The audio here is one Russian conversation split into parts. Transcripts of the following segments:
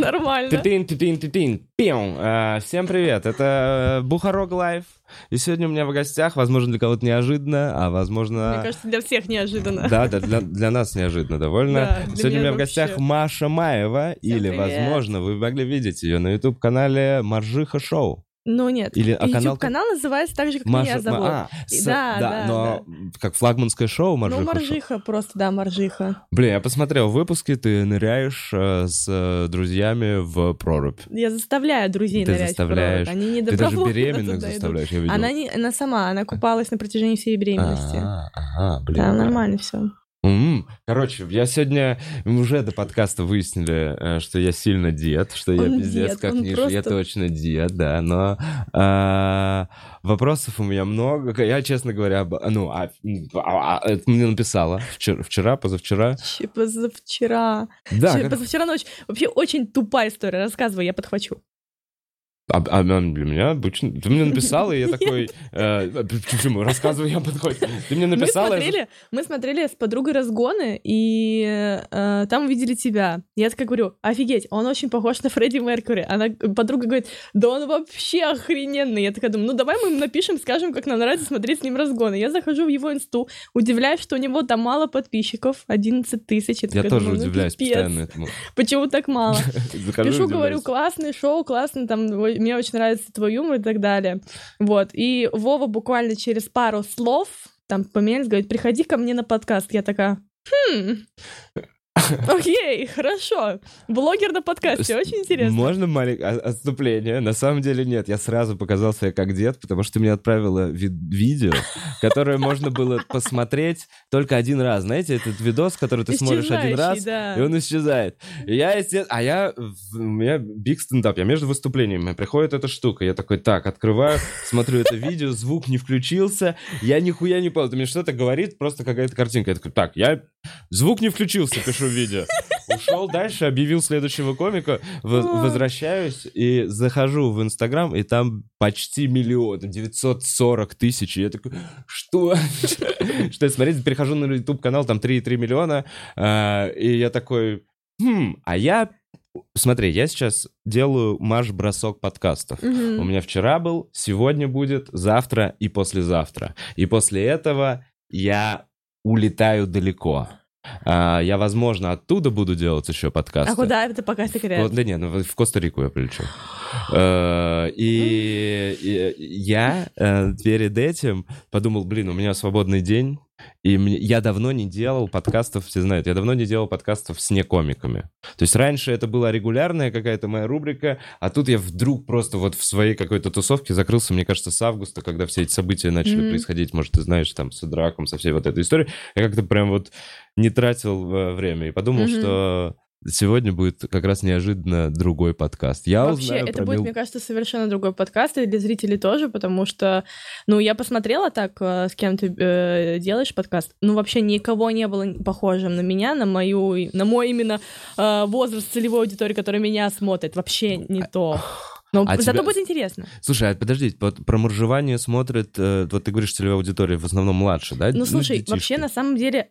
Нормально. Тытин, тытин, пиу. А, Всем привет, это э, Бухарог Live. И сегодня у меня в гостях, возможно, для кого-то неожиданно, а возможно... Мне кажется, для всех неожиданно. Да, да, для, для нас неожиданно довольно. Да, Сегодня у меня меня в гостях вообще. Маша Маева, или, привет. возможно, вы могли видеть ее на YouTube-канале Маржиха Шоу. Ну нет. Или а канал... YouTube-канал называется так же, как Маша- меня зовут. А, с- Да, да, но как флагманское шоу Маржиха ну, Шоу. Маржиха просто, да, Маржиха. Блин, я посмотрел выпуски, ты ныряешь э, с э, друзьями в прорубь. Я заставляю друзей Ты нырять в заставляешь. прорубь. Они не Ты даже беременных идут. заставляешь, я видел. Она, не, она сама, она купалась на протяжении всей беременности. А, ага, блин. Да, нормально все. Короче, я сегодня мы уже до подкаста выяснили, э, что я сильно дед, что я Он пиздец дед, как ниже. Я просто- точно дед, да, но а, вопросов у меня много. Я, честно говоря, ну, а, а, а, это мне написала вчера, вчера, позавчера. Че, позавчера. Да, Че, как- позавчера ночь. Вообще очень тупая история. Рассказывай, я подхвачу. А, а для меня обычно... Ты мне написала, и я такой... э, Почему? Рассказывай, я подходит. Ты мне Мы написала... я смотрели, мы смотрели с подругой разгоны, и э, там увидели тебя. Я такая говорю, офигеть, он очень похож на Фредди Меркьюри. Она, подруга говорит, да он вообще охрененный. Я такая думаю, ну давай мы ему напишем, скажем, как нам нравится смотреть с ним разгоны. Я захожу в его инсту, удивляюсь, что у него там мало подписчиков, 11 тысяч. Я такая тоже думаю, ну, удивляюсь пипец, постоянно этому. Почему так мало? Захожу, Пишу, удивляюсь. говорю, классный шоу, классно, там, мне очень нравится твой юмор и так далее. Вот, и Вова буквально через пару слов, там, поменялись, говорит, приходи ко мне на подкаст. Я такая, хм, окей, хорошо. Блогер на подкасте, очень интересно. Можно маленькое отступление? На самом деле нет, я сразу показал себя как дед, потому что ты мне отправила ви- видео, которое можно было посмотреть только один раз. Знаете, этот видос, который ты смотришь один раз, да. и он исчезает. И я, есте- а я, у меня биг стендап, я между выступлениями, приходит эта штука, я такой, так, открываю, смотрю это видео, звук не включился, я нихуя не понял, ты мне что-то говорит, просто какая-то картинка. Я такой, так, я, звук не включился, пишу видео. Ушел дальше, объявил следующего комика, возвращаюсь и захожу в Инстаграм, и там почти миллион, 940 тысяч. И я такой, что? Что я смотреть? Перехожу на YouTube канал, там 3,3 миллиона, а, и я такой, хм, а я... Смотри, я сейчас делаю марш-бросок подкастов. У меня вчера был, сегодня будет, завтра и послезавтра. И после этого я улетаю далеко. А, я, возможно, оттуда буду делать еще подкасты. А куда это пока Вот, секрет? да нет, ну, в Коста-Рику я прилечу. Э, И и я э, перед этим подумал, блин, у меня свободный день, и мне- я давно не делал подкастов, все знают, я давно не делал подкастов с некомиками. То есть раньше это была регулярная какая-то моя рубрика, а тут я вдруг просто вот в своей какой-то тусовке закрылся, мне кажется, с августа, когда все эти события начали Мгм. происходить, может, ты знаешь, там, с драком, со всей вот этой историей. Я как-то прям вот не тратил э, время и подумал, Мгм. что сегодня будет как раз неожиданно другой подкаст. Я Вообще, узнаю это про будет, Мил- мне кажется, совершенно другой подкаст, и для зрителей тоже, потому что, ну, я посмотрела так, э, с кем ты э, делаешь подкаст, ну, вообще никого не было похожим на меня, на мою, на мой именно э, возраст целевой аудитории, которая меня смотрит, вообще не то. Но а зато тебя- будет интересно. Слушай, а подожди, про моржевание смотрит, э, вот ты говоришь, целевая аудитория в основном младше, да? Ну, слушай, детишки. вообще, на самом деле,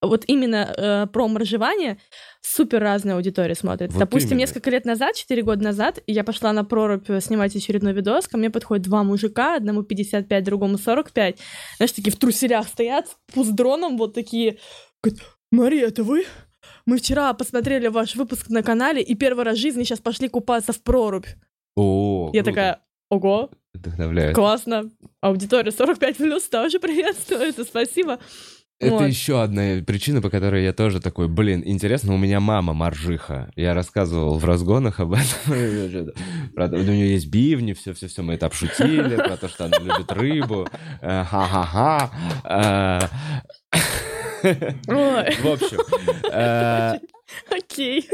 вот именно э, про моржевание супер разная аудитория смотрит. Вот Допустим, именно. несколько лет назад, 4 года назад, я пошла на прорубь э, снимать очередной видос, ко мне подходят два мужика, одному 55, другому 45. Знаешь, такие в труселях стоят, с дроном вот такие. Говорят, Мария, это вы? Мы вчера посмотрели ваш выпуск на канале и первый раз в жизни сейчас пошли купаться в прорубь. О, Я круто. такая, ого, Вдохновляет. классно. Аудитория 45 плюс тоже приветствует, спасибо. Это Вот. еще одна причина, по которой я тоже такой, блин, интересно, у меня мама моржиха. Я рассказывал в разгонах об этом. У нее есть бивни, все-все-все, мы это обшутили, про то, что она любит рыбу. Э, Ха-ха-ха. Э, В общем, э, окей.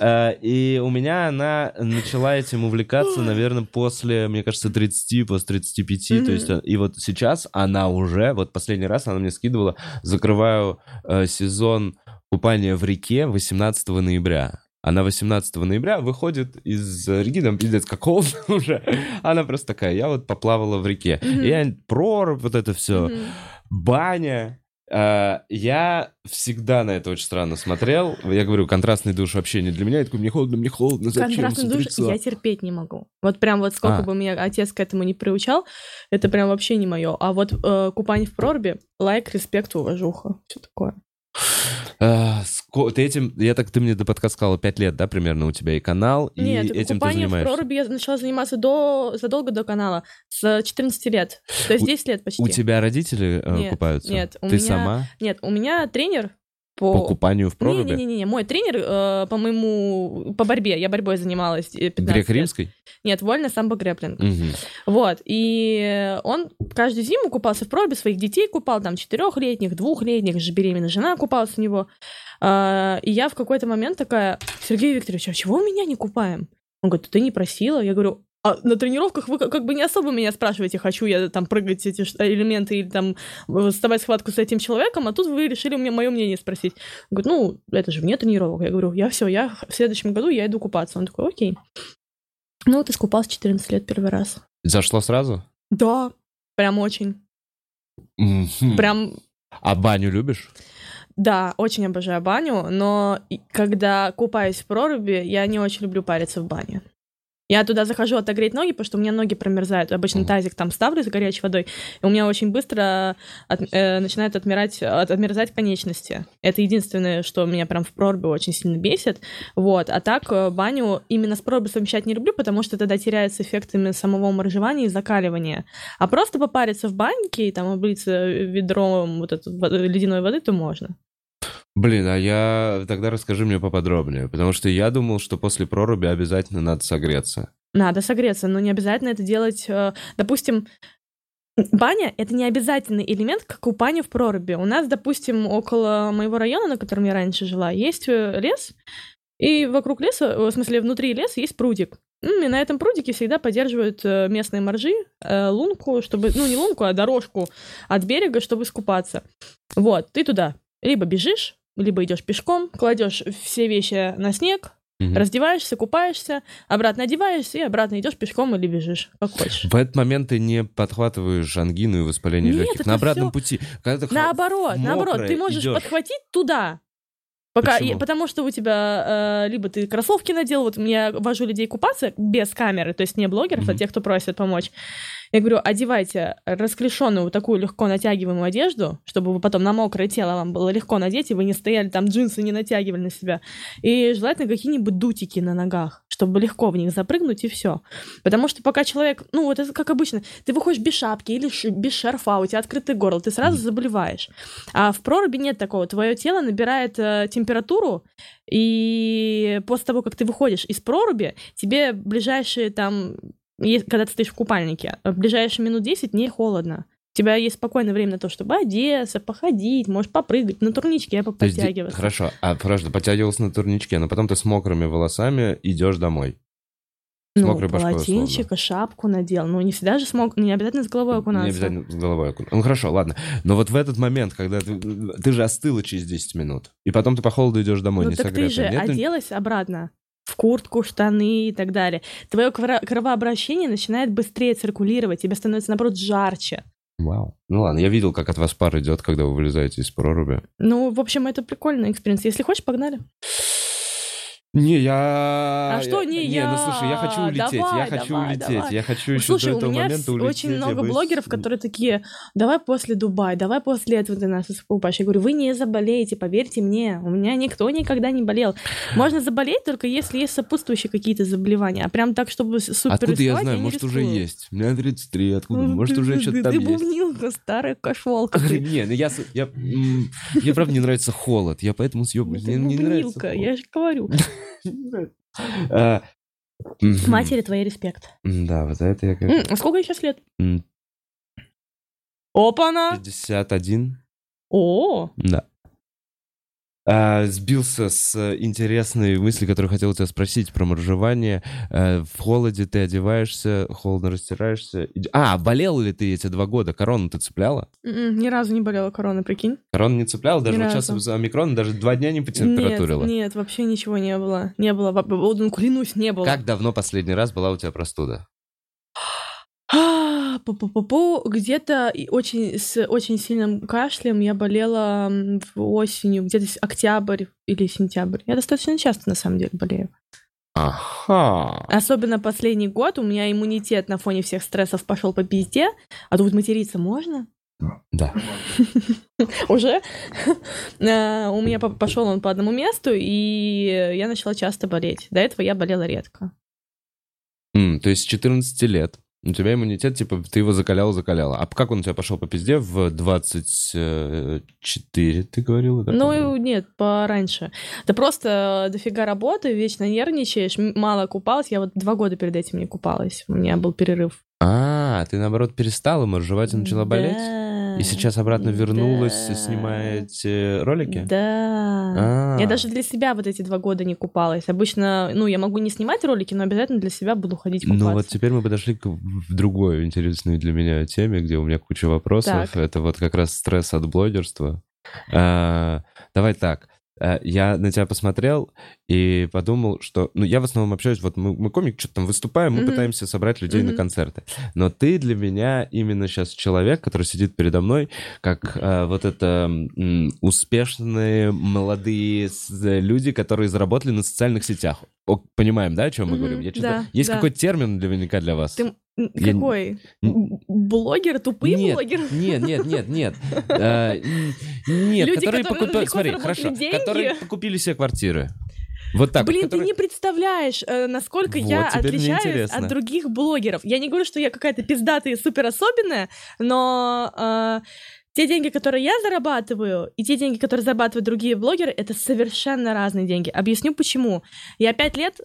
Э, И у меня она начала этим увлекаться, наверное, после, мне кажется, 30, после 35. То Мгм. есть, э, и вот сейчас она уже, вот последний раз она мне скидывала, закрываю э, сезон купания в реке 18 ноября. Она 18 ноября выходит из реки, там пиздец, как холодно уже. Она просто такая, я вот поплавала в реке. Мгм. И я прорубь, вот это все, Мгм. баня, я всегда на это очень странно смотрел. Я говорю, контрастный душ вообще не для меня. Я такой, мне холодно, мне холодно, зачем Контрастный душ смотреться?» я терпеть не могу. Вот прям вот сколько А. бы меня отец к этому не приучал, это прям вообще не мое. А вот э, купание в проруби, лайк, респект, уважуха, все такое. А, Ты этим, я так, ты мне до подкаста сказала, 5 лет, да, примерно у тебя и канал, и Нет, этим ты купание в занимаешься. проруби я начала заниматься до, задолго до канала, с 14 лет. То есть У- 10 лет почти. У тебя родители э, Нет, купаются? нет, у Ты меня сама Нет, у меня тренер по, по... купанию в проруби? Не-не-не, мой тренер э, по моему... По борьбе, я борьбой занималась э, 15 лет. Грек-римской? Нет, вольно самбо грэплинг. Мгм. Вот, и он каждую зиму купался в проруби, своих детей купал, там, четырехлетних, двухлетних, же беременная жена купалась у него. А, И я в какой-то момент такая, Сергей Викторович, а чего меня не купаем? Он говорит, ты не просила? Я говорю, а на тренировках вы как бы не особо меня спрашиваете, хочу я там прыгать эти элементы или там э, вставать в схватку с этим человеком, а тут вы решили у меня мое мнение спросить. Он говорит, ну, это же вне тренировок. Я говорю, я все, я в следующем году я иду купаться. Он такой, окей. Ну, вот искупался 14 лет первый раз. Зашло сразу? Да, прям очень. Прям, А баню любишь? да, очень обожаю баню, но когда купаюсь в проруби, я не очень люблю париться в бане. Я туда захожу отогреть ноги, потому что у меня ноги промерзают. Обычно Мгм. тазик там ставлю с горячей водой, и у меня очень быстро от- э, начинают отмирать, от- отмерзать конечности. Это единственное, что меня прям в прорубе очень сильно бесит. Вот. А так э, баню именно с прорубью совмещать не люблю, потому что тогда теряется эффект именно самого моржевания и закаливания. А просто попариться в баньке и там облиться ведром вот этой воды- ледяной воды, то можно. Блин, а я... Тогда расскажи мне поподробнее, потому что я думал, что после проруби обязательно надо согреться. Надо согреться, но не обязательно это делать. э, Допустим, баня — это не обязательный элемент к купанию в проруби. У нас, допустим, около моего района, на котором я раньше жила, есть э, лес, и вокруг леса, в смысле, внутри леса есть прудик. М, И на этом прудике всегда поддерживают э, местные моржи, лунку, чтобы, ну не лунку, а дорожку от берега, чтобы искупаться. Вот, ты туда либо бежишь, либо идешь пешком, кладешь все вещи на снег, Мгм. Раздеваешься, купаешься, обратно одеваешься и обратно идешь пешком или бежишь, как хочешь. В этот момент ты не подхватываешь ангину и воспаление Нет, легких. На обратном всё- пути. Когда ты Наоборот, наоборот, мокрая ты можешь идёшь. подхватить туда. Пока, и- потому что у тебя э, либо ты кроссовки надел, вот я вожу людей купаться без камеры, то есть не блогеров, а Мгм. тех, кто просит помочь. Я говорю, одевайте расклешенную вот такую легко натягиваемую одежду, чтобы вы потом на мокрое тело вам было легко надеть, и вы не стояли там, джинсы не натягивали на себя. И желательно какие-нибудь дутики на ногах, чтобы легко в них запрыгнуть, и все. Потому что пока человек, ну вот это как обычно, ты выходишь без шапки или без шарфа, у тебя открытый горло, ты сразу заболеваешь. А в проруби нет такого. Твое тело набирает э, температуру, и после того, как ты выходишь из проруби, тебе ближайшие там, когда ты стоишь в купальнике, э, ближайшие минут 10 не холодно. У тебя есть спокойное время на то, чтобы одеться, походить, можешь попрыгать, на турничке То есть, подтягиваться. Хорошо, а подожди, подтягивался на турничке, но потом ты с мокрыми волосами идешь домой. С Ну, полотенчик, шапку надел. Ну, не всегда же смог, не обязательно с головой окунаться. Не обязательно с головой окун- Ну хорошо, ладно. Но вот в этот момент, когда ты, ты же остыла через 10 минут, и потом ты по холоду идешь домой, ну, не так согретая. ты же Нет? оделась обратно в куртку, штаны и так далее. Твое кро- кровообращение начинает быстрее циркулировать, тебе становится, наоборот, жарче. Вау. Ну ладно, я видел, как от вас пар идет, когда вы вылезаете из проруби. Ну, в общем, это прикольный experience. Если хочешь, погнали. Не, я... А что не Не, я? ну слушай, я хочу улететь, Давай, я хочу давай, улететь, давай. я хочу еще Слушай, до у этого меня момента улететь. очень я много бы- блогеров, которые такие, давай после Дубая, давай после этого ты нас искупаешь. Я говорю, вы не заболеете, поверьте мне, у меня никто никогда не болел. Можно заболеть только если есть сопутствующие какие-то заболевания, а прям так, чтобы супер Откуда я знаю, не может уже рискую. есть. У меня 33, откуда? Ну, Может ты- уже ты- что-то ты- там Ты есть. бубнилка, старая кошелка. ты. Не, ну я, я, мне правда не нравится холод, я поэтому Ну, съебываюсь. ты Мне не нравится бубнилка, я же говорю. Матери твоей респект. Да, вот это я как... А сколько ей сейчас лет? Опа-на! 51, О, да. А, сбился с э, интересной мысли, которую хотел у тебя спросить про моржевание. Э, в холоде ты одеваешься, холодно растираешься. А, болел ли ты эти два года? Корону ты цепляла? м-м, ни разу не болела корона, прикинь. Корону не цепляла? Даже Ни вот сейчас разу. за омикрон даже два дня не Нет, потемпературила? нет, вообще ничего не было. Не было. Ну, клянусь, не было. Как давно последний раз была у тебя простуда? А, пу-пу-пу-пу, где-то очень, с очень сильным кашлем я болела осенью, где-то октябрь или сентябрь. Я достаточно часто, на самом деле, болею. Ага. Особенно последний год у меня иммунитет на фоне всех стрессов пошел по пизде. А тут материться можно? Да. Уже? Э, У меня пошел он по одному месту, и я начала часто болеть. До этого я болела редко. То есть с 14 лет у тебя иммунитет, типа, ты его закаляла, закаляла. А как он у тебя пошел по пизде в 24, ты говорила? да? Ну, нет, пораньше. Ты просто дофига работы, вечно нервничаешь, мало купалась. Я вот два года перед этим не купалась. У меня был перерыв. А, ты наоборот перестала, моржевать и начала болеть? Да. И сейчас обратно вернулась, Да. снимаете ролики? Да. А. Я даже для себя вот эти два года не купалась. Обычно, ну, я могу не снимать ролики, но обязательно для себя буду ходить купаться. Ну вот теперь мы подошли к другой интересной для меня теме, где у меня куча вопросов. Так. Это вот как раз стресс от блогерства. А, давай так. А, Я на тебя посмотрел и подумал, что... Ну, я в основном общаюсь, вот мы, мы комик, что-то там выступаем, мы Мгм. пытаемся собрать людей на Мгм. концерты. Но ты для меня именно сейчас человек, который сидит передо мной, как а, вот это м, успешные молодые с- люди, которые заработали на социальных сетях. О, понимаем, да, о чем мы Мгм, говорим? Я да, Есть да. какой-то термин наверняка для вас? Ты Я какой? М, Блогер? Тупые нет, блогеры? Нет, нет, нет, нет. А, н- Нет, Люди, которые которые покупали... Смотри, хорошо. деньги. Которые покупили себе квартиры. Вот так вот, Блин, которые- ты не представляешь, э, насколько Вот, я отличаюсь от других блогеров. Я не говорю, что я какая-то пиздатая и супер особенная, но э, те деньги, которые я зарабатываю, и те деньги, которые зарабатывают другие блогеры, это совершенно разные деньги. Объясню почему. Я пять лет, э,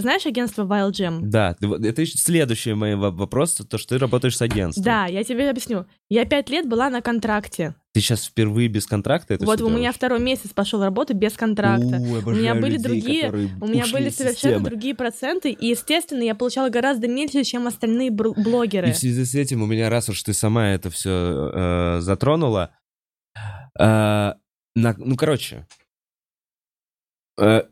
знаешь агентство Wild Gem? Да, вот- это следующий мой во- вопрос, то, что ты работаешь с агентством. Да, я тебе объясню. Я пять лет была на контракте. Ты сейчас впервые без контракта это вот у меня второй месяц пошел работы без контракта. У, у меня были людей, другие- У меня были совершенно системы. другие проценты, и, естественно, я получала гораздо меньше, чем остальные блогеры. И в связи с этим у меня, раз уж ты сама это все затронула, э, на- ну, короче, э,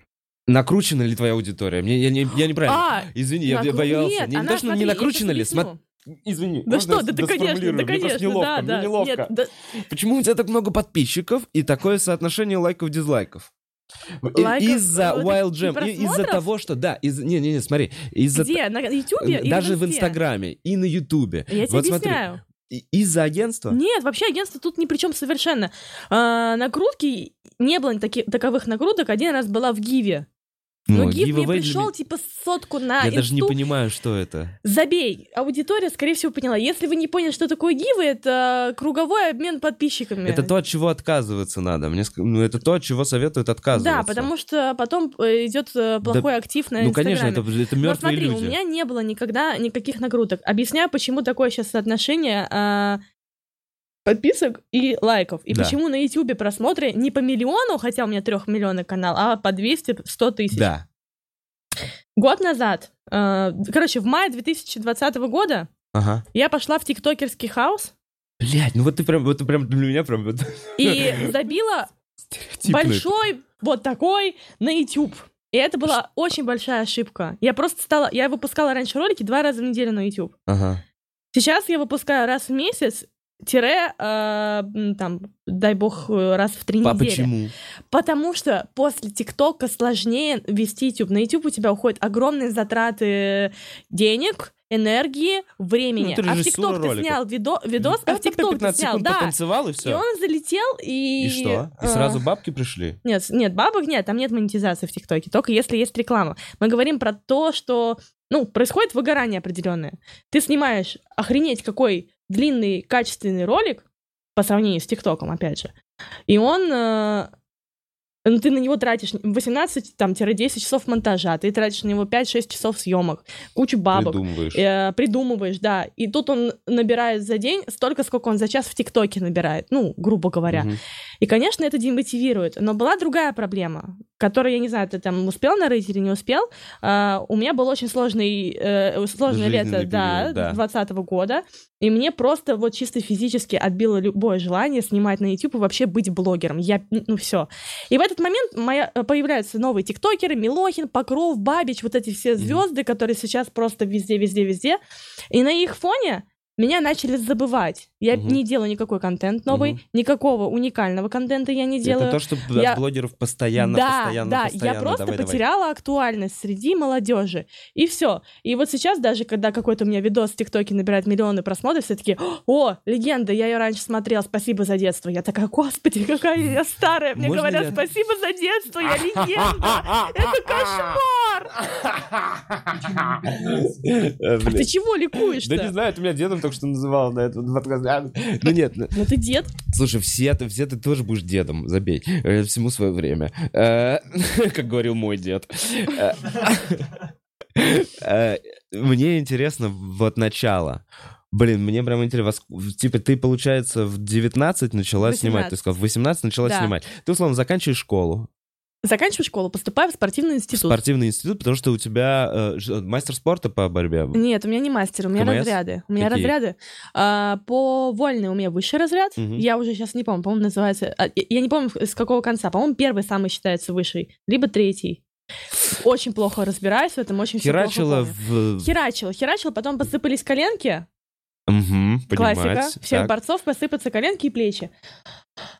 накручена ли твоя аудитория? Мне, я, не, я неправильно. А, Извини, я, я накру- боялся. Нет, не, она, то, что смотри, не накручена ли, объясню. Извини. Да что, да, да, конечно, да, Мне просто конечно, неловко, да, мне да. неловко. Нет, да, Почему у тебя так много подписчиков и такое соотношение лайков-дизлайков? И- Лайков, Из-за э, Wild Jam, из-за того, что, да, из не-не-не, смотри, из-за где? На Ютубе даже в? Инстаграме и на Ютубе. Я тебе Вот смотри, объясняю. и- из-за агентства? Нет, вообще агентство тут ни при чем совершенно. А, накрутки не было таки- таковых накруток. Один раз была в Гиве. Но Ну, Гив мне для пришел меня- типа сотку на Я даже не инсту. понимаю, что это. Забей. Аудитория, скорее всего, поняла. Если вы не поняли, что такое гивы, это круговой обмен подписчиками. Это то, от чего отказываться надо. Мне, ну, это то, от чего советуют отказываться. Да, потому что потом э, идет э, плохой актив на Ну, конечно, это, это Но мертвые смотри, люди. у меня не было никогда никаких накруток. Объясняю, почему такое сейчас соотношение а, подписок и лайков. И Да. почему на Ютубе просмотры не по миллиону, хотя у меня трехмиллионный канал, а по 200-100 тысяч. Да. Год назад, э, короче, в мае 2020 года Ага. я пошла в тиктокерский хаус Блять, ну вот ты прям, вот ты прям для меня прям и забила большой вот такой на YouTube. И это была очень большая ошибка. Я просто стала... Я выпускала раньше ролики два раза в неделю на YouTube. Ага. Сейчас я выпускаю раз в месяц, тире, э, там, дай бог, э, раз в три А недели. почему? Потому что после ТикТока сложнее вести YouTube. На YouTube у тебя уходят огромные затраты денег, энергии, времени. Ну, а в ТикТок ты снял видо- видос, а в ТикТок ты 15 снял, да. потанцевал и И все. он залетел, и... И что? И э, сразу бабки пришли? Нет, нет, бабок нет, там нет монетизации в ТикТоке, только если есть реклама. Мы говорим про то, что, ну, происходит выгорание определенное. Ты снимаешь охренеть какой длинный, качественный ролик по сравнению с ТикТоком, опять же, и он э, ну, ты на него тратишь 18-10 часов монтажа, ты тратишь на него 5-6 часов съемок, кучу бабок, Придумываешь. э, придумываешь, да. И тут он набирает за день столько, сколько он за час в ТикТоке набирает, ну, грубо говоря. Мгм. И, конечно, это демотивирует. Но была другая проблема, которую, я не знаю, ты там успел нарыть или не успел. А, у меня был очень сложный, э, сложное лето, Жизненный да, период, да. 20 года. И мне просто вот чисто физически отбило любое желание снимать на YouTube и вообще быть блогером. Я, ну, все. И в этот момент моя, э, появляются новые тиктокеры, Милохин, Покров, Бабич, вот эти все звезды, которые сейчас просто везде, везде, везде. И на их фоне меня начали забывать. Я Мгм. не делаю никакой контент новый, Мгм. никакого уникального контента я не делаю. Это то, что Я- от блогеров постоянно, да, постоянно, да, постоянно. я просто давай, давай. потеряла актуальность среди молодежи. И все. И вот сейчас даже, когда какой-то у меня видос в ТикТоке набирает миллионы просмотров, все таки о, легенда, я ее раньше смотрела, спасибо за детство. Я такая, господи, какая я старая. Мне Можно говорят, я- спасибо за детство, я легенда. Это кошмар. Э, Ты чего Да не знаю, ты меня дедом только что называл на этом подкасте. А, Ну нет, ну, Ну ты дед. слушай, все ты, все ты тоже будешь дедом, забей. Э, Всему свое время. Э, Как говорил мой дед. Э, Мне интересно вот начало. Блин, мне прям интересно, типа ты, получается, в 19 начала снимать, ты 18. сказал, в 18 начала Да. снимать. Ты, условно, заканчиваешь школу, Заканчиваю школу, поступаю в спортивный институт. спортивный институт, потому что у тебя э, ж- мастер спорта по борьбе. Нет, у меня не мастер, у меня КМС? разряды. У меня Какие? разряды. А, по вольной у меня высший разряд. Мгм. Я уже сейчас не помню, по-моему, называется... а, я- не помню, с какого конца. По-моему, первый самый считается высший, либо третий. Очень плохо разбираюсь в этом, очень Херачила помню. в... Херачила, херачила, потом посыпались коленки. Мгм, Классика. Всех Так. борцов посыпаться коленки и плечи.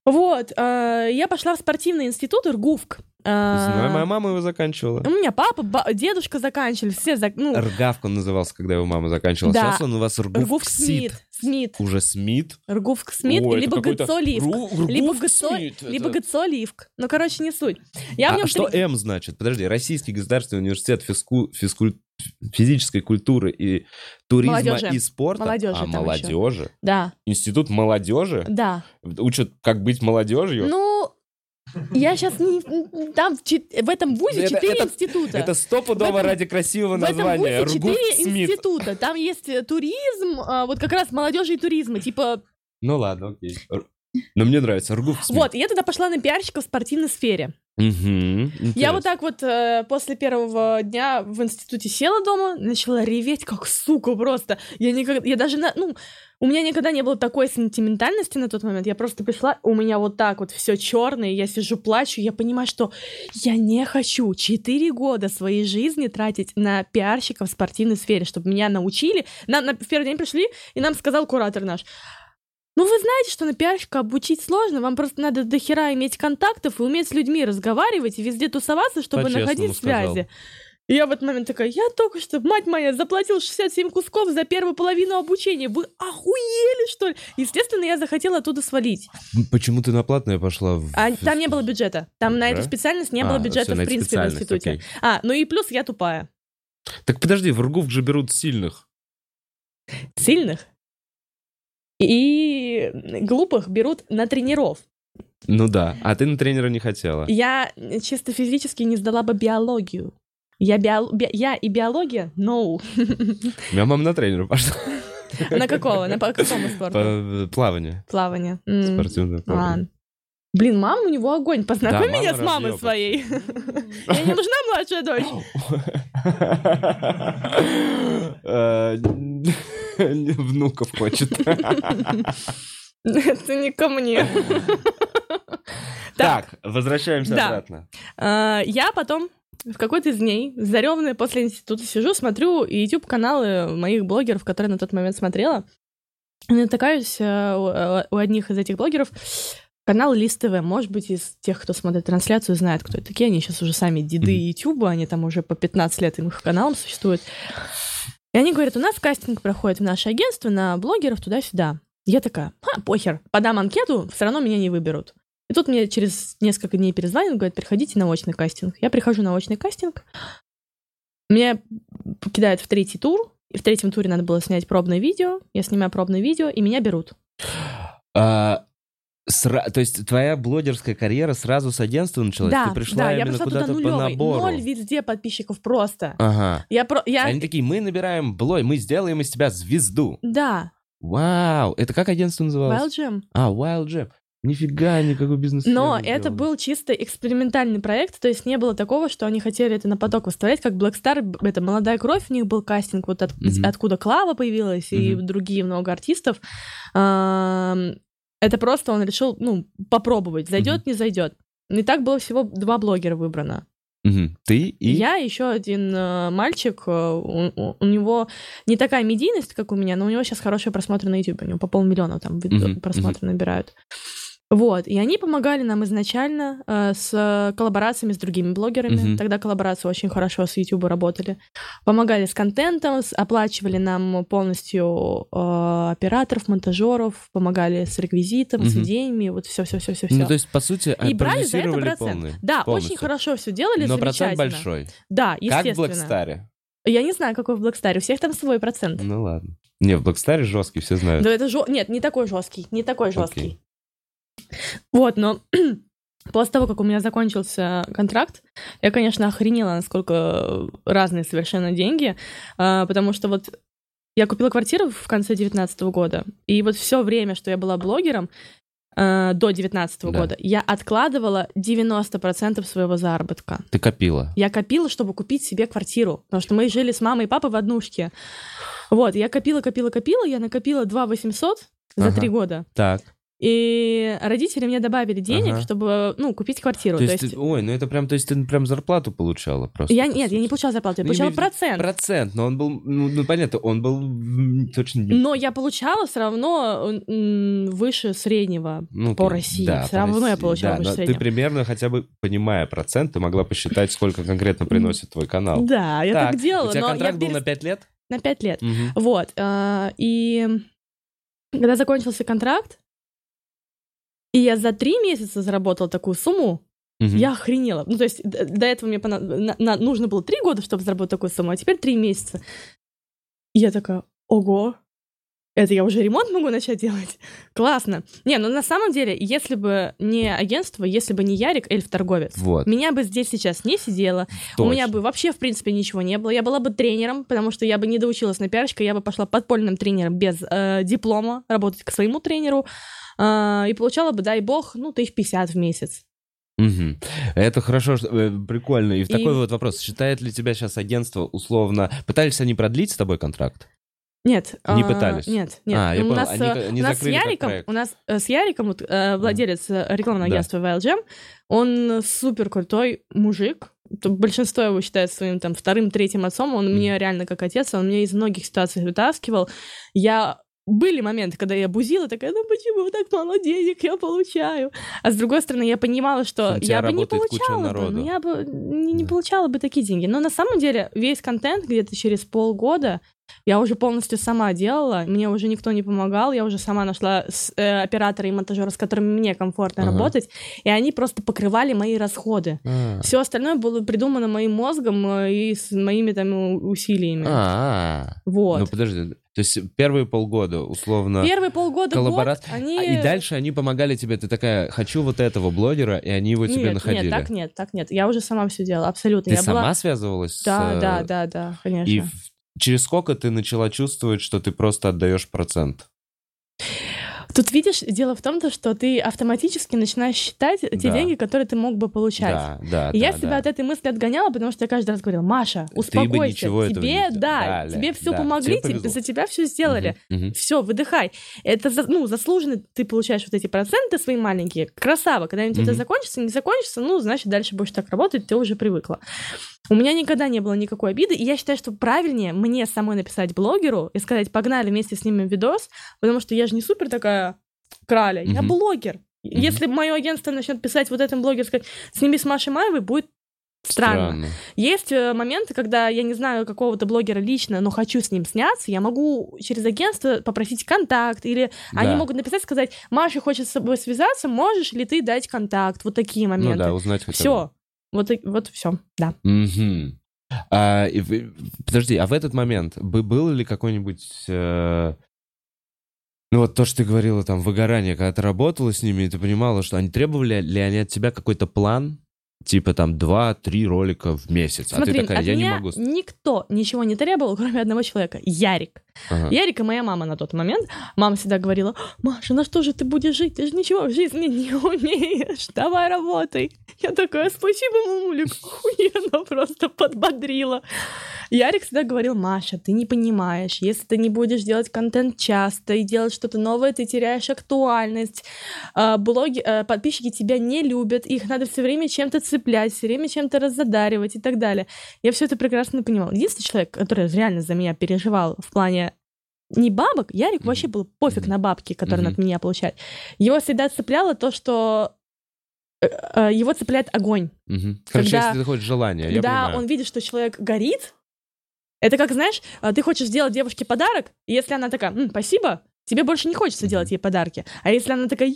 Вот. а, я пошла в спортивный институт РГУФК. А, Знаю, моя мама его заканчивала. У меня папа, ба- дедушка заканчивали, все зак... ну, Ргавк он назывался, когда его мама заканчивала. Да. Сейчас он у вас Ргувк Смит. Смит. Уже Смит? Ргувк Смит, Ой, либо какой-то ГЦО Ливк. Ру- Ргувк Либо Смит, это- либо ГЦО Ливк. Ну, короче, не суть. Я в А нем что М значит? Подожди, Российский государственный университет физку- физкуль- физической культуры и туризма Молодежи. и спорта. Молодежи а молодежи? Да, Институт молодежи? да. Учат, как быть молодежью? Ну, я сейчас не... Там в этом вузе четыре института. Это стопудово ради красивого в этом названия. вузе четыре Смит. института. Там есть э, туризм, а, вот как раз молодежи и туризма. Типа, Ну ладно, окей. Но мне нравится. Смит. вот, я тогда пошла на пиарщика в спортивной сфере. Мгм, Я вот так вот э, после первого дня в институте села дома, начала реветь, как сука просто. Я никогда, я даже, на, ну, у меня никогда не было такой сентиментальности на тот момент. Я просто пришла, у меня вот так вот все черное, я сижу, плачу, я понимаю, что я не хочу 4 года своей жизни тратить на пиарщика в спортивной сфере, чтобы меня научили. Нам на, в первый день пришли, и нам сказал куратор наш, ну, вы знаете, что на пиарщика обучить сложно, вам просто надо до хера иметь контактов и уметь с людьми разговаривать и везде тусоваться, чтобы По-честному находить сказал. связи. И я в этот момент такая, я только что, мать моя, заплатил 67 кусков за первую половину обучения. Вы охуели, что ли? Естественно, я захотела оттуда свалить. Почему ты на платное пошла? в- А там не было бюджета. Там на эту Да? специальность не А, было бюджета, на в принципе, в институте. окей. А, ну и плюс я тупая. Так подожди, в Ргувк же берут сильных. Сильных. И глупых берут на тренеров. Ну да, а ты на тренера не хотела. Я чисто физически не сдала бы биологию. Я, био- би- я и биология? No. У меня мама на тренера пошла. На какого? На по какому спорту? По плаванию. Плавание. Спортивное плавание. Ладно. Блин, мама у него огонь. Познакомь Да, меня с мамой разъёбок. своей. Я не нужна младшая дочь. Э, Внуков хочет. Это не ко мне. Так, возвращаемся обратно. А, Я потом в какой-то из дней, зареванная после института, сижу, смотрю YouTube-каналы моих блогеров, которые на тот момент смотрела. Натыкаюсь э, э, у одних из этих блогеров канал Лист ТВ. Может быть, из тех, кто смотрит трансляцию, знает, кто это такие. Они сейчас уже сами деды. YouTube, они там уже по 15 лет их каналам существуют. И они говорят, у нас кастинг проходит в наше агентство на блогеров туда-сюда. Я такая, а, похер, подам анкету, все равно меня не выберут. И тут мне через несколько дней перезвонят, говорят, приходите на очный кастинг. Я прихожу на очный кастинг, меня кидают в третий тур, и в третьем туре надо было снять пробное видео, я снимаю пробное видео, и меня берут. А, сра- То есть твоя блогерская карьера сразу с агентства началась? да, Ты пришла да, я именно туда куда-то по набору? Ноль везде подписчиков просто. Ага. Я про... Я... Они такие, мы набираем блой, мы сделаем из тебя звезду. Да, Вау! Это как агентство называлось? Wild Gym. А, Wild Jam. Нифига, никакой бизнес. Но это был чисто экспериментальный проект, то есть не было такого, что они хотели это на поток выставлять, как Black Star, это «Молодая кровь», у них был кастинг, вот от- Мгм. откуда Клава появилась, и Мгм. другие много артистов. Это просто он решил, ну, попробовать, зайдет, не зайдет. И так было всего два блогера выбрано. Мгм. Ты и... Я еще один э, мальчик, э, у, у- него не такая медийность, как у меня, но у него сейчас хорошие просмотры на YouTube, у него по полмиллиона там Мгм, просмотры набирают. Вот, и они помогали нам изначально э, с коллаборациями с другими блогерами. Мгм. Тогда коллаборации очень хорошо с YouTube работали. Помогали с контентом, с- оплачивали нам полностью э, операторов, монтажеров, помогали с реквизитом, с Мгм. идеями, вот все, все, все, все, Ну, то есть, по сути, И брали за это процент. полный- Да, полностью. очень хорошо все делали, Но процент большой. Да, Как в естественно. Блэкстаре. Я не знаю, какой в Blackstar. У всех там свой процент. Ну ладно. Не, в Блэкстаре жесткий, все знают. Да это жё... Нет, не такой жесткий, не такой жесткий. Окей. Вот, но после того, как у меня закончился контракт, я, конечно, охренела, насколько разные совершенно деньги, а, потому что вот я купила квартиру в конце 2019 года, и вот все время, что я была блогером, а, до 2019 Да. года, я откладывала 90% своего заработка. Ты копила. Я копила, чтобы купить себе квартиру, потому что мы жили с мамой и папой в однушке. Вот, я копила, копила, копила, я накопила 2 800 за Ага. три года. Так. И родители мне добавили денег, Ага. чтобы, ну, купить квартиру. То есть, ты- ой, ну это прям, то есть ты прям зарплату получала просто. я, нет, я не получала зарплату, я Ну, получала процент. Процент, но он был, ну, ну, понятно, он был точно не... Но я получала все равно выше среднего Ну, по России. да, Все равно я России, получала да, выше среднего. Ты примерно хотя бы понимая процент, ты могла посчитать, сколько конкретно приносит твой канал. Да, я так, делала, У тебя но контракт я был перес- на 5 лет? на 5 лет. Мгм. Вот. а, И когда закончился контракт, и я за три месяца заработала такую сумму, Мгм. я охренела. Ну, то есть до этого мне пона- на- на- нужно было три года, чтобы заработать такую сумму, а теперь три месяца. И я такая, ого, это я уже ремонт могу начать делать? Классно. Не, ну на самом деле, если бы не агентство, если бы не Ярик, эльф-торговец, Вот, меня бы здесь сейчас не сидело, у меня точно. бы вообще, в принципе, ничего не было. Я была бы тренером, потому что я бы не доучилась на пиарщика, я бы пошла подпольным тренером без э, диплома, работать к своему тренеру, э, и получала бы, дай бог, ну, тысяч пятьдесят в месяц. Мгм. Это хорошо, что- э, прикольно. И, И- такой вот вопрос. Считает ли тебя сейчас агентство условно... Пытались они продлить с тобой контракт? Нет. Не а, пытались? Нет, нет. А, я у понял, нас, они э, не у нас с Яриком, у нас э, с Яриком, вот, э, владелец рекламного Да. агентства VLGM, он супер крутой мужик. Большинство его считает своим там вторым, третьим отцом. Он Мгм. мне реально как отец, он меня из многих ситуаций вытаскивал. Я были моменты, когда я бузила, такая, ну почему так мало денег я получаю? А с другой стороны, я понимала, что я бы не получала бы, народу. ну, я бы не, не Да. получала бы такие деньги. Но на самом деле весь контент где-то через полгода я уже полностью сама делала, мне уже никто не помогал, я уже сама нашла с- э, оператора и монтажера, с которыми мне комфортно Ага. работать, и они просто покрывали мои расходы. А. Все остальное было придумано моим мозгом э, и с моими там у- усилиями. А, Вот. ну подожди, то есть первые полгода условно Первые полгода, коллабора- год, они... А, и дальше они помогали тебе, ты такая, хочу вот этого блогера, и они его тебе нет, находили. Нет, так нет, так нет. Я уже сама все делала, абсолютно. Ты я сама была... связывалась Да, с... э, да, да, да, конечно. И через сколько ты начала чувствовать, что ты просто отдаешь процент? Тут видишь, дело в том, то, что ты автоматически начинаешь считать те Да. деньги, которые ты мог бы получать. Да, да, И я да, себя да. от этой мысли отгоняла, потому что я каждый раз говорила, Маша, успокойся, тебе, да, дали, тебе все да, помогли, тебе за тебя все сделали. Мгм, мгм. Все, выдыхай. Это, ну, заслуженно ты получаешь вот эти проценты свои маленькие. Красава. Когда-нибудь это Мгм. закончится, не закончится, ну, значит, дальше будешь так работать, ты уже привыкла. У меня никогда не было никакой обиды, и я считаю, что правильнее мне самой написать блогеру и сказать, погнали вместе снимем видос, потому что я же не супер такая краля, я Мгм. блогер. Если мое агентство начнет писать вот этому блогеру, сказать, сними с Машей Маевой, будет странно. Есть э, моменты, когда я не знаю какого-то блогера лично, но хочу с ним сняться, я могу через агентство попросить контакт, или они Да. могут написать, сказать, Маша хочет с собой связаться, можешь ли ты дать контакт? Вот такие Ну моменты. да, узнать хотя бы. все. Вот, вот все, да. Мгм. А, подожди, а в этот момент бы- было ли какой-нибудь... э, ну вот то, что ты говорила, там, выгорание, когда ты работала с ними, и ты понимала, что они требовали ли они от тебя какой-то план, типа там 2-3 ролика в месяц, а Смотри, ты такая, от я не могу... никто ничего не требовал, кроме одного человека. Ярик. Ага. Ярик и моя мама на тот момент. Мама всегда говорила, Маша, на что же ты будешь жить? Ты же ничего в жизни не умеешь. Давай работай. Я такая, спасибо, мамуля, охуенно просто подбодрила. Ярик всегда говорил, Маша, ты не понимаешь, если ты не будешь делать контент часто и делать что-то новое, ты теряешь актуальность. А, Блоги, а, подписчики тебя не любят, их надо все время чем-то цеплять, все время чем-то разодаривать и так далее. Я все это прекрасно понимала. Единственный человек, который реально за меня переживал в плане не бабок, Ярик Мгм. вообще был пофиг Мгм. на бабки, которые он Мгм. от меня получает. Его всегда цепляло то, что э, э, его цепляет огонь. Короче, Когда- если ты хочешь желание, я Когда понимаю. он видит, что человек горит, это как, знаешь, а, ты хочешь сделать девушке подарок, и если она такая, «М, спасибо, тебе больше не хочется делать ей подарки. А если она такая, «А,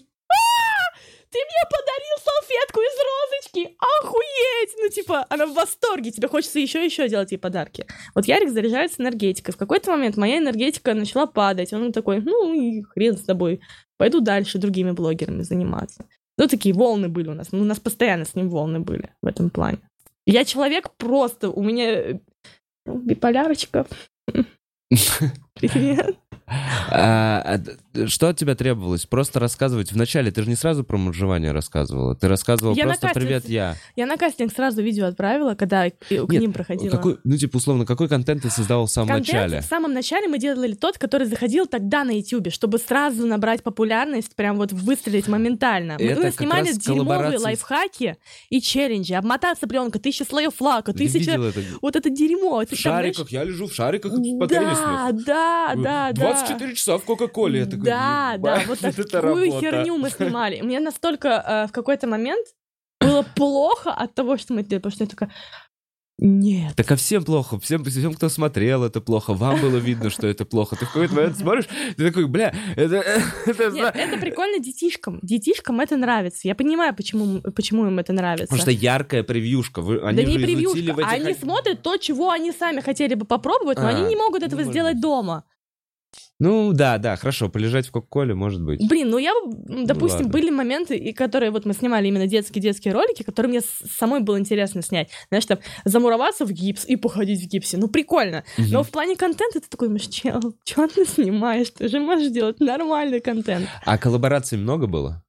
ты мне подарил салфетку из розочки, охуеть! Ну, типа, она в восторге, тебе хочется еще еще делать ей подарки. Вот Ярик заряжается энергетикой. В какой-то момент моя энергетика начала падать. Он такой, ну и хрен с тобой, пойду дальше другими блогерами заниматься. Ну, такие волны были у нас. Ну, у нас постоянно с ним волны были в этом плане. Я человек просто, у меня э, биполярочка. Привет. А, а что от тебя требовалось? Просто рассказывать вначале. Ты же не сразу про мужевание рассказывала. Ты рассказывала Я просто кастинг «Привет, я». Я на кастинг сразу видео отправила, когда к Нет, ним проходила. Какой, ну, типа, условно, какой контент ты создавал в самом Контент начале? в самом начале мы делали тот, который заходил тогда на YouTube, чтобы сразу набрать популярность, прям вот выстрелить моментально. Мы, Это мы снимали дерьмовые лайфхаки и челленджи. Обмотаться пленка, тысяча слоев лака, Я тысяча... это. Вот это дерьмо. В шариках, я лежу в шариках по теннису. Да, да, да, да. 24 часа в Кока-Коле. Я такой, Да, да, «Ебать, вот такую работа». херню мы снимали. Мне настолько э, в какой-то момент было плохо от того, что мы делали, потому что я такая, нет. Так а всем плохо, всем, всем, кто смотрел, это плохо, вам было видно, что это плохо. Ты в какой-то момент смотришь, ты такой, бля, это... это Нет, это прикольно детишкам. Детишкам это нравится. Я понимаю, почему, почему им это нравится. Потому что яркая превьюшка. Вы, они да не превьюшка, в этих... они смотрят то, чего они сами хотели бы попробовать, но А, они не могут этого сделать дома. Ну, да, да, хорошо, полежать в Кока-Коле может быть. Блин, ну я, м, допустим, ладно. были моменты, и которые вот мы снимали именно детские-детские ролики, которые мне самой было интересно снять. Знаешь, там, замуроваться в гипс и походить в гипсе. Ну, прикольно. Мгм. Но в плане контента ты такой думаешь, чел, что ты снимаешь? Ты же можешь делать нормальный контент. А коллабораций много было?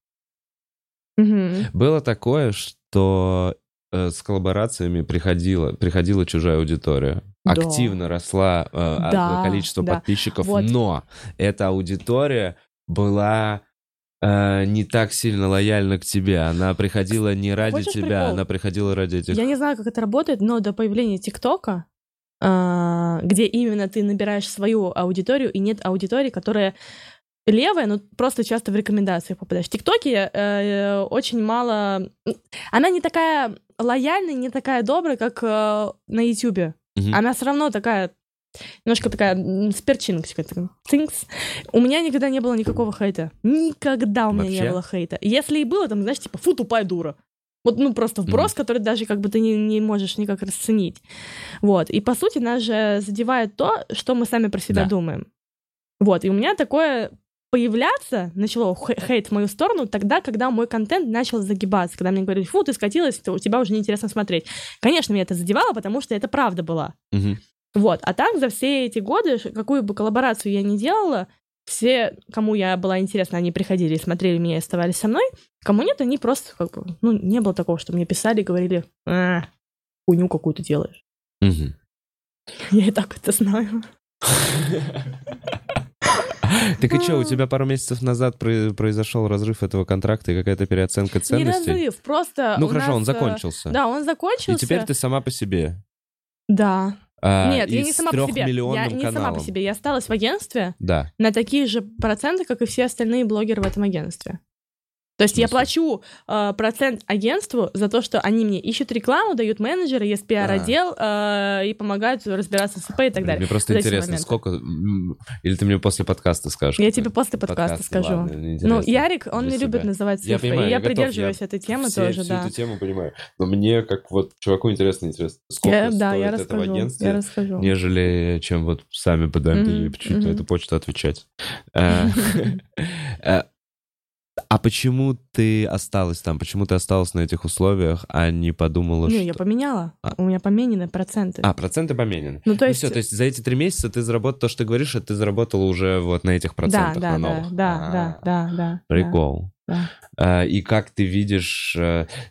Мгм. Было такое, что э, с коллаборациями приходила, приходила чужая аудитория. Да. Активно росла э, а- Да, количество да. подписчиков, Вот. но эта аудитория была э, не так сильно лояльна к тебе. Она приходила не ради Хочешь тебя, прикол? она приходила ради этих... Я не знаю, как это работает, но до появления ТикТока, а, где именно ты набираешь свою аудиторию, и нет аудитории, которая левая, но просто часто в рекомендациях попадаешь. В ТикТоке э, очень мало... Она не такая лояльная, не такая добрая, как э, на Ютубе. Мгм. Она все равно такая немножко такая с перчинкой. такая, Цинкс. У меня никогда не было никакого хейта. Никогда у меня Вообще? не было хейта. Если и было, там, знаешь, типа, фу, тупая дура. Вот, ну, просто вброс, который даже как бы ты не, не можешь никак расценить. Вот. И, по сути, нас же задевает то, что мы сами про себя Да. думаем. Вот. И у меня такое появляться начало хе- хейт в мою сторону тогда, когда мой контент начал загибаться, когда мне говорили, фу, ты скатилась, то у тебя уже неинтересно смотреть. Конечно, меня это задевало, потому что это правда была. Мгм. Вот. А так за все эти годы, какую бы коллаборацию я ни делала, все, кому я была интересна, они приходили и смотрели меня и оставались со мной. Кому нет, они просто как бы... Ну, не было такого, что мне писали и говорили, а, хуйню какую-то делаешь. Мгм. Я и так это знаю. Так и что, у тебя пару месяцев назад про- произошел разрыв этого контракта и какая-то переоценка Не ценностей? разрыв, просто... Ну хорошо, нас, он э, закончился. Да, он закончился. И теперь ты сама по себе. Да. А, Нет, я не сама по себе. Я не сама по себе. Я осталась в агентстве Да. на такие же проценты, как и все остальные блогеры в этом агентстве. То есть я плачу э, процент агентству за то, что они мне ищут рекламу, дают менеджеры, есть пиар-отдел э, и помогают разбираться с ИП и так далее. Мне просто интересно, сколько... Или ты мне после подкаста скажешь? Я тебе после подкаста Подкаст, скажу. ладно, Ну, Ярик, он не любит называть цифры. Я понимаю, и я я готов, придерживаюсь я этой темы Все- тоже, всю да. эту тему понимаю. Но мне, как вот чуваку интересно, интересно, сколько Я- стоит да, я расскажу. агентстве, Я расскажу. нежели чем вот сами подаем Мгм, чуть на мгм. эту почту отвечать. Э, э, А почему ты осталась там? Почему ты осталась на этих условиях, а не подумала, Не, что... я поменяла. А. У меня поменены проценты. А, проценты поменены. Ну, то Ну есть... все, то есть за эти три месяца ты заработал то, что ты говоришь, а ты заработала уже вот на этих да, процентах, да, на да, новых. да, А, да, да, да. Прикол. да. А, И как ты видишь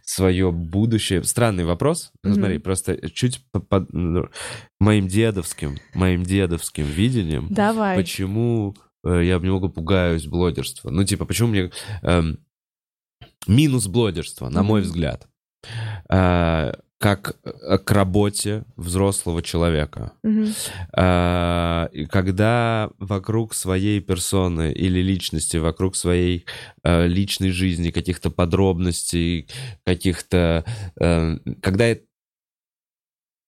свое будущее? Странный вопрос. Ну, Мгм. смотри, просто чуть по- по- ну, моим дедовским, моим дедовским видением, Давай. почему э, я немного пугаюсь блогерства. Ну, типа, почему мне... эм, минус блогерства, на мой взгляд. Э, Как э, к работе взрослого человека. И когда вокруг своей персоны или личности, вокруг своей э, личной жизни, каких-то подробностей, каких-то... э, когда э-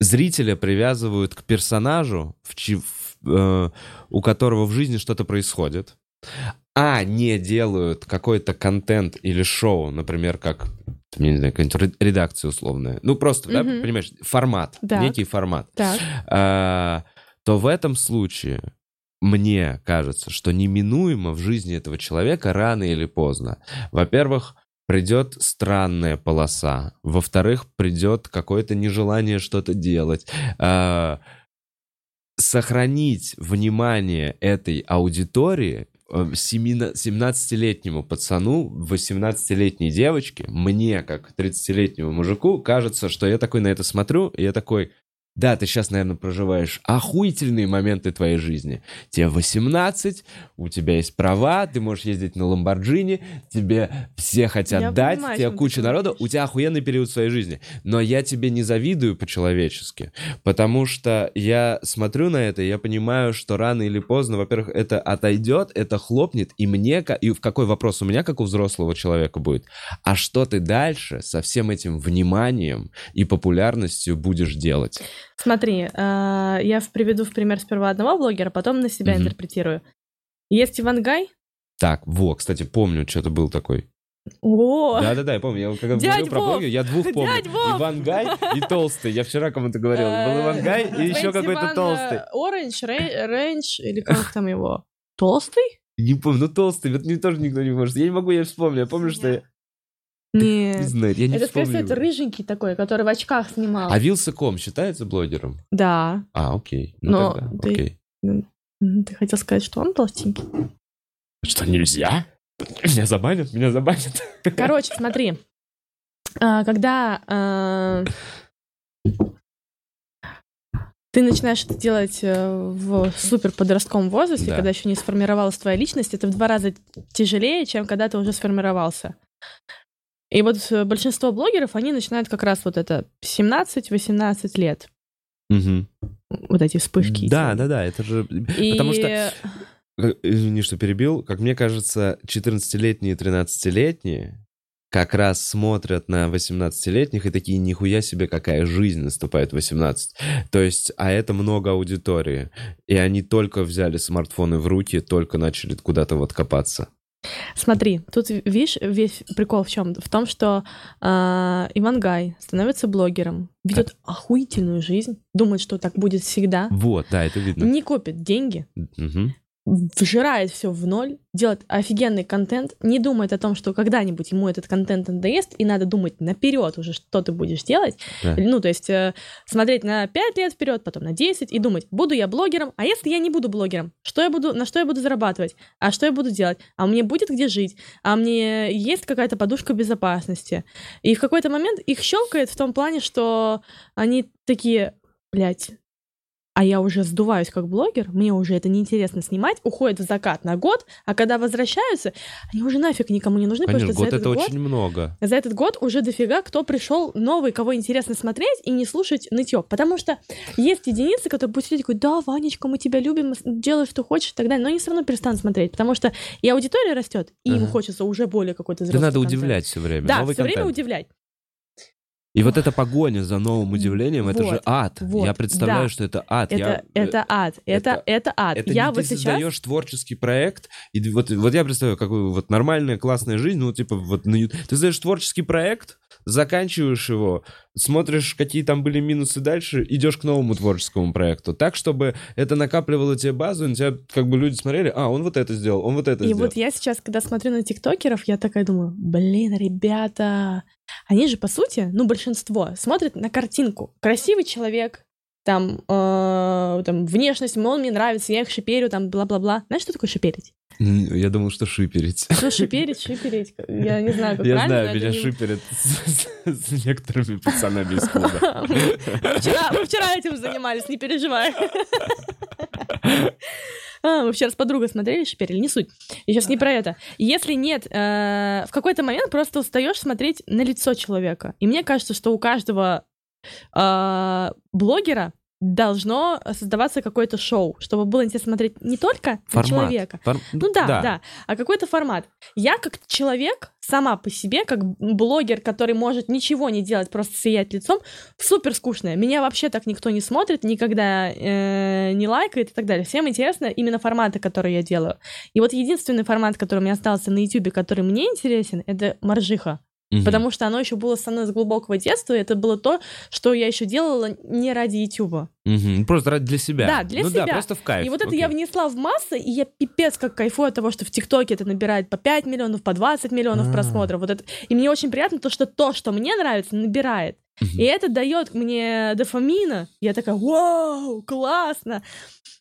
зрителя привязывают к персонажу, в чи- в, э, у которого в жизни что-то происходит, а не делают какой-то контент или шоу, например, как, я не знаю, какая-нибудь ре- редакция условная. Ну, просто, да, Мгм. понимаешь, формат, Так. некий формат Так. а, то в этом случае мне кажется, что неминуемо в жизни этого человека рано или поздно, во-первых, придет странная полоса, во-вторых, придет какое-то нежелание что-то делать. А, сохранить внимание этой аудитории э, семина- 17-летнему пацану, 18-летней девочке, мне, как 30-летнему мужику, кажется, что я такой на это смотрю, и я такой, да, ты сейчас, наверное, проживаешь охуительные моменты твоей жизни. Тебе 18, у тебя есть права, ты можешь ездить на Ламборджини, тебе все хотят Я дать, понимаю, тебе куча народа, у тебя охуенный период своей жизни. Но я тебе не завидую по-человечески, потому что я смотрю на это, и я понимаю, что рано или поздно, во-первых, это отойдет, это хлопнет, и мне, и в какой вопрос у меня, как у взрослого человека будет, а что ты дальше со всем этим вниманием и популярностью будешь делать? Смотри, э, я приведу в пример сперва одного блогера, потом на себя интерпретирую. Есть Ивангай. Так, во, кстати, помню, что-то был такой. О, Да-да-да, я помню. Я когда Дядь говорил про блогера, я двух помню. Дядь Вов! Ивангай и Толстый. Я вчера кому-то говорил. Был Ивангай и еще какой-то Толстый. Оранж, Рейндж, или как там его? Толстый? Не помню, ну Толстый, вот мне тоже никто не может. Я не могу, я вспомню. Я помню, что я... Не Нет. знаю, я не Это, скорее всего, это рыженький такой, который в очках снимал. А Вилса.ком считается блогером? Да. А, окей. Ну Но тогда, ты- окей. Ты хотел сказать, что он толстенький? Что, нельзя? Меня забанят, меня забанят. Короче, смотри. А, Когда а, ты начинаешь это делать э, в супер подростковом возрасте, Да. когда еще не сформировалась твоя личность, это в два раза тяжелее, чем когда ты уже сформировался. И вот э, большинство блогеров, они начинают как раз вот это 17-18 лет. Мгм. Вот эти вспышки. Да, да, да, это же... И... Потому что Э, Извини, что перебил. Как мне кажется, 14-летние и 13-летние как раз смотрят на 18-летних и такие, нихуя себе, какая жизнь наступает в 18. То есть, а это много аудитории. И они только взяли смартфоны в руки, только начали куда-то вот копаться. Смотри, тут, видишь, весь прикол в чем? В том, что а, Ивангай становится блогером, ведет охуительную жизнь, думает, что так будет всегда, Вот, да, это видно. не копит деньги, Мгм. Вжирает все в ноль, делает офигенный контент, не думает о том, что когда-нибудь ему этот контент надоест, и надо думать наперед уже, что ты будешь делать. Да. Ну, то есть э, смотреть на 5 лет вперед, потом на 10 и думать, буду я блогером, а если я не буду блогером, что я буду, на что я буду зарабатывать, а что я буду делать, а мне будет где жить, а мне есть какая-то подушка безопасности. И в какой-то момент их щелкает в том плане, что они такие, блядь, а я уже сдуваюсь как блогер, мне уже это неинтересно снимать, уходят в закат на год, а когда возвращаются, они уже нафиг никому не нужны, Конечно, потому что год за это этот год очень много. за этот год уже дофига кто пришел новый, кого интересно смотреть и не слушать нытье. Потому что есть единицы, которые будут сидеть такой, да, Ванечка, мы тебя любим, делай, что хочешь и так далее, но они все равно перестанут смотреть, потому что и аудитория растет, и им Ага. хочется уже более какой-то Да взрослый надо контент. удивлять все время. Да, все время контент. удивлять. И вот эта погоня за новым удивлением, это Вот, же ад. вот, Я представляю, да. что это ад. Это, Я, э, это ад, это, это- это, ад. Это я не вот ты сейчас... создаешь творческий проект, и вот, вот я представляю, какую вот нормальная классная жизнь, ну, типа, вот ты создаешь творческий проект, заканчиваешь его, смотришь, какие там были минусы дальше, идешь к новому творческому проекту. Так, чтобы это накапливало тебе базу, и на тебя как бы люди смотрели, а, он вот это сделал, он вот это И сделал. вот я сейчас, когда смотрю на тиктокеров, я такая думаю, блин, ребята, они же, по сути, ну, большинство, смотрят на картинку. Красивый человек, там, э, там, внешность, он мне нравится, я их шиперю, там, бла-бла-бла. Знаешь, что такое шиперить? Я думал, что шиперить. Ну, шиперить, шиперить, я не знаю, как Я правильно. знаю, меня не- шиперят с, с- с некоторыми пацанами из клуба. Мы вчера, мы вчера этим занимались, не переживай. А, мы вчера с подругой смотрели шиперили, не суть. Я сейчас не про это. Если нет, э, в какой-то момент просто устаешь смотреть на лицо человека. И мне кажется, что у каждого э, блогера должно создаваться какое-то шоу, чтобы было интересно смотреть не только на Формат. человека, Фор- ну да, да, а какой-то формат. Я как человек сама по себе, как блогер, который может ничего не делать, просто сиять лицом, супер скучная. Меня вообще так никто не смотрит, никогда э, не лайкает и так далее. Всем интересно именно форматы, которые я делаю. И вот единственный формат, который у меня остался на YouTube, который мне интересен, это моржиха. Мгм. Потому что оно еще было со мной с глубокого детства, и это было то, что я еще делала не ради YouTube. Мгм. Просто ради для себя. Да, для ну да, себя. просто в кайф. И вот это Окей. я внесла в массы, и я пипец как кайфую от того, что в ТикТоке это набирает по 5 миллионов, по 20 миллионов А. просмотров. Вот это. И мне очень приятно то, что то, что мне нравится, набирает. И это дает мне дофамина. Я такая, вау, классно,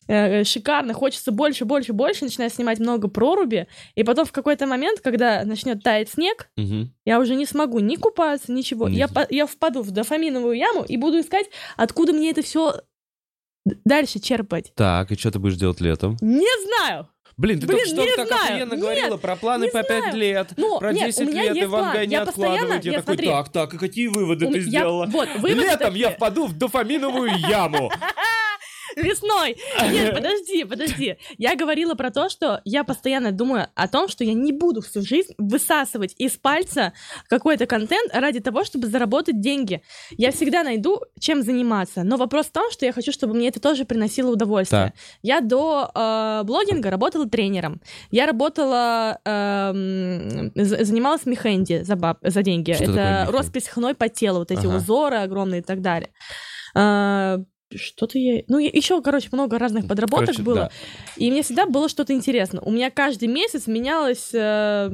э, шикарно, хочется больше, больше, больше, начинаю снимать много проруби, и потом в какой-то момент, когда начнет таять снег, я уже не смогу ни купаться, ничего. Нет. Я, я впаду в дофаминовую яму и буду искать, откуда мне это все дальше черпать. Так, и что ты будешь делать летом? Не знаю. Блин, ты Блин, только что так знаю. охуенно Нет, говорила про планы по 5 знаю. лет, Ну, про нет, 10 у меня лет, Ивангай план. не откладывать. Я я такой, смотри. так, так, и какие выводы У ты я- сделала? вот, Летом я впаду в дофаминовую яму. Весной. Нет, подожди, подожди. Я говорила про то, что я постоянно думаю о том, что я не буду всю жизнь высасывать из пальца какой-то контент ради того, чтобы заработать деньги. Я всегда найду, чем заниматься. Но вопрос в том, что я хочу, чтобы мне это тоже приносило удовольствие. Так. Я до э, блогинга работала тренером. Я работала, з- занималась мехенди за, баб, за деньги. Что это роспись хной по телу, вот эти Ага. узоры огромные и так далее. А, что-то я... Ну, еще, короче, много разных подработок Короче, было. да. И мне всегда было что-то интересно. У меня каждый месяц менялось э,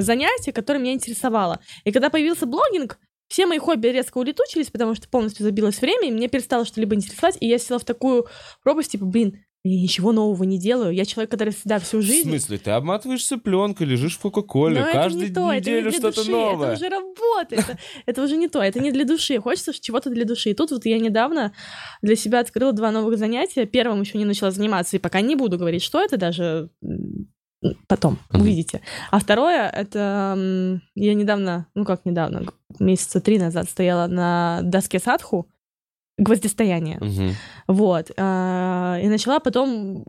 занятие, которое меня интересовало. И когда появился блогинг, все мои хобби резко улетучились, потому что полностью забилось время, и мне перестало что-либо интересовать, и я села в такую пропасть, типа, блин, я ничего нового не делаю. Я человек, который всегда всю В жизнь... смысле, ты обматываешься пленкой, лежишь в Кока-Коле, Но это каждую не то, это не неделю для что-то души, новое. Это уже работа, это, уже не то, это не для души. Хочется чего-то для души. И тут вот я недавно для себя открыла два новых занятия. Первым еще не начала заниматься, и пока не буду говорить, что это даже потом Мгм. увидите. А второе, это я недавно, ну как недавно, месяца три назад стояла на доске садху, гвоздистояние. Мгм. Вот. а, И начала потом,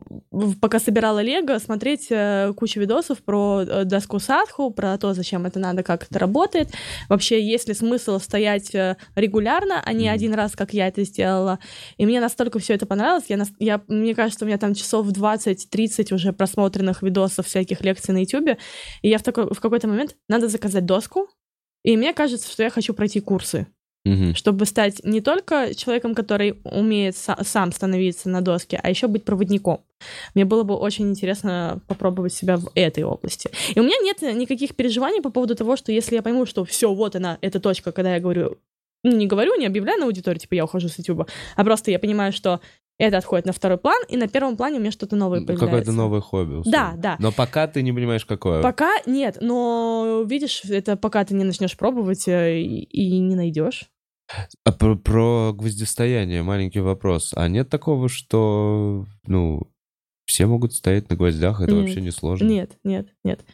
пока собирала Лего, смотреть э, кучу видосов про э, доску садху, про то, зачем это надо, как это работает. Вообще, есть ли смысл стоять э, регулярно, а не один раз, как я это сделала. И мне настолько все это понравилось. Я, я, мне кажется, у меня там часов 20-30 уже просмотренных видосов всяких лекций на YouTube. И я в, такой, в какой-то момент надо заказать доску. И мне кажется, что я хочу пройти курсы Мгм. чтобы стать не только человеком, который умеет са- сам становиться на доске, а еще быть проводником. Мне было бы очень интересно попробовать себя в этой области. И у меня нет никаких переживаний по поводу того, что если я пойму, что все, вот она, эта точка, когда я говорю, ну, не говорю, не объявляю на аудиторию, типа я ухожу с YouTube, а просто я понимаю, что это отходит на второй план, и на первом плане у меня что-то новое появляется. Какое-то новое хобби. условно. Да, да. Но пока ты не понимаешь, какое. Пока нет, но видишь, это пока ты не начнешь пробовать э, и, и не найдешь. А про, про гвоздистояние маленький вопрос. А нет такого, что, ну, все могут стоять на гвоздях, это Нет. вообще не сложно? Нет, нет, нет.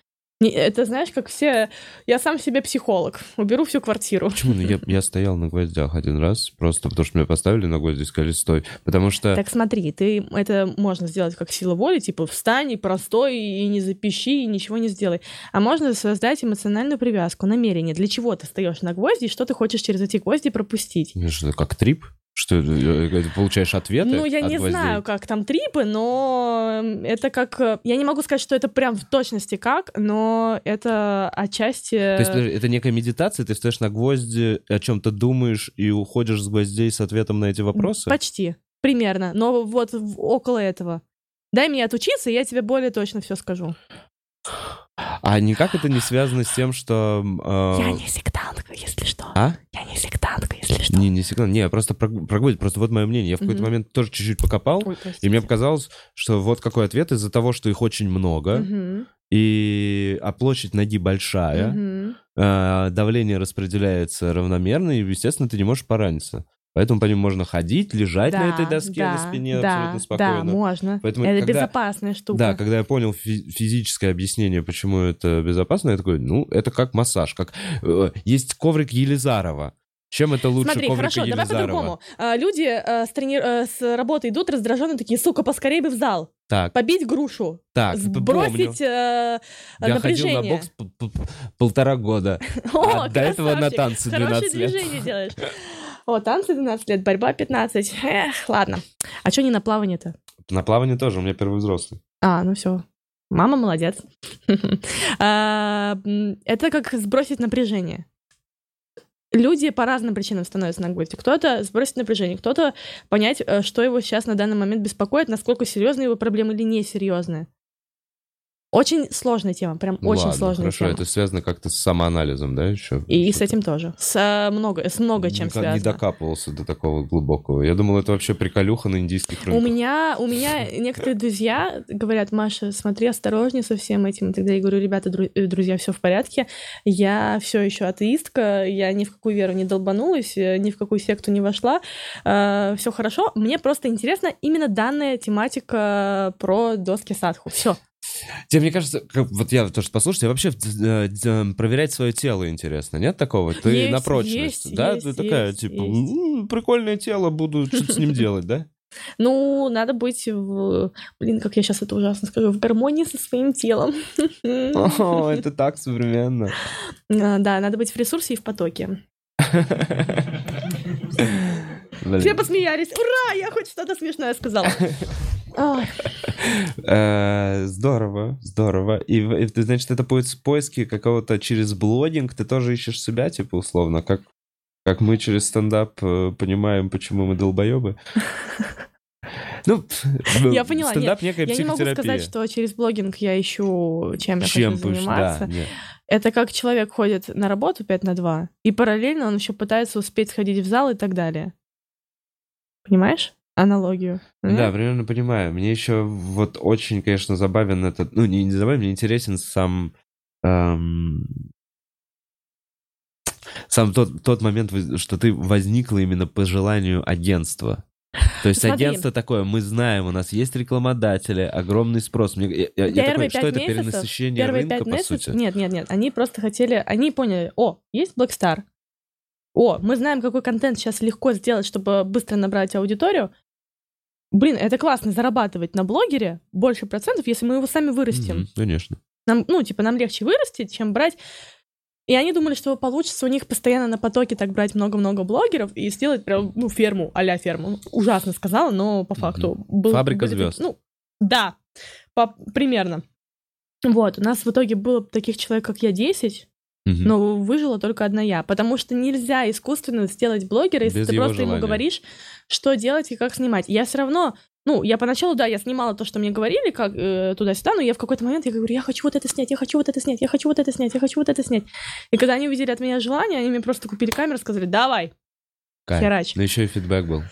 Это знаешь, как все... Я сам себе психолог. Уберу всю квартиру. Почему? Ну, я, я стоял на гвоздях один раз, просто потому что меня поставили на гвозди сказали, стой. Потому что... Так смотри, ты это можно сделать как сила воли, типа встань и простой, и не запищи, и ничего не сделай. А можно создать эмоциональную привязку, намерение. Для чего ты стоишь на гвозди, и что ты хочешь через эти гвозди пропустить? Ну, Что, как трип? Что, э, э, ты получаешь ответы Ну, я от не гвоздей? знаю, как там трипы, но это как... э, Я не могу сказать, что это прям в точности как, но это отчасти... То есть, подожди, это некая медитация, ты встаешь на гвозди, о чем-то думаешь и уходишь с гвоздей с ответом на эти вопросы? Почти, примерно. Но вот около этого. Дай мне отучиться, и я тебе более точно все скажу. А никак это не связано с тем, что... э, Я не сектантка, если что. А? Я не сектантка, если что. Не, не секунд, не, просто про, про гвозди, просто вот мое мнение. Я в какой-то Мгм. момент тоже чуть-чуть покопал, Ой, и мне показалось, что вот какой ответ из-за того, что их очень много, Мгм, и а площадь ноги большая, мгм. а, давление распределяется равномерно, и, естественно, ты не можешь пораниться. Поэтому по ним можно ходить, лежать на Да, этой доске на да, спине да, абсолютно спокойно. Да, можно. Поэтому это когда- безопасная штука. Да, когда я понял фи- физическое объяснение, почему это безопасно, я такой, ну, это как массаж, как э, есть коврик Елизарова. Чем это лучше Смотри, коврика хорошо, давай Елизарова? по-другому. А, Люди э, с, трени- э, с работы идут раздраженные, такие, сука, поскорее бы в зал. Так, Побить грушу. так, сбросить помню. э, Я ходил на бокс полтора года. О, а до этого на танцы Хорошее 12 лет. движение делаешь. О, танцы 12 лет, борьба 15. Эх, ладно. А что не на плавание-то? На плавание тоже, у меня первый взрослый. А, ну все. Мама молодец. А, Это как сбросить напряжение. Люди по разным причинам становятся на гвозди. Кто-то сбросить напряжение, кто-то понять, э, что его сейчас на данный момент беспокоит, насколько серьезны его проблемы или несерьезные. Очень сложная тема, прям Ну очень ладно, сложная хорошо, тема. это связано как-то с самоанализом, да, еще? И, с этим тоже. С э, много, с много чем Никак Не связано. докапывался до такого глубокого. Я думал, это вообще приколюха на индийских У рынках. меня, у меня некоторые друзья говорят, Маша, смотри осторожнее со всем этим. И тогда я говорю, ребята, э, друзья, все в порядке. Я все еще атеистка, я ни в какую веру не долбанулась, э, ни в какую секту не вошла. все хорошо. Мне просто интересна именно данная тематика про доски садху. Все. Тебе, мне кажется, как- вот я тоже послушал, тебе вообще э, проверять свое тело интересно, нет такого? Ты Есть, на прочность, есть, да? есть, Ты такая, есть, типа, есть. «М, прикольное тело, буду что-то с ним делать, да? Ну, надо быть в... Блин, как я сейчас это ужасно скажу. В гармонии со своим телом. О, это так современно. А, Да, надо быть в ресурсе и в потоке. Все посмеялись. Ура, я хоть что-то смешное сказала. Э, Здорово, здорово. И, значит, это поис- поиски какого-то через блогинг, ты тоже ищешь себя, типа, условно, как, как мы через стендап э, понимаем, почему мы долбоебы. Ну, Я поняла, стендап некая Я не могу сказать, что через блогинг я ищу, чем я Чем хочу будешь, заниматься. да, нет. Это как человек ходит на работу 5 на 2, и параллельно он еще пытается успеть сходить в зал и так далее. Понимаешь аналогию? М? Да, примерно понимаю. Мне еще вот очень, конечно, забавен этот... Ну, не, не забавен, мне интересен сам... эм, Сам тот, тот момент, что ты возникла именно по желанию агентства. То есть Смотри. агентство такое, мы знаем, у нас есть рекламодатели, огромный спрос. Мне, я, я- такой, что пять это месяцев- перенасыщение Первые рынка, пять по месяцев... сути? Нет, нет, нет. Они просто хотели... Они поняли, о, есть Black Star. О, мы знаем, какой контент сейчас легко сделать, чтобы быстро набрать аудиторию. Блин, это классно зарабатывать на блогере больше процентов, если мы его сами вырастим. Мгм, конечно. Нам, ну, типа, нам легче вырастить, чем брать. И они думали, что получится у них постоянно на потоке так брать много-много блогеров и сделать прям, ну, ферму, а ферму. Ужасно сказала, но по факту... был- Фабрика были звезд. Ну, да, по- примерно. Вот, у нас в итоге было таких человек, как я, 10, Мгм. но выжила только одна я. Потому что нельзя искусственно сделать блогера, если Без ты просто ему желания. говоришь, что делать и как снимать. Я все равно, ну, я поначалу, да, я снимала то, что мне говорили, как э, туда-сюда, но я в какой-то момент я говорю, я хочу вот это снять, я хочу вот это снять, я хочу вот это снять, я хочу вот это снять. И когда они увидели от меня желание, они мне просто купили камеру, сказали, давай, Кайф. херач. Ну, еще и фидбэк был.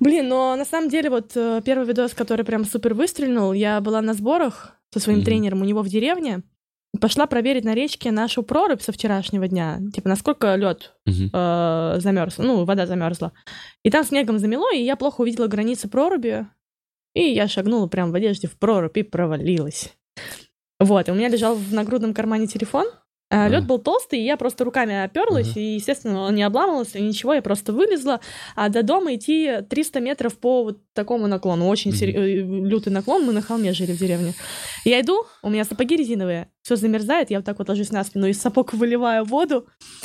Блин, но на самом деле вот э, первый видос, который прям супер выстрелил, я была на сборах со своим Мгм. тренером у него в деревне, пошла проверить на речке нашу прорубь со вчерашнего дня, типа насколько лед Мгм. замерз, ну вода замерзла, и там снегом замело, и я плохо увидела границы проруби, и я шагнула прям в одежде в прорубь и провалилась. Вот, и у меня лежал в нагрудном кармане телефон, а Ага. лед был толстый, и я просто руками оперлась, и, естественно, он не обламывался, и ничего, я просто вылезла, а до дома идти 300 метров по вот такому наклону, очень сери- э, лютый наклон, мы на холме жили в деревне. Я иду, у меня сапоги резиновые, все замерзает, я вот так вот ложусь на спину, из сапог выливаю воду, э,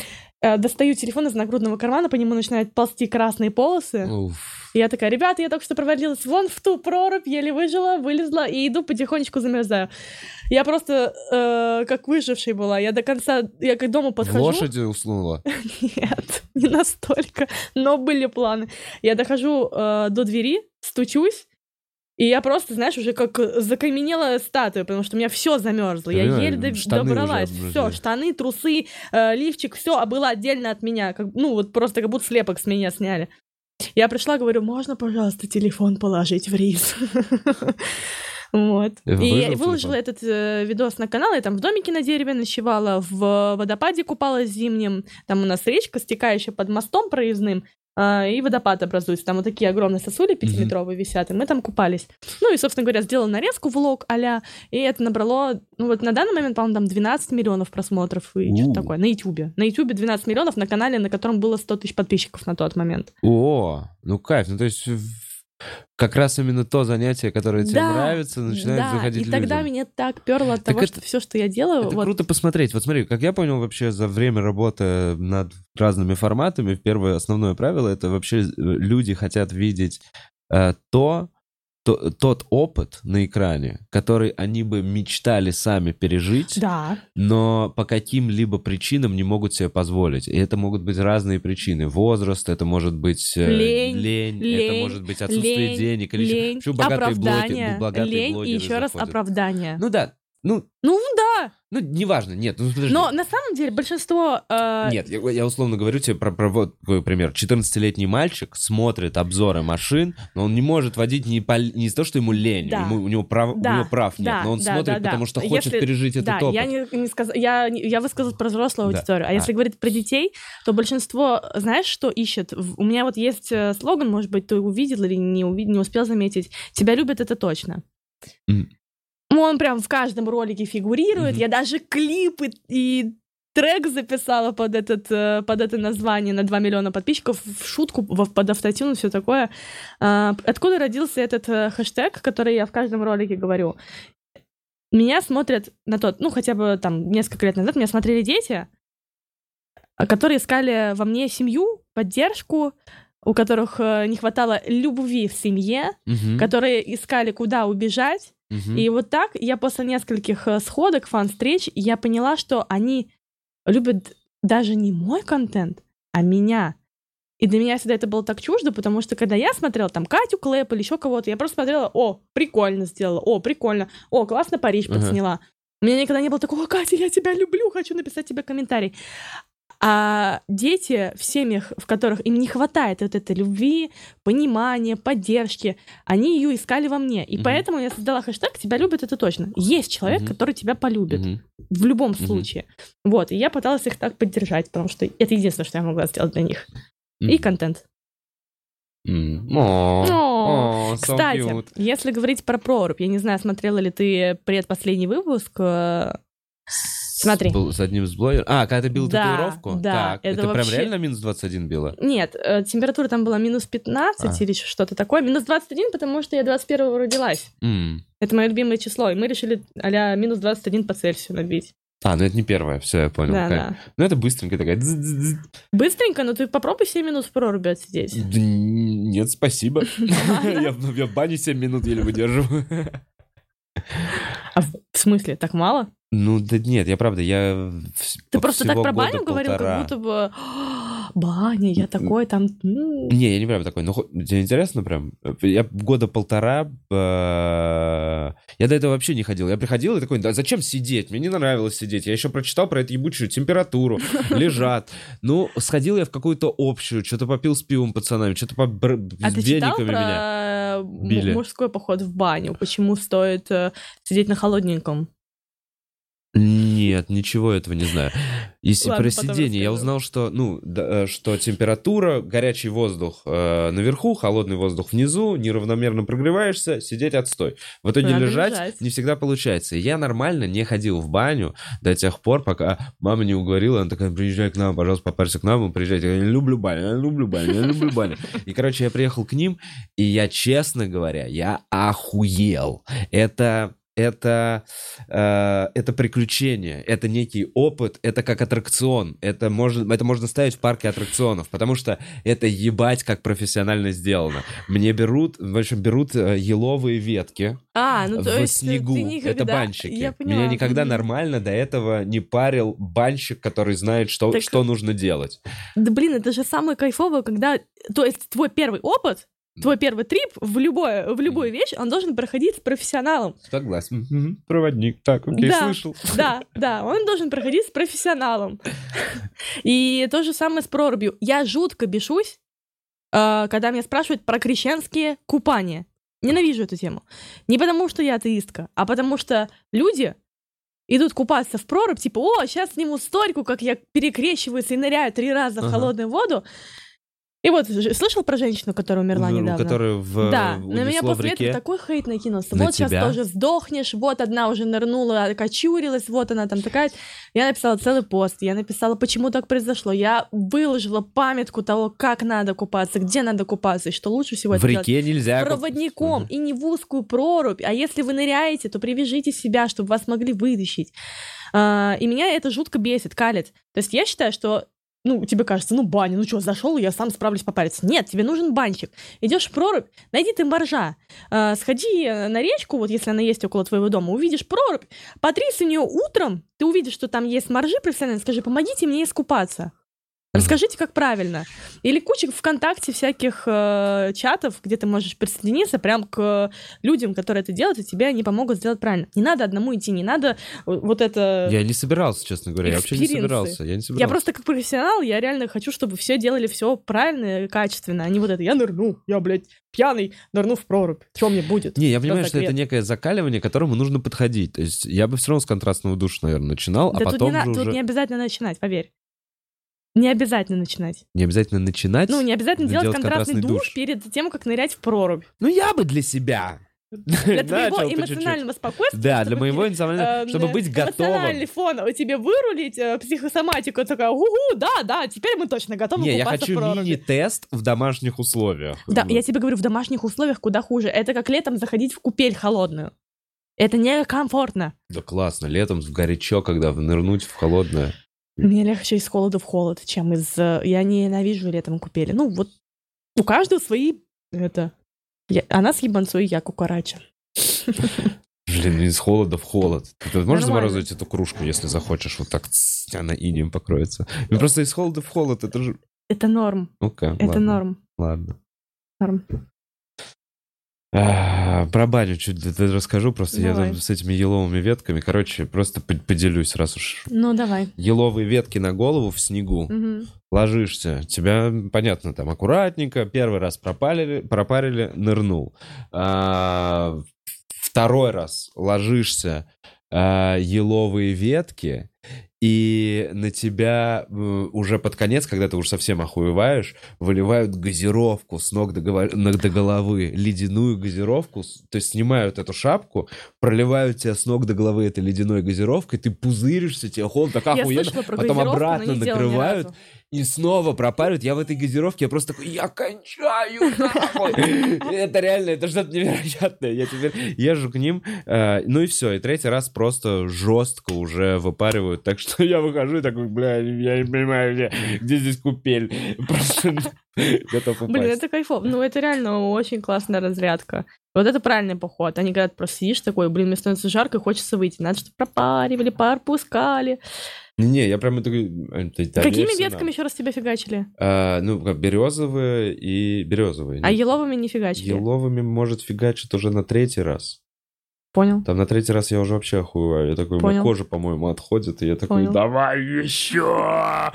достаю телефон из нагрудного кармана, по нему начинают ползти красные полосы, Уф. и я такая, ребята, я только что провалилась вон в ту прорубь, еле выжила, вылезла и иду потихонечку замерзаю. Я просто э, как выжившей была. Я до конца, я к дому подхожу. лошади уснула. Нет, не настолько, но были планы. Я дохожу э, до двери, стучусь, и я просто, знаешь, уже как закаменела статуя, потому что у меня все замерзло. Я еле до- добралась. Все, штаны, трусы, э, лифчик, все было отдельно от меня. Как, ну, вот просто как будто слепок с меня сняли. Я пришла, говорю, можно, пожалуйста, телефон положить в рис? Вот. И я выложила этот э, видос на канал. Я там в домике на дереве ночевала, в водопаде купалась зимним. Там у нас речка, стекающая под мостом проездным, а, и водопад образуется. Там вот такие огромные сосули пятиметровые висят, и мы там купались. Ну и, собственно говоря, сделала нарезку влог а и это набрало, ну вот на данный момент, по-моему, там 12 миллионов просмотров и У. что-то такое. На Ютубе. На Ютубе 12 миллионов, на канале, на котором было 100 тысяч подписчиков на тот момент. О, ну кайф. Ну, то есть как раз именно то занятие, которое тебе Да, нравится, начинает да, заходить и тогда людям. меня так перло от Так того, это- что все, что я делаю, Это вот круто посмотреть. Вот смотри, как я понял вообще за время работы над разными форматами, первое основное правило это вообще э, люди хотят видеть э, то, то- тот опыт на экране, который они бы мечтали сами пережить, Да, но по каким-либо причинам не могут себе позволить. И это могут быть разные причины. Возраст, это может быть э, Лень, лень, это лень, может быть отсутствие лень, денег. Или еще- лень, Почему богатые оправдание, богатые лень и блогеры еще раз заходят? оправдание. Ну да, ну, Ну да, ну неважно, нет, ну подожди. но на самом деле большинство... э, Нет, я, я условно говорю тебе про, про вот такой пример. 14-летний мальчик смотрит обзоры машин, но он не может водить не, по, не из-за того, что ему лень, Да. ему, у, него прав, Да, у него прав нет, да, но он да, смотрит, да, да. потому что хочет Если- пережить этот да, опыт. я не, не сказала, я, не- я высказалась про взрослую Да. аудиторию. А, А. если говорить про детей, то большинство, знаешь, что ищет? У меня вот есть э, слоган, может быть, ты увидел или не, увидел, не успел заметить. Тебя любят, это точно. Мгм. Он прям в каждом ролике фигурирует. Мгм. Я даже клипы и трек записала под, этот, э, под это название на 2 миллиона подписчиков в шутку, в- под автотюн, все такое. А, Откуда родился этот э, хэштег, который я в каждом ролике говорю? Меня смотрят на тот, ну, хотя бы там несколько лет назад меня смотрели дети, а, которые искали во мне семью, поддержку, у которых э, не хватало любви в семье, Мгм, которые искали, куда убежать, мгм. и вот так я после нескольких э, сходок, фан-встреч, я поняла, что они любят даже не мой контент, а меня. И для меня всегда это было так чуждо, потому что когда я смотрела там Катю Клэп или еще кого-то, я просто смотрела, о, прикольно сделала, о, прикольно, о, классно Париж подсняла. У меня никогда не было такого, Катя, я тебя люблю, хочу написать тебе комментарий. А дети в семьях, в которых им не хватает вот этой любви, понимания, поддержки, они ее искали во мне. И Мгм. поэтому я создала хэштег «Тебя любят, это точно». Есть человек, Мгм. который тебя полюбит. Мгм. В любом случае. Вот. И я пыталась их так поддержать, потому что это единственное, что я могла сделать для них. И контент. О, О, о, so Кстати, cute. если говорить про прорубь, я не знаю, смотрела ли ты предпоследний выпуск. Смотри. Был с одним из блогеров. А, когда ты бил Да, татуировку? да, Так, это это, прям вообще- реально минус 21 било? Нет, э, температура там была минус 15 А. или что-то такое. Минус 21, потому что я 21 родилась. М. Это мое любимое число. И мы решили а минус 21 по Цельсию набить. А, ну это не первое, все, я понял. да, да. Ну это быстренько такая. Быстренько, но ты попробуй 7 минут в проруби отсидеть. Да Нет, спасибо. Я в бане 7 минут еле выдерживаю. А в смысле, так мало? Ну да нет, я правда, я... Ты просто так про баню говорил, полтора. как будто бы «А, баня, я такой там. м». Не, я не прям такой. Ну, хо- тебе интересно прям? Я года полтора... э, Я до этого вообще не ходил. Я приходил и такой, да зачем сидеть? Мне не нравилось сидеть. Я еще прочитал про эту ебучую температуру. Лежат. Ну, сходил я в какую-то общую, что-то попил с пивом пацанами, что-то по бр- А с ты читал про меня. м- били. мужской поход в баню? Почему стоит э, сидеть на холодненьком? Нет, ничего этого не знаю. Если Ладно, про сиденье, я узнал, что, ну, да, э, что температура, горячий воздух э, наверху, холодный воздух внизу, неравномерно прогреваешься, сидеть отстой. В итоге Надо лежать, лежать. не всегда получается. Я нормально не ходил в баню до тех пор, пока мама не уговорила, она такая, приезжай к нам, пожалуйста, попарься к нам, приезжайте. Я люблю баню, я люблю баню, я люблю баню. И, короче, я приехал к ним, и я, честно говоря, я охуел. Это это, э, это приключение, это некий опыт, это как аттракцион, это можно, это можно ставить в парке аттракционов, потому что это ебать как профессионально сделано. Мне берут, в общем, берут э, еловые ветки А, ну то в есть снегу, ты никогда... это банщики. Я поняла. Меня никогда нормально до этого не парил банщик, который знает, что, Так- что нужно делать. Да блин, это же самое кайфовое, когда... То есть твой первый опыт, твой первый трип в, любое, в любую вещь, он должен проходить с профессионалом. Согласен. Проводник. Так, окей, Да. слышал. Да, да, он должен проходить с профессионалом. И то же самое с прорубью. Я жутко бешусь, э, когда меня спрашивают про крещенские купания. Ненавижу эту тему. Не потому, что я атеистка, а потому что люди идут купаться в прорубь, типа, о, сейчас сниму стойку, как я перекрещиваюсь и ныряю три раза в Ага. холодную воду. И вот, слышал про женщину, которая умерла В- недавно? Который в, Да, э, на меня после этого реке. такой хейт накинулся. На вот сейчас тебя? тоже сдохнешь, вот одна уже нырнула, окочурилась, вот она там такая. Я написала целый пост, я написала, почему так произошло. Я выложила памятку того, как надо купаться, где надо купаться, и что лучше всего В это делать. реке нельзя. Проводником, Мгм. и не в узкую прорубь. А если вы ныряете, то привяжите себя, чтобы вас могли вытащить. А, и меня это жутко бесит, калит. То есть я считаю, что ну, тебе кажется, ну, баня, ну что, зашел, я сам справлюсь попариться. Нет, тебе нужен банщик. Идешь в прорубь, найди ты моржа, а, сходи э, на речку, вот если она есть около твоего дома, увидишь прорубь, потрись у нее утром, ты увидишь, что там есть моржи профессиональные, скажи, помогите мне искупаться. Расскажите, как правильно. Или куча ВКонтакте всяких э, чатов, где ты можешь присоединиться прям к людям, которые это делают, и тебе они помогут сделать правильно. Не надо одному идти, не надо э, вот это... Я не собирался, честно говоря. Я вообще не собирался. Я не собирался. Я просто как профессионал, я реально хочу, чтобы все делали все правильно и качественно, а не вот это. Я нырну, я, блядь, пьяный, нырну в прорубь. Что мне будет? Не, я понимаю, что это некое закаливание, к которому нужно подходить. То есть я бы все равно с контрастного душа, наверное, начинал, а да тут, потом не, на- же тут уже... не обязательно начинать, поверь. Не обязательно начинать. Не обязательно начинать. Ну, не обязательно делать делать контрастный, контрастный душ, душ. перед тем, как нырять в прорубь. Ну, я бы для себя. Для твоего эмоционального спокойствия. Да, для моего эмоционального... Эм, Чтобы быть Эмоциональный готовым. фон тебе вырулить, э, психосоматику такая, угу, да, да, теперь мы точно готовы Не, я хочу в проруби». мини-тест в домашних условиях. Да, Вот. я тебе говорю, в домашних условиях куда хуже. Это как летом заходить в купель холодную. Это некомфортно. Да классно, летом в горячо, когда нырнуть в холодное. Мне легче из холода в холод, чем из... э, Я ненавижу летом купели. Ну, вот у каждого свои... Это... Я- Она с ебанцой, я кукарача. Блин, из холода в холод. Ты можешь Нормально. заморозить эту кружку, если захочешь, вот так, она инеем покроется. Ну, просто из холода в холод, это же... Это норм. Ну-ка, Это ладно, норм. Ладно. Норм. А, Про баню чуть расскажу, просто я Давай. там с этими еловыми ветками, короче, просто по- поделюсь, раз уж Ну, давай. еловые ветки на голову в снегу, Мгм. ложишься, тебя, понятно, там аккуратненько, первый раз пропалили, пропарили, нырнул. А, второй раз ложишься, а, еловые ветки, и на тебя э, уже под конец, когда ты уже совсем охуеваешь, выливают газировку с ног до, ног до головы, ледяную газировку, то есть снимают эту шапку, проливают тебя с ног до головы этой ледяной газировкой, ты пузыришься, тебе холодно, так охуенно, потом обратно накрывают. И снова пропаривают. Я в этой газировке, я просто такой, я кончаю. Это реально, это что-то невероятное. Я теперь езжу к ним, э, ну и все. И третий раз просто жестко уже выпаривают. Так что я выхожу и такой, бля, я не понимаю, где здесь купель. Просто готов упасть. Блин, это кайфово. Ну, это реально очень классная разрядка. Вот это правильный поход. Они говорят, просто сидишь такой, блин, мне становится жарко, хочется выйти. Надо, чтобы пропаривали, пар пускали. Не, я прямо такой... ты Какими ветками еще раз тебя фигачили? А, ну, как березовые и березовые. А еловыми не фигачили? Еловыми может фигачить уже на третий раз. Понял. Там на третий раз я уже вообще охуеваю. Я такой, Понял. кожа, по-моему, отходит, и я такой, Понял. давай еще!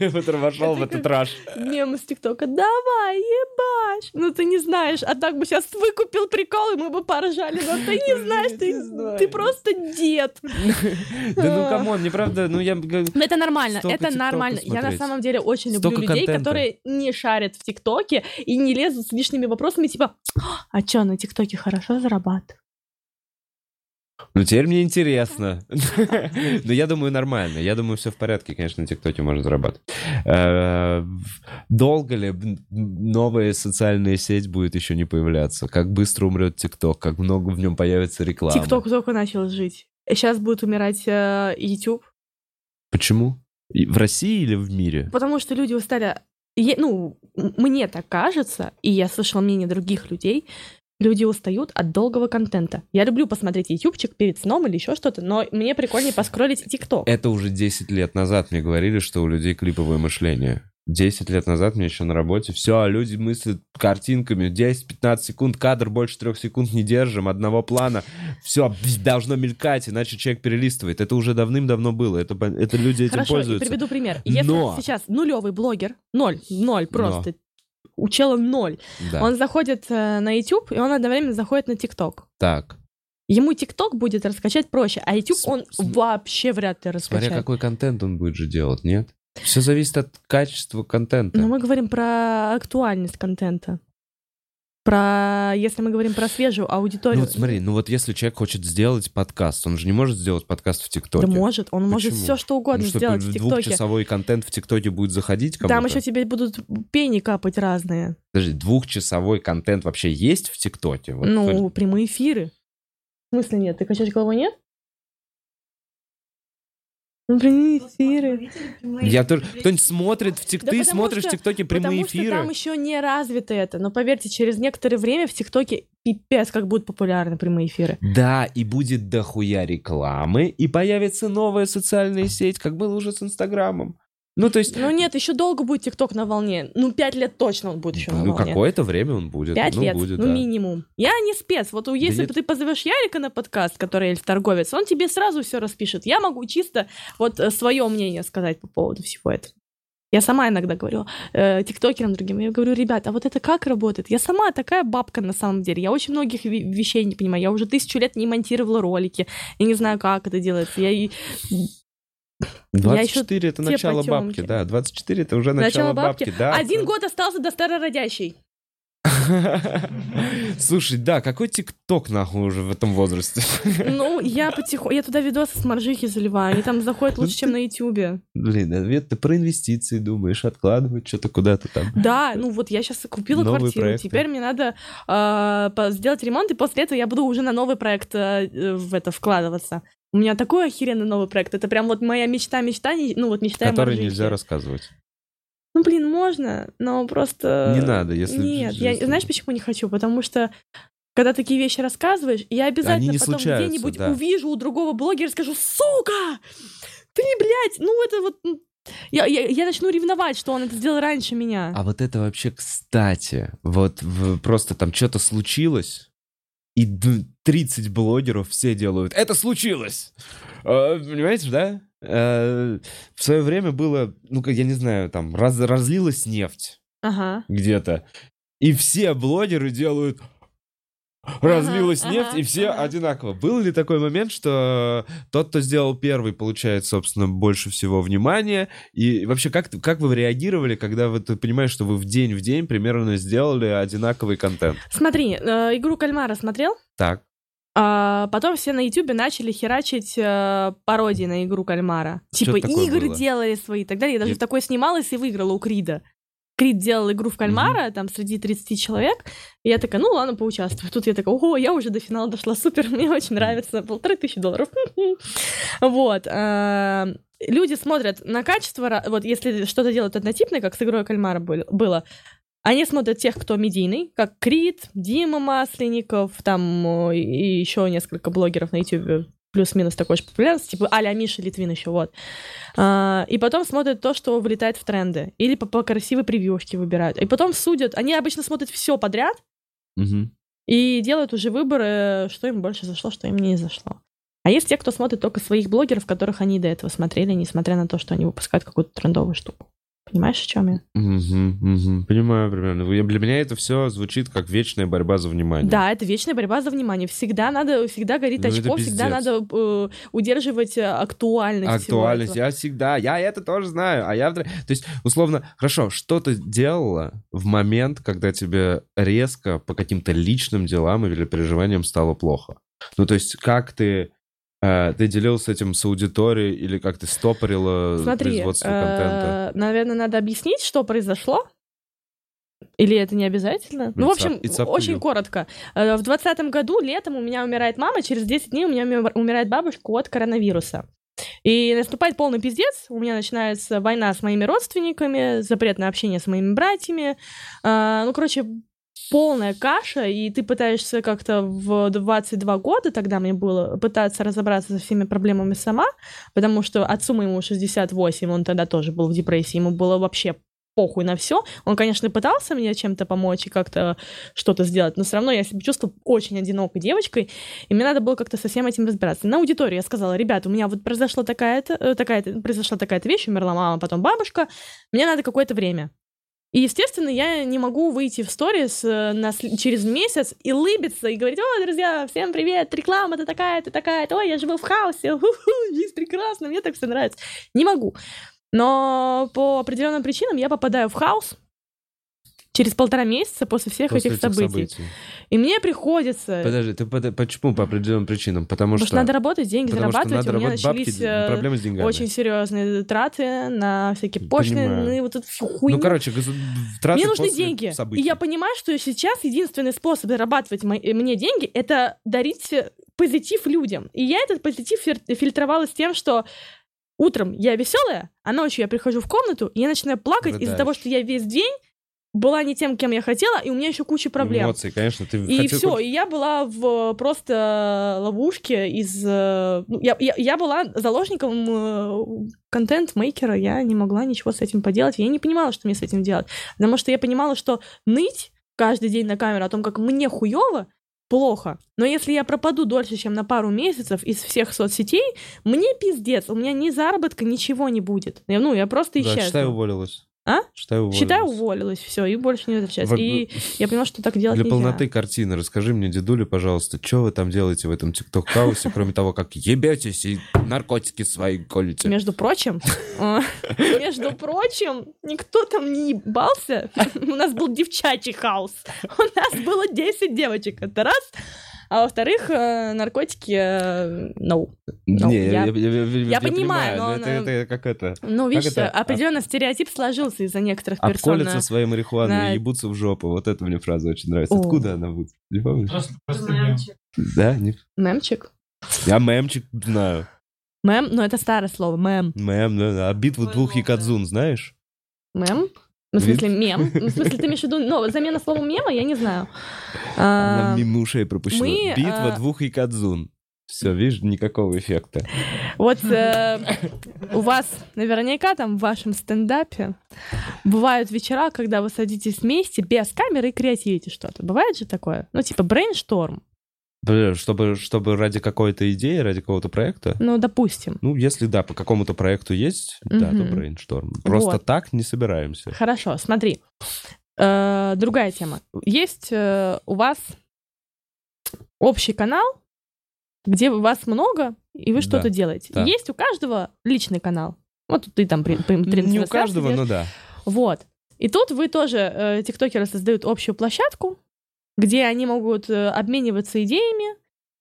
Я потом вошел в Это этот раш. Мем из ТикТока. Давай, ебашь. Ну ты не знаешь, а так бы сейчас выкупил прикол, и мы бы поржали. Но ты не знаешь, ты, просто дед. Да ну come on, мне правда, ну я... Но это нормально, это нормально. Я на самом деле очень люблю людей, которые не шарят в ТикТоке и не лезут с лишними вопросами, типа, а чё, на ТикТоке хорошо зарабатывать? Ну теперь мне интересно. Но я думаю, нормально. Я думаю, все в порядке, конечно, на ТикТоке можно зарабатывать. Э, Долго ли новая социальная сеть будет еще не появляться? Как быстро умрет ТикТок? Как много в нем появится рекламы? ТикТок только начал жить. Сейчас будет умирать э, YouTube, Почему? В России или в мире? потому что люди устали... Ну, мне так кажется, и я слышала мнение других людей, люди устают от долгого контента. Я люблю посмотреть ютубчик перед сном или еще что-то, но мне прикольнее поскролить ТикТок. Это уже 10 лет назад мне говорили, что у людей клиповое мышление. 10 лет назад мне еще на работе. Все, люди мыслят картинками. 10-15 секунд, кадр больше трех секунд не держим, одного плана. Все должно мелькать, иначе человек перелистывает. Это уже давным-давно было. Это, это люди этим Хорошо, пользуются. приведу пример. Если Но- сейчас нулевый блогер, ноль, ноль просто, у чела ноль, Да. он заходит э, на YouTube, и он одновременно заходит на TikTok. Так. Ему TikTok будет раскачать проще, а YouTube С- он с- вообще вряд ли раскачает. Смотря какой контент он будет же делать, нет? Все зависит от качества контента. Но мы говорим про актуальность контента. Про, если мы говорим про свежую аудиторию. Ну вот смотри, ну вот если человек хочет сделать подкаст, он же не может сделать подкаст в ТикТоке. Да может, он может Почему? все что угодно Ну что, сделать в ТикТоке. двухчасовой контент в ТикТоке будет заходить кому-то? Там еще тебе будут пени капать разные. Подожди, двухчасовой контент вообще есть в ТикТоке? Вот ну, только- прямые эфиры. В смысле нет? Ты качаешь головой нет? Ну, прямые эфиры. Я тоже... Кто-нибудь смотрит в ТикТоке, Да ты смотришь в что- ТикТоке прямые Потому что эфиры? там еще не развито это. Но поверьте, через некоторое время в ТикТоке пипец как будут популярны прямые эфиры. Да, и будет дохуя рекламы, и появится новая социальная сеть, как было уже с Инстаграмом. Ну, то есть... Ну нет, еще долго будет ТикТок на волне. Ну, пять лет точно он будет еще на Ну, волне. какое-то время он будет. Пять ну, лет, будет, ну да. минимум. Я не спец. Вот если нет. ты позовешь Ярика на подкаст, который эльф-торговец, он тебе сразу все распишет. Я могу чисто вот свое мнение сказать по поводу всего этого. Я сама иногда говорю э, тиктокерам другим, я говорю, ребят, а вот это как работает? Я сама такая бабка на самом деле. Я очень многих вещей не понимаю. Я уже тысячу лет не монтировала ролики. Я не знаю, как это делается. Я и... Я ещё 24 это начало бабки, да. 24 это уже начало, Начало бабки. да. Один год остался до старородящей. Слушай, да, какой ТикТок нахуй уже в этом возрасте? Ну, я потихоньку... Я туда видосы с моржихи заливаю. Они там заходят Ну лучше, чем на Ютубе. Блин, Свет, ты про инвестиции думаешь, откладывать что-то куда-то там. Да, ну вот я сейчас купила Новые квартиру, проекты. теперь мне надо э, по- сделать ремонт, и после этого я буду уже на новый проект э, э, в это вкладываться. У меня такой охеренный новый проект. Это прям вот моя мечта, мечта, ну вот мечта Который нельзя рассказывать. Ну, блин, можно, но просто... Не надо, если... Нет, я, знаешь, почему не хочу? Потому что когда такие вещи рассказываешь, я обязательно потом где-нибудь да. увижу у другого блогера и скажу, сука, ты, блядь, ну это вот... м, Я, я, я начну ревновать, что он это сделал раньше меня. А вот это вообще кстати. Вот в- просто там что-то случилось, и д- 30 блогеров все делают «Это случилось!» Э, Понимаете, да? Э, В свое время было, ну, как я не знаю, там, раз- разлилась нефть Ага. где-то, и все блогеры делают разлилась Ага, нефть, ага, и все ага. одинаково. Был ли такой момент, что тот, кто сделал первый, получает, собственно, больше всего внимания? И вообще, как, как вы реагировали, когда вы ты понимаешь, что вы в день в день примерно сделали одинаковый контент? Смотри, э, игру кальмара смотрел? Так. А потом все на Ютубе начали херачить э, пародии на игру кальмара. Типа игры было. делали свои и так далее. Я даже Нет. такое снималась и выиграла у Крида. Крид делал игру в кальмара, там, среди 30 человек. И я такая, ну ладно, поучаствую. Тут я такая, ого, я уже до финала дошла, супер, мне очень нравится. Полторы тысячи долларов. Вот. а, Люди смотрят на качество, вот если что-то делают однотипное, как с игрой кальмара был- было, они смотрят тех, кто медийный, как Крид, Дима Масленников, там и еще несколько блогеров на YouTube плюс-минус такой же популярности, типа а-ля Миша Литвин еще, вот. А, и потом смотрят то, что вылетает в тренды. Или по, по красивой превьюшке выбирают. И потом судят. Они обычно смотрят все подряд, Мгм. и делают уже выборы, что им больше зашло, что им не зашло. А есть те, кто смотрит только своих блогеров, которых они до этого смотрели, несмотря на то, что они выпускают какую-то трендовую штуку. Понимаешь, о чем я? Понимаю примерно. Для меня это все звучит как вечная борьба за внимание. Да, это вечная борьба за внимание. Всегда надо, всегда горит Ну, очко, всегда надо э, удерживать э, актуальность. Актуальность, я всегда, я это тоже знаю, а я... То есть, условно, хорошо, что ты делала в момент, когда тебе резко по каким-то личным делам или переживаниям стало плохо? Ну, то есть, как ты... э, ты делился этим с аудиторией или как ты стопорила Смотри, производство контента? э, наверное, надо объяснить, что произошло. Или это не обязательно? Ну, в общем, up- очень you. коротко. Э, В двадцатом году летом у меня умирает мама, через 10 дней у меня умирает бабушка от коронавируса. И наступает полный пиздец. У меня начинается война с моими родственниками, запрет на общение с моими братьями. Ну, короче, полная каша, и ты пытаешься как-то в 22 года, тогда мне было, пытаться разобраться со всеми проблемами сама, потому что отцу моему 68, он тогда тоже был в депрессии, ему было вообще похуй на все. Он, конечно, пытался мне чем-то помочь и как-то что-то сделать, но все равно я себя чувствовала очень одинокой девочкой, и мне надо было как-то со всем этим разбираться. На аудитории я сказала, ребята, у меня вот произошла такая-то, э, такая-то, произошла такая-то вещь, умерла мама, потом бабушка, мне надо какое-то время. И, естественно, я не могу выйти в сторис э, на через месяц и лыбиться, и говорить, о, друзья, всем привет, реклама-то такая-то, такая-то, ой, я живу в хаосе, жизнь прекрасна, мне так все нравится. Не могу. Но по определенным причинам я попадаю в хаос через полтора месяца после всех После этих событий. И мне приходится... Подожди, ты под- почему по определенным причинам? Потому, Потому что... что надо работать, деньги потому зарабатывать. надо у меня работать, бабки, начались э, проблемы с деньгами. очень серьезные траты на всякие пошлины, Понимаю. вот эту всю хуйню. Ну, короче, траты Мне нужны деньги. событий. И я понимаю, что сейчас единственный способ зарабатывать э, мне деньги — это дарить э, позитив людям. И я этот позитив фильтровала с тем, что утром я веселая, а ночью я прихожу в комнату, и я начинаю плакать из-за Рыдаешь. того, что я весь день была не тем, кем я хотела, и у меня еще куча проблем. Эмоции, конечно, ты И хотел все, и я была в просто ловушке из... э, ну, Я, я, я была заложником э, контент-мейкера, я не могла ничего с этим поделать, я не понимала, что мне с этим делать, потому что я понимала, что ныть каждый день на камеру о том, как мне хуево, плохо. Но если я пропаду дольше, чем на пару месяцев из всех соцсетей, мне пиздец, у меня ни заработка, ничего не будет. Я, ну, я просто Да, исчезну. считай, уволилась. А? Считай, уволилась. Считай, уволилась, все, и больше не возвращаюсь. Вот, И я поняла, что так делать Для нельзя. полноты картины расскажи мне, дедуля, пожалуйста, что вы там делаете в этом тикток-хаусе, кроме того, как ебетесь и наркотики свои колите? Между прочим, э, между прочим, никто там не ебался. У нас был девчачий хаос. У нас было 10 девочек. Это раз. А во-вторых, э, наркотики... э, No. Ну, Не, я- я понимаю, но это, она- это как это. Ну, видишь, это? определенно стереотип сложился из-за некоторых персон. Обколятся своей марихуаной на- и ебутся в жопу. Вот это мне фраза очень нравится. О. Откуда она будет? Не помнишь? Просто, просто мем. Да? Не... Мемчик. Я мемчик знаю. Мем, но это старое слово. Мем. Мем, да, да. А битву двух якадзун знаешь? Мем? Ну, в смысле, мем? Ну, В смысле, ты имеешь в виду... Ну, замена слова мема, я не знаю. Она А, мимо ушей пропущена. мы, Битва а, двух ёкодзун. Все, видишь, никакого эффекта. Вот э, у вас наверняка там в вашем стендапе бывают вечера, когда вы садитесь вместе без камеры и креативите что-то. Бывает же такое? Ну, типа brainstorm. Чтобы, чтобы ради какой-то идеи, ради какого-то проекта. Ну, допустим. Ну, если да, по какому-то проекту есть, да, то brainstorm. Просто Вот. так не собираемся. Хорошо, смотри. Э, другая тема. Есть э, у вас общий канал, где вас много, и вы Да, что-то делаете. да. Есть у каждого личный канал. Вот ты там при, при- Не у каждого, но да. Вот. И тут вы тоже, э, тиктокеры, создают общую площадку, где они могут э, обмениваться идеями,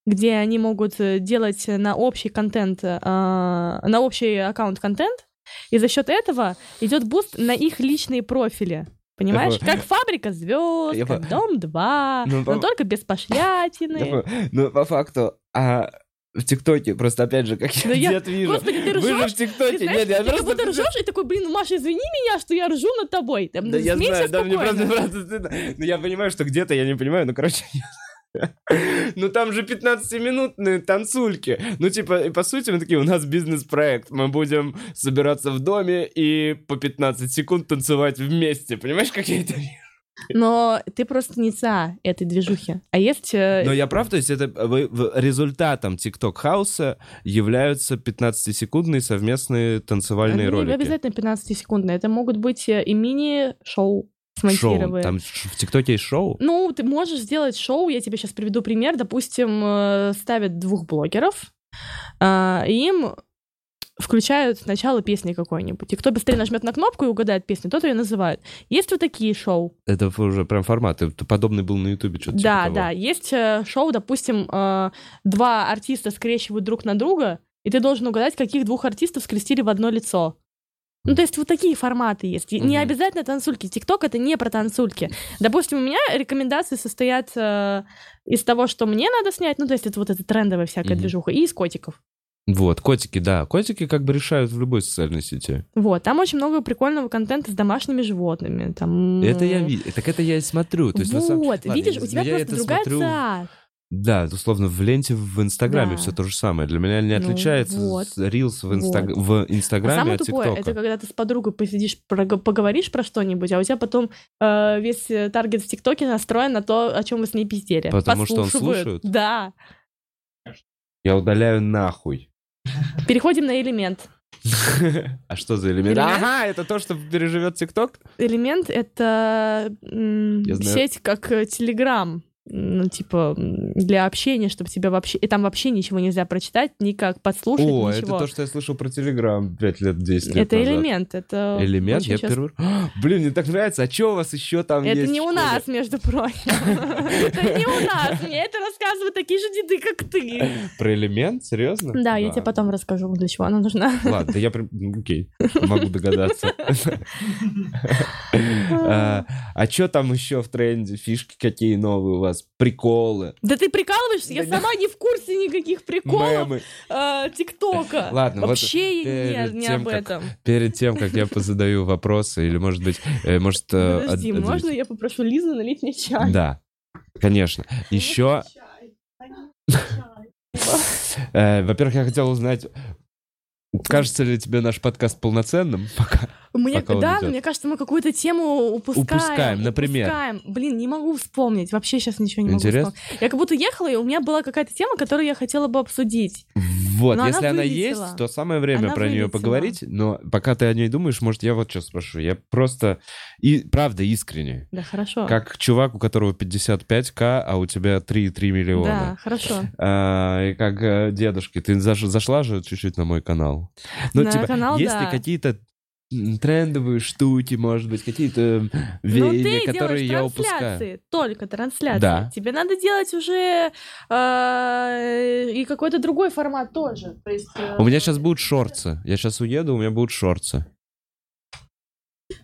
где они могут э, делать на общий контент, э, на общий аккаунт контент, и за счет этого идет boost на их личные профили. Понимаешь? понял. Как фабрика звезд, Я как по- Дом 2, Ну, но по- только без пошлятины. Ну, по факту, а в ТикТоке, просто опять же, как я я- дед вижу. Господи, ты Вы же ржешь? в ТикТоке. Нет, я ты как просто... будто ржешь и такой, блин, Маша, извини меня, что я ржу над тобой. Там, Да я знаю, да, мне просто, просто стыдно. Ну, я понимаю, что где-то я не понимаю, ну, короче, ну там же 15-минутные танцульки. Ну, типа, и по сути, мы такие, у нас бизнес-проект. Мы будем собираться в доме и по 15 секунд танцевать вместе. Понимаешь, как я это? Но ты просто не за этой движухи. А есть... э, Но я прав, то есть это в- результатом TikTok хауса являются 15-секундные совместные танцевальные ну, не ролики. обязательно 15-секундные. Это могут быть э, и мини-шоу Шоу. смонтированные. Там в ТикТоке есть шоу? Ну, ты можешь сделать шоу, я тебе сейчас приведу пример. Допустим, э, ставят двух блогеров, им включают начало песни какой-нибудь. И кто быстрее нажмет на кнопку и угадает песню, тот ее называют. Есть вот такие шоу. Это уже прям формат. Это подобный был на Ютубе что-то типа Да, того. да. Есть э, шоу, допустим, э, два артиста скрещивают друг на друга, и ты должен угадать, каких двух артистов скрестили в одно лицо. Ну, то есть вот такие форматы есть. Не Мгм. обязательно танцульки. Тикток — это не про танцульки. Допустим, у меня рекомендации состоят э, из того, что мне надо снять, ну, то есть это вот эта трендовая всякая Мгм. движуха, и из котиков. Вот, котики, да. Котики как бы решают в любой социальной сети. Вот, там очень много прикольного контента с домашними животными. Там... Это я вижу. Так это я и смотрю. То есть, вот, самом- Ладно, видишь, у тебя я просто другая смотрю- ца. Да, условно, в ленте в Инстаграме Да. все то же самое. Для меня не Ну, отличается вот. с Reels в, Инстаг- Вот. в А Инстаграме самое от тупое, ТикТока. это когда ты с подругой посидишь, поговоришь про что-нибудь, а у тебя потом э, весь э, таргет в ТикТоке настроен на то, о чем вы с ней пиздели. Потому что он слушают? Да. Я удаляю нахуй. Переходим на элемент. А что за элемент? Ага, это то, что переживет ТикТок? Элемент — это сеть как э, Телеграм. Ну, типа, для общения, чтобы тебя вообще... И там вообще ничего нельзя прочитать, никак подслушать, О, это ничего. то, что я слышал про Телеграм 5 лет, 10 лет Это назад. элемент, это... Элемент? Я часто- первый... Блин, мне так нравится. А что у вас еще там Это есть не в у нас, между прочим. Это не у нас. Мне это рассказывают такие же деды, как ты. Про элемент? Серьезно? Да, я тебе потом расскажу, для чего она нужна. Ладно, я прям... ну, Окей, могу догадаться. А а что там еще в тренде? Фишки какие новые у вас? Приколы? Да ты прикалываешься? Я сама не в курсе никаких приколов э, ТикТока. Ладно, Вообще перед не об этом. Перед тем, как я позадаю вопросы, или, может быть, э, может... э, Подожди, од- од- можно я попрошу Лизу налить мне чай? Да, конечно. Еще, во-первых, я хотел узнать, кажется ли тебе наш подкаст полноценным пока? Мне, да, идет. мне кажется, мы какую-то тему упускаем. Упускаем, например? упускаем. Блин, не могу вспомнить. Вообще сейчас ничего не могу Интересно? вспомнить. Я как будто ехала, и у меня была какая-то тема, которую я хотела бы обсудить. Вот, Но она если она вылетела. есть, то самое время Она про нее вылетела. поговорить. Но пока ты о ней думаешь, может, я вот что спрошу. Я просто, и правда, искренне. Да, хорошо. Как чувак, у которого 55к, а у тебя 3,3 Да, миллиона. хорошо. А, и как э, дедушки, ты заш- зашла же чуть-чуть на мой канал. Ну, На типа, канал, есть ли да. какие-то м, трендовые штуки, может быть, какие-то Ну, веяния, ты которые я упускаю? только трансляции. Да. Тебе надо делать уже э, и какой-то другой формат тоже. То есть, э, У меня сейчас будут шорцы. Я сейчас уеду, у меня будут шорцы.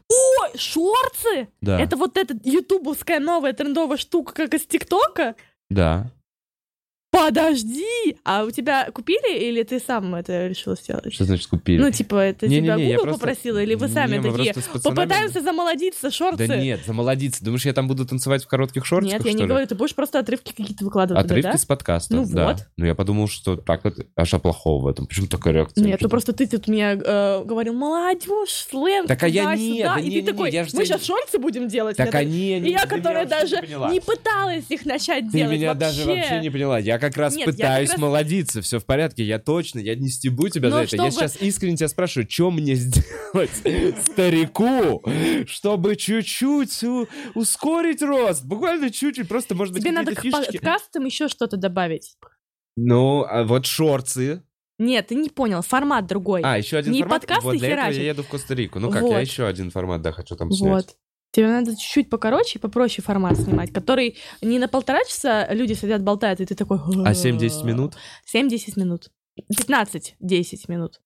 Ой, шорцы! Да. Это вот эта ютубовская новая трендовая штука, как из ТикТока? Да. Подожди! А у тебя купили или ты сам это решил сделать? Что значит купили? Ну, типа, это Не-не-не, тебя я Google просто- попросил, или вы сами Не, такие, пацанами- попытаемся замолодиться, шорты? Да нет, замолодиться. Думаешь, я там буду танцевать в коротких шортиках, Нет, я не ли? говорю, ты будешь просто отрывки какие-то выкладывать Отрывки да? с подкаста, Ну да. вот. Ну я подумал, что так вот, а что плохого в этом? Почему такая реакция? Нет, ну просто ты тут мне э, говорил, молодежь, сленг, Так, а я туда-сюда». нет, да и не-не-не, ты такой, я ж мы сейчас шорты будем делать? Так они... И они- я, ты меня которая даже не пыталась их начать Ты делать меня вообще. даже вообще не поняла. Я как раз Нет, я как пытаюсь раз- молодиться. Все в порядке. Я точно, я не стебу тебя Но за это. Я чтобы- сейчас искренне тебя спрашиваю, что мне сделать старику, чтобы чуть-чуть ускорить рост? Буквально чуть-чуть. Просто, может быть, Тебе надо к подкастам еще что-то добавить. Ну, а вот шорцы. Нет, ты не понял, формат другой. А, еще один Не формат. подкасты вот для этого херачить. я еду в Коста-Рику. Ну как, я Вот. еще один формат, да, хочу там снять. вот. Тебе надо чуть-чуть покороче попроще формат снимать, который не на полтора часа люди сидят, болтают, и ты такой... А 7-10 минут? 7-10 минут. 15-10 минут.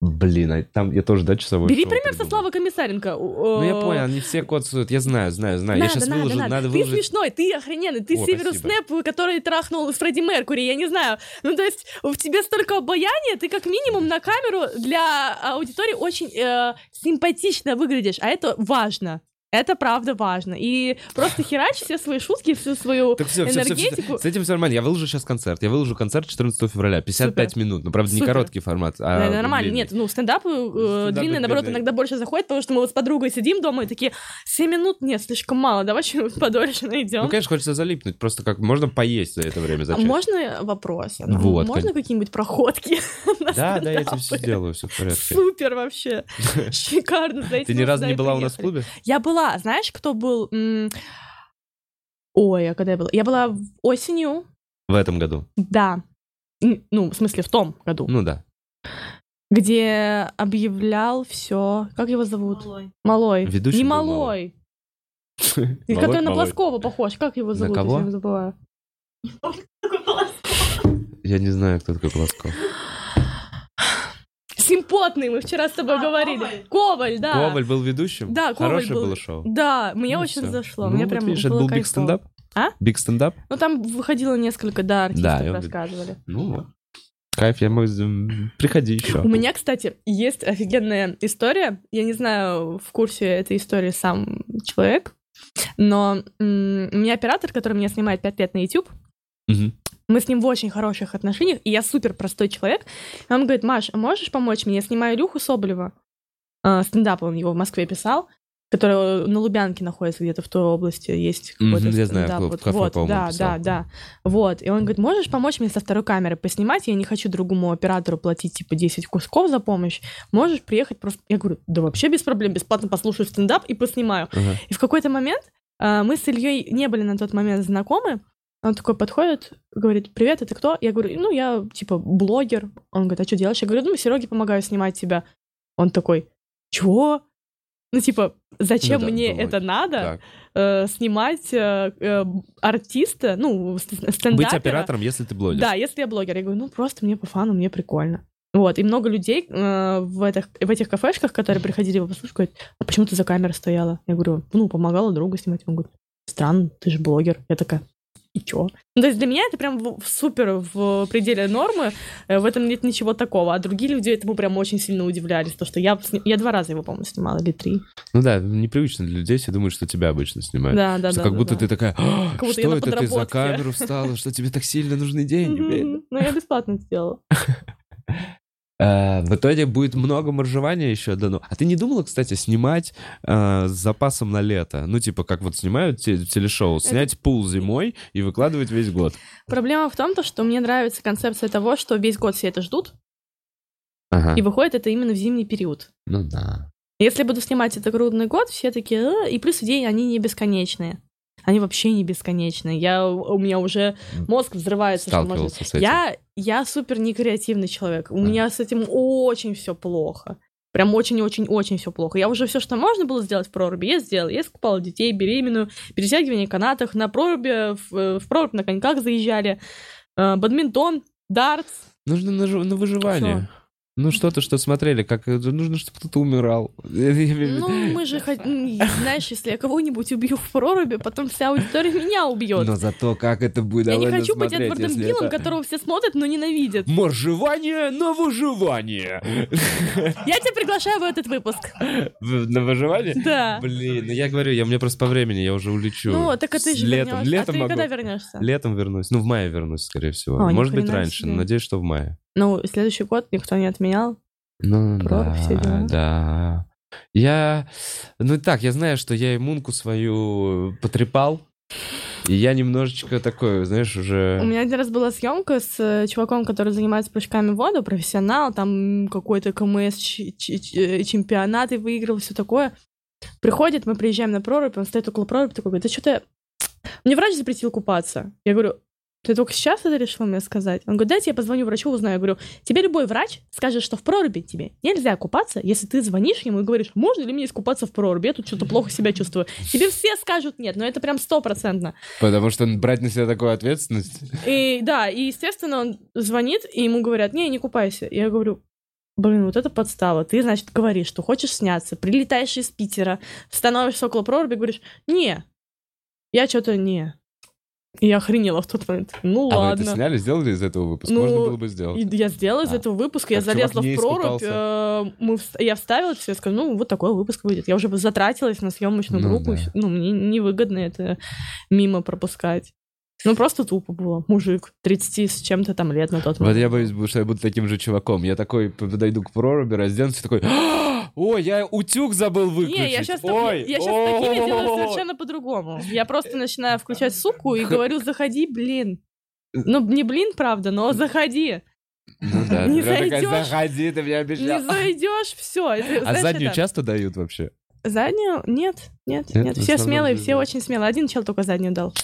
Блин, а там я тоже, да, часовой Бери пример со. Славы Комиссаренко. Ну, я понял, они все коцают. Я знаю, знаю, знаю. я Надо, сейчас надо, выложу, надо. надо ты выложить. смешной, ты охрененный, ты О, Северус. Снэп, который трахнул Фредди Меркури, я не знаю. Ну, то есть в тебе столько обаяния, ты как минимум на камеру для аудитории очень э, симпатично выглядишь, а это важно. Это правда важно. И просто херач все свои шутки, всю свою Так все, все, все, энергетику. С этим все нормально. Я выложу сейчас концерт. Я выложу концерт 14 февраля. 55 Супер. минут. Ну, правда, не Супер. короткий формат, а Да, нормально. длинный. Нет, ну, стендапы э, длинные, наоборот, иногда больше заходят, потому что мы вот с подругой сидим дома и такие, 7 минут нет, слишком мало, давай что-нибудь подольше найдем. Ну, конечно, хочется залипнуть. Просто как можно поесть за это время А зачем? можно вопрос? А Вот, Можно какие-нибудь проходки? Да, да, я тебе все сделаю, все в порядке. Супер вообще. Шикарно. Ты ни разу не была у нас в клубе? Я была. Знаешь, кто был? Ой, а когда я была? Я была осенью. В этом году. Да. Ну, в смысле, в том году. Ну да. Где объявлял все. Как его зовут? Малой. Ведущий Не Малой. Малой, который на Малой. Плоскова похож. Как его На зовут? Я кого? забываю. Я не знаю, кто такой Плосков. Симпотный, мы вчера с тобой говорили. Коваль, да. Коваль был ведущим? Да, Коваль Хорошее был. было шоу? Да, мне Ну очень всё. зашло. Ну, мне вот прям видишь, это было был биг стендап? А? Биг стендап? Ну, там выходило несколько, да, артистов Да, и он- рассказывали. Ну вот. Кайф, я мой... м, Приходи еще. У меня, кстати, есть офигенная история. Я не знаю, в курсе этой истории сам человек, но у меня оператор, который меня снимает 5 лет на YouTube, Мгм. Мы с ним в очень хороших отношениях, и я супер простой человек. И он говорит, Маш, а можешь помочь мне? Я снимаю Илюху Соболева. А, стендап он его в Москве писал, который на Лубянке находится где-то в той области, есть какой-то Мгм, я знаю, стендап. клуб, Вот, кафе, вот, да, писал. да, да. Вот. И он говорит, можешь помочь мне со второй камеры поснимать? Я не хочу другому оператору платить, типа, 10 кусков за помощь. Можешь приехать просто... Я говорю, да вообще без проблем, бесплатно послушаю стендап и поснимаю. Ага. И в какой-то момент а, мы с Ильей не были на тот момент знакомы. Он такой подходит, говорит, привет, это кто? Я говорю, ну, я, типа, блогер. Он говорит, а что делаешь? Я говорю, ну, Сереге помогаю снимать тебя. Он такой, чего? Ну, типа, зачем Ну да, мне думаю, это надо? Э, снимать э, э, артиста, ну, ст- стендапера. Быть оператором, если ты блогер. Да, если я блогер. Я говорю, ну, просто мне по фану, мне прикольно. Вот, и много людей э, в, этих, в этих кафешках, которые приходили его послушать, говорят, а почему ты за камерой стояла? Я говорю, ну, помогала другу снимать. Он говорит, странно, ты же блогер. Я такая, и чё? Ну, то есть для меня это прям в- в супер в пределе нормы, э, в этом нет ничего такого. А другие люди этому прям очень сильно удивлялись, то, что я, я два раза его, по-моему, снимала, или три. Ну да, непривычно для людей, все думают, что тебя обычно снимают. Да, да, Что да. как да, будто да. ты такая, «А, Как что это ты за подработке». камеру встала, что тебе так сильно нужны деньги. Ну, я бесплатно сделала. Э, В итоге будет много моржевания еще дано. А ты не думала, кстати, снимать э, с запасом на лето? Ну, типа, как вот снимают те- телешоу, снять пул зимой и выкладывать весь год. Проблема в том, то, что мне нравится концепция того, что весь год все это ждут, Ага. и выходит это именно в зимний период. Ну да. Если буду снимать это круглый год, все такие, «А», и плюс идеи, они не бесконечные. Они вообще не бесконечные. Я, у меня уже мозг взрывается. что этим. Я, я супер некреативный человек. У А. меня с этим очень все плохо. Прям очень-очень-очень все плохо. Я уже все, что можно было сделать в проруби, я сделала. Я искупала детей, беременную, перетягивание канатах, на проруби, в, в прорубь на коньках заезжали, э, бадминтон, дартс. Нужно на, на выживание. Ну, что-то, что смотрели, как э, нужно, чтобы кто-то умирал. Ну, мы же, знаешь, если я кого-нибудь убью в проруби, потом вся аудитория меня убьет. Но зато как это будет Я не хочу быть Эдвардом если Биллом, это- которого все смотрят, но ненавидят. Моржевание на выживание. Я тебя приглашаю в этот выпуск. На выживание? Да. Блин, ну я говорю, я, у меня просто по времени, я уже улечу. Ну, так а ты же летом, вернешься. летом а ты могу. когда вернешься? Летом вернусь. Ну, в мае вернусь, скорее всего. О, Может быть, раньше, надеюсь, что в мае. Ну, следующий год никто не отменял. Ну, все да, дела. да. Я, ну так, я знаю, что я иммунку свою потрепал, и я немножечко такой, знаешь, уже... У меня один раз была съемка с э, чуваком, который занимается прыжками в воду, профессионал, там какой-то КМС э, чемпионат и выиграл, все такое. Приходит, мы приезжаем на прорубь, он стоит около проруби, такой говорит, да что-то... Мне врач запретил купаться. Я говорю, ты только сейчас это решил мне сказать? Он говорит, дайте я позвоню врачу, узнаю. Я говорю, тебе любой врач скажет, что в проруби тебе нельзя купаться, если ты звонишь ему и говоришь, можно ли мне искупаться в проруби, я тут что-то плохо себя чувствую. Тебе все скажут нет, но это прям стопроцентно. Потому что брать на себя такую ответственность... И да, и естественно он звонит, и ему говорят, не, не купайся. Я говорю, блин, вот это подстава. Ты, значит, говоришь, что хочешь сняться, прилетаешь из Питера, становишься около проруби, говоришь, не, я что-то не. И я охренела в тот момент. Ну А вы ладно. это сняли, сделали из этого выпуска? Ну, Можно было бы сделать. Я сделала из А. этого выпуска, я Так чувак залезла в прорубь, э, мы я вставила все, я сказала, ну, вот такой выпуск выйдет. Я уже затратилась на съемочную Ну группу, да. ну, мне невыгодно это мимо пропускать. Ну, просто тупо было. Мужик, 30 с чем-то там лет на тот Вот момент. я боюсь, что я буду таким же чуваком. Я такой подойду к проруби, разденусь, такой, «А, ой, я утюг забыл выключить. Не, я сейчас, Ой, я щас такими делаю о-о-о». совершенно по-другому. Я просто начинаю включать суку и говорю, заходи, блин. Ну, не блин, правда, но заходи. Ну да, Не такая, зайдёшь. заходи, ты мне Не обещал. зайдешь, все. А заднюю часто дают вообще? Заднюю? Нет, нет, Нет, Все смелые, все очень смелые. Один чел только заднюю дал.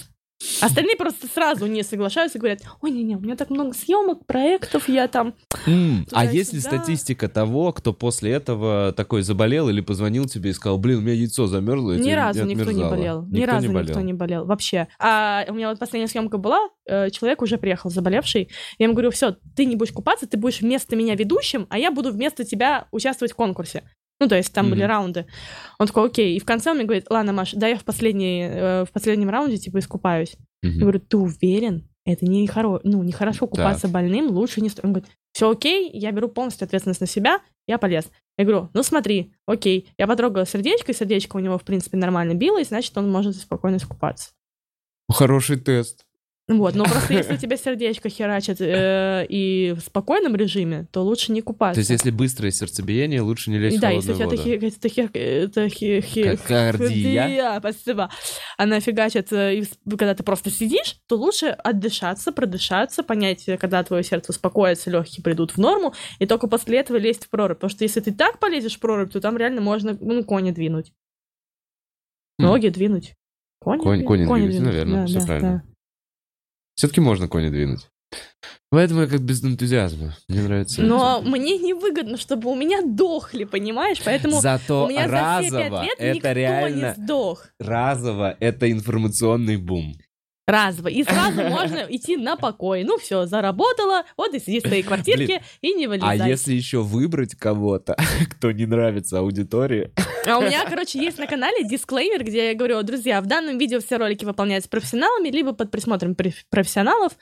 Остальные просто сразу не соглашаются и говорят, ой, не-не, у меня так много съемок, проектов, я там... М, А есть ли статистика того, кто после этого такой заболел или позвонил тебе и сказал, блин, у меня яйцо замерзло, я Ни разу никто не отмерзало». болел. Ни Никто разу не никто болел. не болел. Вообще. А у меня вот последняя съемка была, э, человек уже приехал заболевший. Я ему говорю, все, ты не будешь купаться, ты будешь вместо меня ведущим, а я буду вместо тебя участвовать в конкурсе. Ну, то есть там были Мгм. раунды. Он такой, окей. И в конце он мне говорит, ладно, Маш, дай я в, последний, э, в последнем раунде, типа, искупаюсь. Я Мгм. говорю, ты уверен? Это не хоро... ну, нехорошо купаться больным, лучше не стоит. Он говорит, все окей, я беру полностью ответственность на себя, я полез. Я говорю, ну смотри, окей, я потрогала сердечко, и сердечко у него, в принципе, нормально билось, значит, он может спокойно искупаться. Хороший тест. Вот, но просто если у тебя сердечко херачит э, и в спокойном режиме, то лучше не купаться. То есть, если быстрое сердцебиение, лучше не лезть в да, холодную если у тебя это хер- спасибо. Она фигачит, э, и когда ты просто сидишь, то лучше отдышаться, продышаться, понять, когда твое сердце успокоится, легкие придут в норму, и только после этого лезть в прорубь. Потому что если ты так полезешь в прорубь, то там реально можно, ну, кони двинуть. Хм. Ноги двинуть. Кони, кони двинуть. наверное, Да, да, правильно. да. Все-таки можно кони двинуть. Поэтому я как без энтузиазма. Мне нравится. Но мне невыгодно, чтобы у меня дохли, понимаешь? Поэтому Зато у меня за все пять разово лет это никто реально... не сдох. Разово это информационный бум. Разово. И сразу можно идти на покой. Ну все, заработала, вот и сиди в своей квартирке и не А вылезай. если еще выбрать кого-то, кто не нравится аудитории, А у меня, короче, есть на канале дисклеймер, где я говорю, друзья, в данном видео все ролики выполняются профессионалами, либо под присмотром проф- профессионалов.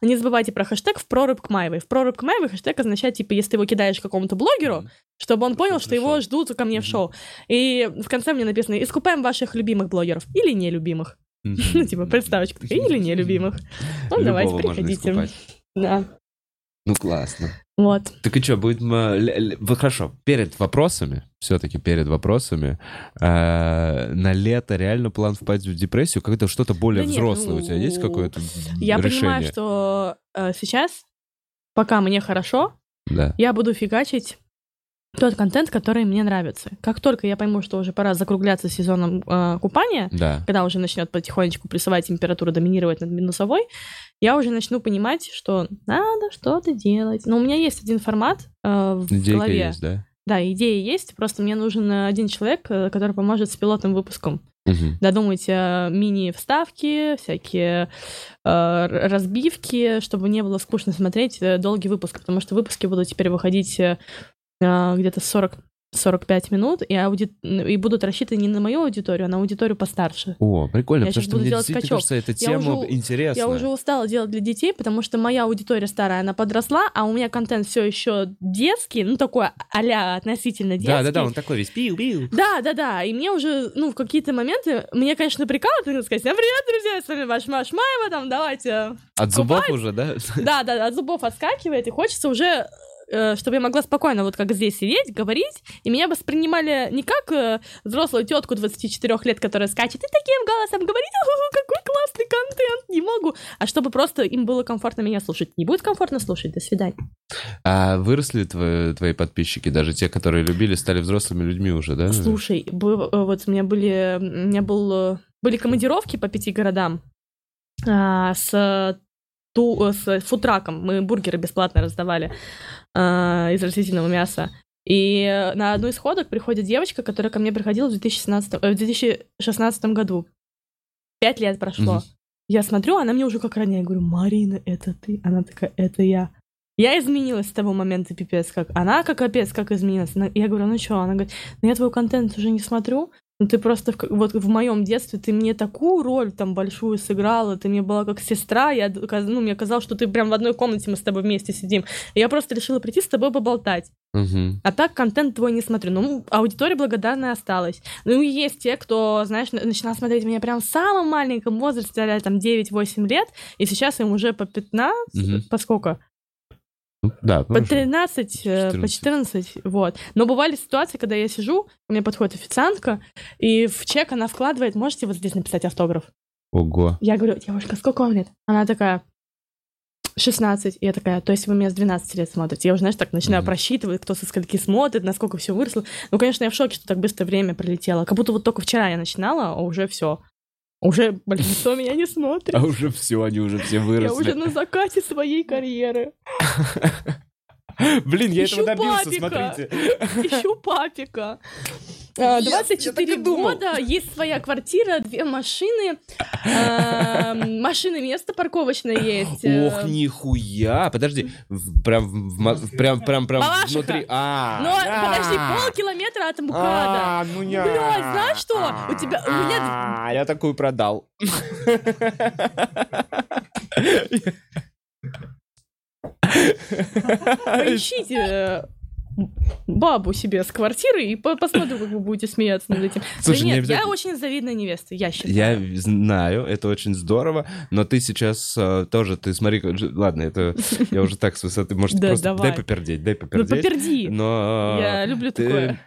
Не забывайте про хэштег в прорубь к Маевой. В прорубь к Маевой хэштег означает, типа, если ты его кидаешь какому-то блогеру, чтобы он понял, что его ждут ко мне в шоу. И в конце мне написано, искупаем ваших любимых блогеров или нелюбимых. Ну, типа, приставочка такая, или нелюбимых. Ну, давайте, приходите. Да, Ну, классно. вот. Так и что, будет... вы Хорошо, перед вопросами, все-таки перед вопросами, э, на лето реально план впасть в депрессию? Как-то что-то более Да нет, взрослое у тебя есть ну, какое-то Я решение? понимаю, что э, сейчас, пока мне хорошо, Да. я буду фигачить тот контент, который мне нравится. Как только я пойму, что уже пора закругляться сезоном э, купания, Да. когда уже начнет потихонечку плюсовая температура доминировать над минусовой, я уже начну понимать, что надо что-то делать. Но у меня есть один формат э, в Идейка голове. есть, да? Да, идея есть, просто мне нужен э, один человек, э, который поможет с пилотным выпуском. Мгм. Додумать э, мини-вставки, всякие э, разбивки, чтобы не было скучно смотреть э, долгий выпуск, потому что выпуски будут теперь выходить где-то 40 45 минут, и, ауди... и будут рассчитаны не на мою аудиторию, а на аудиторию постарше. О, прикольно, Я потому что буду мне делать скачок. кажется, эта Я тема уже- интересная. Я уже устала делать для детей, потому что моя аудитория старая, она подросла, а у меня контент все еще детский, ну такой а относительно детский. Да-да-да, он такой весь пиу-пиу. Да, да, да. И мне уже, ну, в какие-то моменты, мне, конечно, прикалывает, нужно сказать, всем привет, друзья, с вами ваш Маш Маева, там, давайте. От зубов уже, да? Да, да, от зубов отскакивает, и хочется уже чтобы я могла спокойно, вот как здесь сидеть, говорить, и меня воспринимали не как э, взрослую тетку 24 лет, которая скачет и таким голосом говорит, «Ого, какой классный контент, не могу, а чтобы просто им было комфортно меня слушать. Не будет комфортно слушать, до свидания. А выросли твои, твои подписчики, даже те, которые любили, стали взрослыми людьми уже, да? Слушай, э, вот у меня были, у меня был, э, были командировки по пяти городам а, с, ту, э, с футраком. Мы бургеры бесплатно раздавали а, из растительного мяса. И на одну из ходок приходит девочка, которая ко мне приходила в 2017, э, в 2016 году. Пять лет прошло. Мгм. Я смотрю, она мне уже как ранее. Я говорю, Марина, это ты? Она такая, это я. Я изменилась с того момента, пипец, как. Она как капец, как изменилась. Она- Я говорю, ну что? Она говорит, ну я твой контент уже не смотрю, Ну ты просто в, вот в моем детстве ты мне такую роль там большую сыграла, ты мне была как сестра, я, ну, мне казалось, что ты прям в одной комнате мы с тобой вместе сидим. И я просто решила прийти с тобой поболтать. Мгм. А так контент твой не смотрю. Ну, аудитория благодарная осталась. Ну, и есть те, кто, знаешь, на- начинал смотреть меня прям в самом маленьком возрасте, а там 9-8 лет, и сейчас им уже по 15, Мгм. по сколько? Ну, Да, По ну, 13, э, по 14, вот. Но бывали ситуации, когда я сижу, ко мне подходит официантка, и в чек она вкладывает, можете вот здесь написать автограф? Ого. Я говорю, девушка, сколько вам лет? Она такая, 16. И я такая, то есть вы меня с 12 лет смотрите. Я уже, знаешь, так начинаю Мгм. просчитывать, кто со скольки смотрит, насколько все выросло. Ну, конечно, я в шоке, что так быстро время пролетело. Как будто вот только вчера я начинала, а уже все. Уже большинство меня не смотрит. А уже все, они уже все Я выросли. уже на закате своей карьеры. Блин, я Ищу этого добился, папика. смотрите. Ищу папика. А, Я- я 24 думал. года, есть своя квартира, две машины, а, машины, место парковочное есть. э, Ох, нихуя. Подожди, прям, прям, прям, прям внутри. А, да. подожди, полкилометра от МКАДа. А, ну не. Блядь, знаешь что? У тебя- у меня- А, Я такую продал. Поищите э, бабу себе с квартиры и по- посмотрим, как вы будете смеяться над этим. Слушай, да не нет, обязательно- я очень завидная невеста, я считаю. Я знаю, это очень здорово, но ты сейчас э, тоже, ты смотри, ладно, это я уже так с высоты, может, просто дай попердеть, дай Ну, попердеть. поперди. Но Я люблю такое.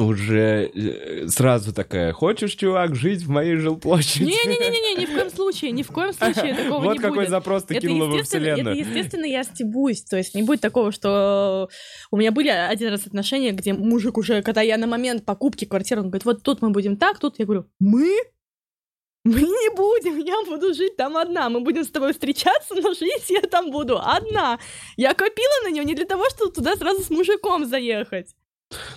Уже э, сразу такая, хочешь, чувак, жить в моей жилплощади? Не-не-не, ни в коем случае, ни в коем случае такого Вот не какой будет. запрос ты Это кинула во естественно, это вселенную. естественно, я стебусь. То есть не будет такого, что у меня были один раз отношения, где мужик уже, когда я на момент покупки квартиры, он говорит, вот тут мы будем так, тут я говорю, мы? Мы не будем, я буду жить там одна. Мы будем с тобой встречаться, но жить я там буду одна. Я копила на нее не для того, чтобы туда сразу с мужиком заехать.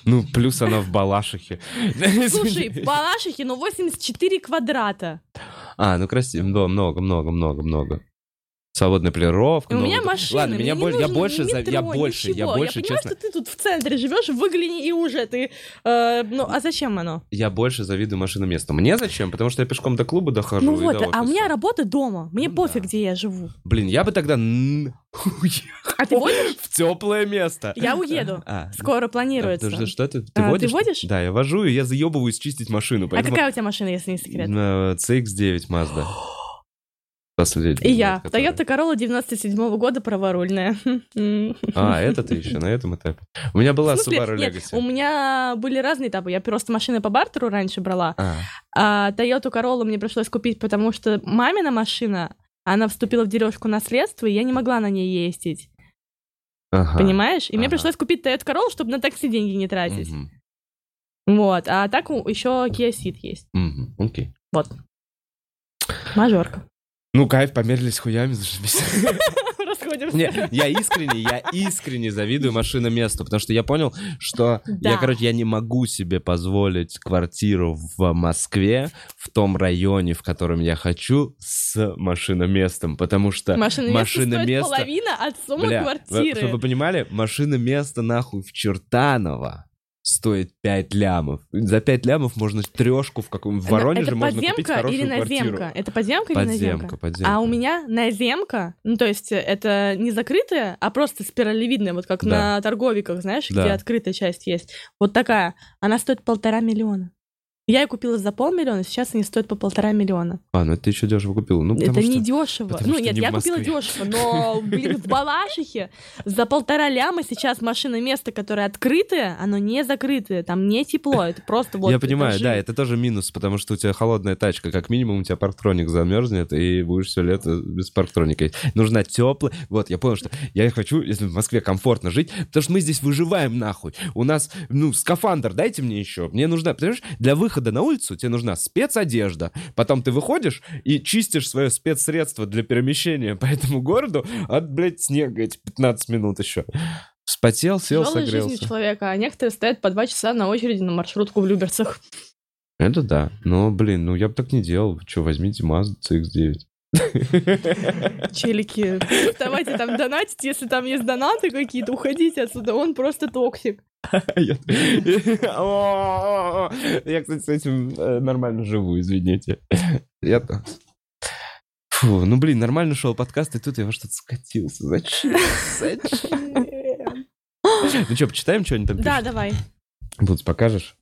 Ну, плюс она в Балашихе. Слушай, в Балашихе, ну 84 квадрата. А, ну красиво, много, много, много, много. Свободная полировка. И у меня машина. Ладно, меня больше, я больше, за- я метро, больше, я больше, Я понимаю, честно, что ты тут в центре живешь, выгляни и уже ты... э, ну, а зачем оно? я больше завидую машинам месту. Мне зачем? Потому что я пешком до клуба дохожу. Ну вот, до а у меня работа дома. Мне Ну пофиг, да. где я живу. Блин, я бы тогда А ты водишь? в теплое место. Я уеду. А, Скоро а, планируется. подожди, что ты? Ты А, ты водишь? водишь? Да, я вожу, и я заебываюсь чистить машину. А поэтому- какая у тебя машина, если не секрет? Э, CX-9 Mazda. Последний. И я. который- Toyota Corolla 97 года праворульная. А, это ты еще на этом этапе. У меня была смысле, Subaru нет, Legacy. у меня были разные этапы. Я просто машины по бартеру раньше брала, А, а Toyota Corolla мне пришлось купить, потому что мамина машина, она вступила в дележку наследства, и я не могла на ней ездить. ага. Понимаешь? И мне Ага. пришлось купить Toyota Corolla, чтобы на такси деньги не тратить. Мгм, Вот. А так еще Kia Ceed есть. мгм, Окей. Вот. Мажорка. Ну, кайф, померились хуями, зашибись. Расходимся. Не, я искренне, я искренне завидую машинам месту, потому что я понял, что Да. я, короче, я не могу себе позволить квартиру в Москве, в том районе, в котором я хочу, с машиноместом, потому что Машина место стоит машиноместо... половина от суммы Бля, вы- квартиры. чтобы вы понимали, машина место нахуй в Чертаново стоит 5 лямов. За 5 лямов можно трешку в каком в Воронеже это можно купить хорошую или квартиру. наземка? Это подземка или Подземка, наземка? подземка. А у меня наземка, ну то есть это не закрытая, а просто спиралевидная, вот как Да. на торговиках, знаешь, Да. где открытая часть есть. Вот такая. Она стоит полтора миллиона. Я ее купила за полмиллиона, сейчас они стоят по полтора миллиона. А, ну это ты еще дешево купил. Ну, это что... не дешево. потому Ну нет, не я купила дешево, но, блин, в Балашихе за полтора ляма сейчас машина место, которое открытое, оно не закрытое, там не тепло, это просто вот Я понимаю, да, это тоже минус, потому что у тебя холодная тачка, как минимум у тебя парктроник замерзнет, и будешь все лето без парктроника. Нужна теплая. Вот, я понял, что я хочу, если в Москве комфортно жить, потому что мы здесь выживаем нахуй. У нас, ну, скафандр дайте мне еще. Мне нужна, понимаешь, для выхода на улицу тебе нужна спецодежда. Потом ты выходишь и чистишь свое спецсредство для перемещения по этому городу от, блядь, снега эти 15 минут еще. Вспотел, сел, Тяжелой согрелся. жизнью человека, а некоторые стоят по два часа на очереди на маршрутку в Люберцах. Это да. Но, блин, ну я бы так не делал. Че, возьмите Mazda CX-9. Челики, давайте там донатить, если там есть донаты какие-то, уходите отсюда, он просто toxic. Я, кстати, с этим э, нормально живу, извините. Я то- Фу, ну блин, нормально шел подкаст, и тут я во что-то скатился. Зачем? Зачем? Ну что, почитаем что-нибудь там Да, давай. Будь, покажешь?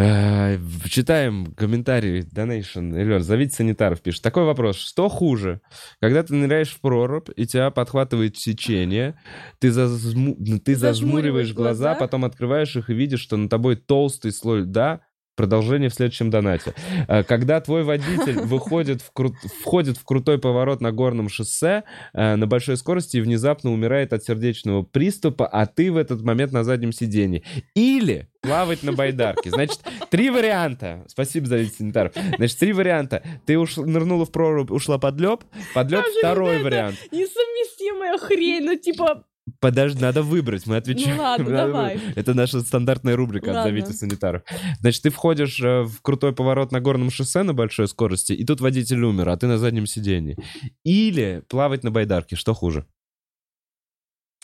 Э, Читаем комментарии. Donation. Элер, зовите санитаров, пишет. Такой вопрос. Что хуже? Когда ты ныряешь в прорубь, и тебя подхватывает течение, ты, зазму- ты зажмуриваешь Зажмуриваешь глаза, глаза. потом открываешь их и видишь, что на тобой толстый слой льда, Продолжение в следующем донате. Э, Когда твой водитель выходит в кру- входит в крутой поворот на горном шоссе э, на большой скорости и внезапно умирает от сердечного приступа, а ты в этот момент на заднем сиденье. Или плавать на байдарке. Значит, три варианта. Спасибо за вид санитаров. Значит, три варианта. Ты уш... нырнула в прорубь, ушла под лед. Под же второй вариант. Несовместимая хрень, ну типа... Подожди, надо выбрать, мы отвечаем. Ну ладно, Надо давай. выбрать. Это наша стандартная рубрика Ладно. «Отзовите санитаров». Значит, ты входишь э, в крутой поворот на горном шоссе на большой скорости, и тут водитель умер, а ты на заднем сиденье. Или плавать на байдарке, что хуже?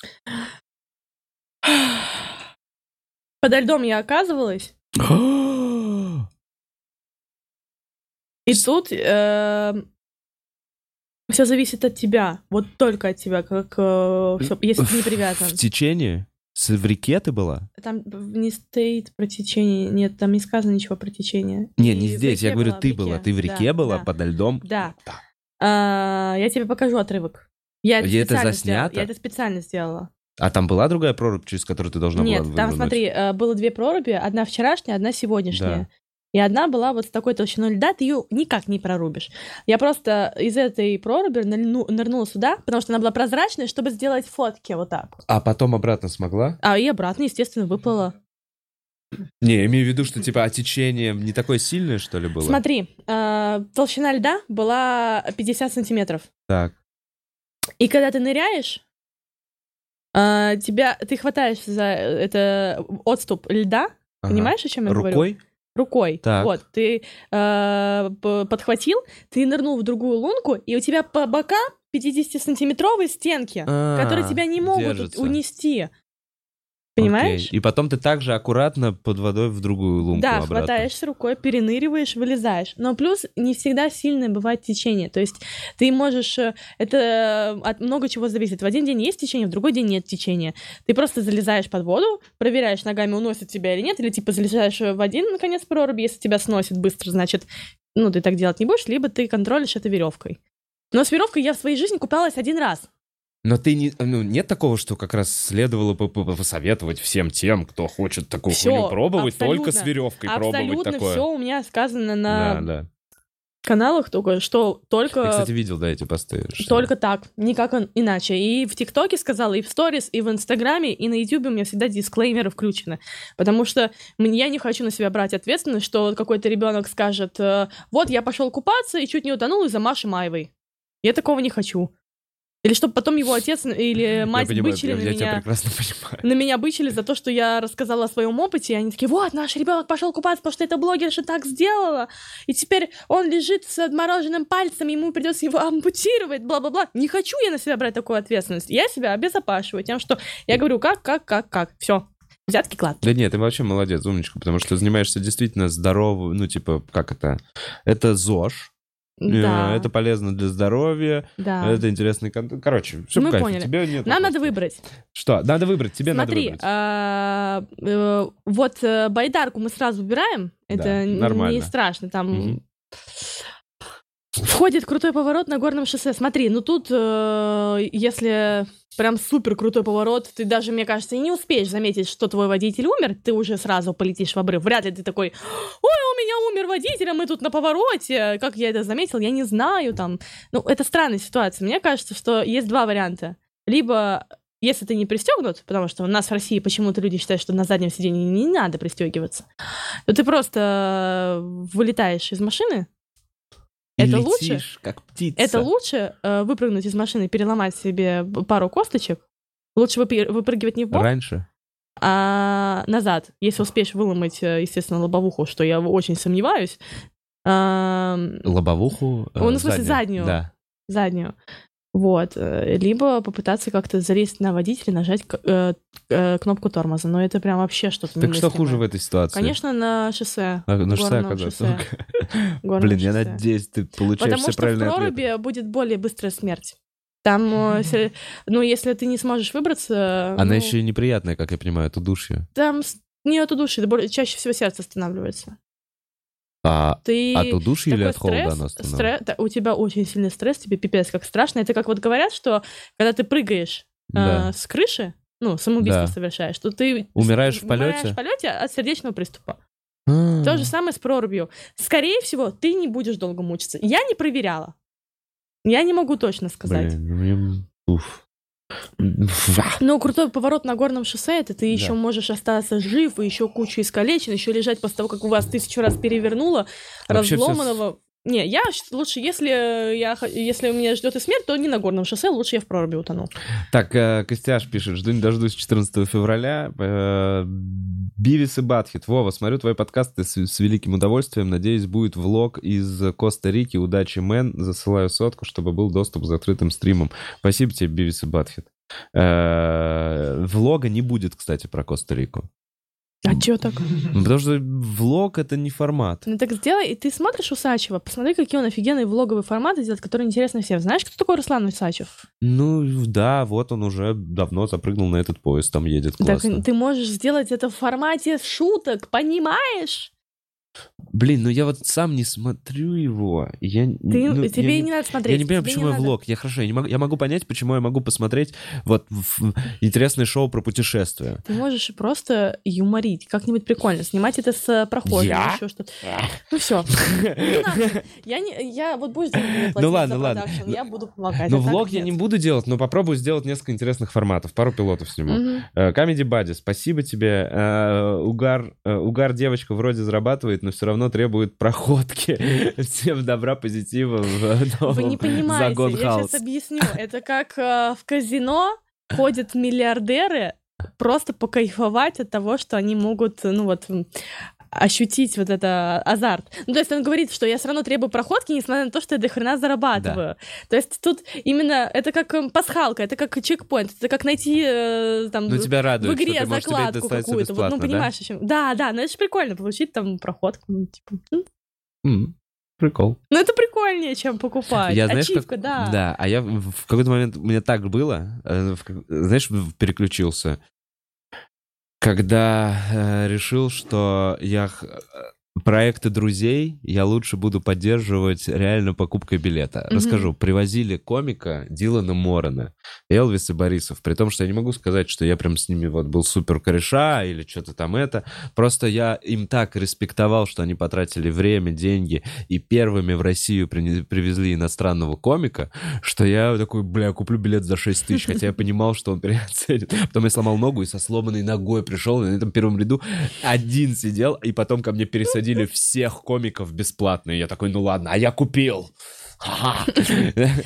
Подо льдом я оказывалась, и тут все зависит от тебя, вот только от тебя, как э, всё, если ты не привязан. В течение? С- В реке ты была? Там не стоит про течение, нет, там не сказано ничего про течение. Не, не здесь, я говорю, была, ты была. Ты в реке Да, была, да. подо льдом? Да. Да. А, я тебе покажу отрывок. Я это, это заснято? сделала. Я это специально сделала. А там была другая прорубь, через которую ты должна Нет, была там, вынырнуть? смотри, э, было две проруби, одна вчерашняя, одна сегодняшняя. И одна была вот с такой толщиной льда, ты ее никак не прорубишь. Я просто из этой проруби нырну- нырнула сюда, потому что она была прозрачная, чтобы сделать фотки вот так. А потом обратно смогла? А и обратно, естественно, выплыла. Не, имею в виду, что типа а течение не такое сильное, что ли, было? Смотри, э, толщина льда была 50 сантиметров. Так. И когда ты ныряешь, э, тебя, ты хватаешь за это отступ льда, ага. понимаешь, о чем я говорю? Рукой? Рукой. Так. Вот, ты э, подхватил, ты нырнул в другую лунку, и у тебя по бокам 50-сантиметровые стенки, А, которые тебя не могут держится. унести. Понимаешь? Окей. И потом ты также аккуратно под водой в другую лунку Да, обратно. хватаешься рукой, переныриваешь, вылезаешь. Но плюс не всегда сильное бывает течение. То есть ты можешь... э, Это э, от много чего зависит. В один день есть течение, в другой день нет течения. Ты просто залезаешь под воду, проверяешь ногами, уносит тебя или нет, или типа залезаешь в один, наконец, проруби, если тебя сносит быстро, значит, ну, ты так делать не будешь, либо ты контролишь это веревкой. Но с веревкой я в своей жизни купалась один раз. Но ты не... Ну, нет такого, что как раз следовало бы по- по- посоветовать всем тем, кто хочет такую Всё, хуйню пробовать, только с веревкой пробовать такое. все у меня сказано Да, на да. каналах только, что только... Я, кстати, видел, да, эти посты. что- Только так, никак он- иначе. И в ТикТоке сказала, и в сторис, и в Инстаграме, и на Ютубе у меня всегда дисклеймеры включены. Потому что я не хочу на себя брать ответственность, что вот какой-то ребенок скажет, э, вот я пошел купаться и чуть не утонул из-за Маши Маевой. Я такого не хочу. Или чтобы потом его отец или Я мать понимаю, бычили я, на я тебя меня. прекрасно понимаю. На меня бычили за то, что я рассказала о своем опыте, и они такие, вот, наш ребенок пошел купаться, потому что эта блогерша так сделала, и теперь он лежит с отмороженным пальцем, ему придется его ампутировать, бла-бла-бла. Не хочу я на себя брать такую ответственность. Я себя обезопашиваю тем, что я говорю, как, как, как, как. Все. Взятки клад. Да нет, ты вообще молодец, умничка, потому что занимаешься действительно здоровым, ну, типа, как это? Это ЗОЖ, Да, это полезно для здоровья, да. это интересный контент. Короче, все Мы поняли. тебе нет Нам надо вопросов. выбрать. Что? Надо выбрать, тебе Смотри, надо выбрать. а, э, вот э, байдарку мы сразу выбираем. Это Да, н- нормально. не страшно. Там Мгм. входит крутой поворот на горном шоссе. Смотри, ну тут, э, если прям супер крутой поворот, ты даже, мне кажется, и не успеешь заметить, что твой водитель умер, ты уже сразу полетишь в обрыв. Вряд ли ты такой, ой, у меня умер водитель, а мы тут на повороте. Как я это заметил, я не знаю. Там. Ну, это странная ситуация. Мне кажется, что есть два варианта. Либо если ты не пристегнут, потому что у нас в России почему-то люди считают, что на заднем сиденье не надо пристегиваться, то ты просто вылетаешь из машины. И Это лучше? как птица. Это лучше э, выпрыгнуть из машины, переломать себе пару косточек. Лучше выпи- выпрыгивать не в бок, Раньше? а назад. Если успеешь выломать, э, естественно, лобовуху, что я очень сомневаюсь. Ам, Лобовуху? э, Ну, в смысле, заднюю. Да. заднюю. Вот. э, Либо попытаться как-то залезть на водителя, нажать э, э, кнопку тормоза. Но это прям вообще что-то Так что хуже в этой ситуации? Конечно, на шоссе. А, на шоссе оказаться. Блин, я надеюсь, ты получаешь Потому все что в правильные проруби ответы. будет более быстрая смерть. Там, э, ну, если ты не сможешь выбраться... Она ну, еще и неприятная, как я понимаю, это удушье. Там не от удушья, чаще всего сердце останавливается. А Ты... от удушья или от холода стресс, она стре- да, у тебя очень сильный стресс, тебе пипец как страшно. Это как вот говорят, что когда ты прыгаешь э, Да. с крыши, ну, самоубийство Да. совершаешь, то ты Умираешь в умираешь полете? в полете от сердечного приступа. А. То же самое с прорубью. Скорее всего, ты не будешь долго мучиться. Я не проверяла. Я не могу точно сказать. Блин, ну мне... Уф. Но крутой поворот на горном шоссе, это ты еще Да. можешь остаться жив, и еще кучу искалечен, еще лежать после того, как у вас тысячу раз перевернуло, Вообще разломанного. Не, я лучше, если я х- если меня ждет и смерть, то не на горном шоссе, лучше я в проруби утону. Так, э, Костяш пишет, жду не дождусь 14 февраля. Э, Бивис и Батхит. Вова, смотрю твои подкасты с, с великим удовольствием. Надеюсь, будет влог из Коста-Рики. Удачи, мэн. Засылаю сотку, чтобы был доступ к закрытым стримам. Спасибо тебе, Бивис и Батхит. Э, Влога не будет, кстати, про Коста-Рику. А чё так? Ну, Потому что влог — это не формат. Ну так сделай, и ты смотришь Усачева, посмотри, какие он офигенные влоговые форматы делает, которые интересны всем. Знаешь, кто такой Руслан Усачев? Ну, да, вот он уже давно запрыгнул на этот поезд, там едет Так классно. ты можешь сделать это в формате шуток, понимаешь? Блин, ну я вот сам не смотрю его. Я, Ты, ну, тебе я не надо смотреть. Я не понимаю, тебе почему я надо. влог. Я хорошо, я, не могу, я могу понять, почему я могу посмотреть вот в- интересное шоу про путешествия. Ты можешь просто юморить, как-нибудь прикольно, снимать это с э, прохожим, Я? еще что-то. Ну все. Я не, я вот будешь Ну ладно, ладно. я буду помогать. Ну, а влог я не буду делать, но попробую сделать несколько интересных форматов. Пару пилотов сниму. Мгм. Э, Comedy Buddy, спасибо тебе. Э, Угар, э, угар девочка вроде зарабатывает, но все равно требует проходки. Всем добра, позитива в Вы новом не понимаете, Загон я сейчас объясню. Это как э, в казино ходят миллиардеры просто покайфовать от того, что они могут, ну вот, ощутить вот это азарт. Ну, то есть он говорит, что я все равно требую проходки, несмотря на то, что я до хрена зарабатываю. То есть тут именно это как эм, пасхалка, это как чекпоинт, это как найти э, там Ну, тебя в радует, что игре ты можешь тебе закладку какую-то. Вот, ну, бесплатно, да? понимаешь, о чем? Да, да, ну это же прикольно, получить там проходку. Ну, типа. М, Прикол. Ну, это прикольнее, чем покупать. Я, знаешь, Ачивка, как- да. Да, а я в в какой-то момент, у меня так было, э, в знаешь, в- переключился, когда э, решил, что я э, проекты друзей я лучше буду поддерживать реально покупкой билета. Мгм. Расскажу, привозили комика Дилана Морона, Элвис и Борисов, при том, что я не могу сказать, что я прям с ними вот был супер кореша или что-то там это, просто я им так респектовал, что они потратили время, деньги и первыми в Россию привезли иностранного комика, что я такой, бля, куплю билет за 6 тысяч, хотя я понимал, что он переоценит. Потом я сломал ногу и со сломанной ногой пришел, на этом первом ряду один сидел, и потом ко мне пересадили всех комиков бесплатно. И я такой, ну ладно, а я купил.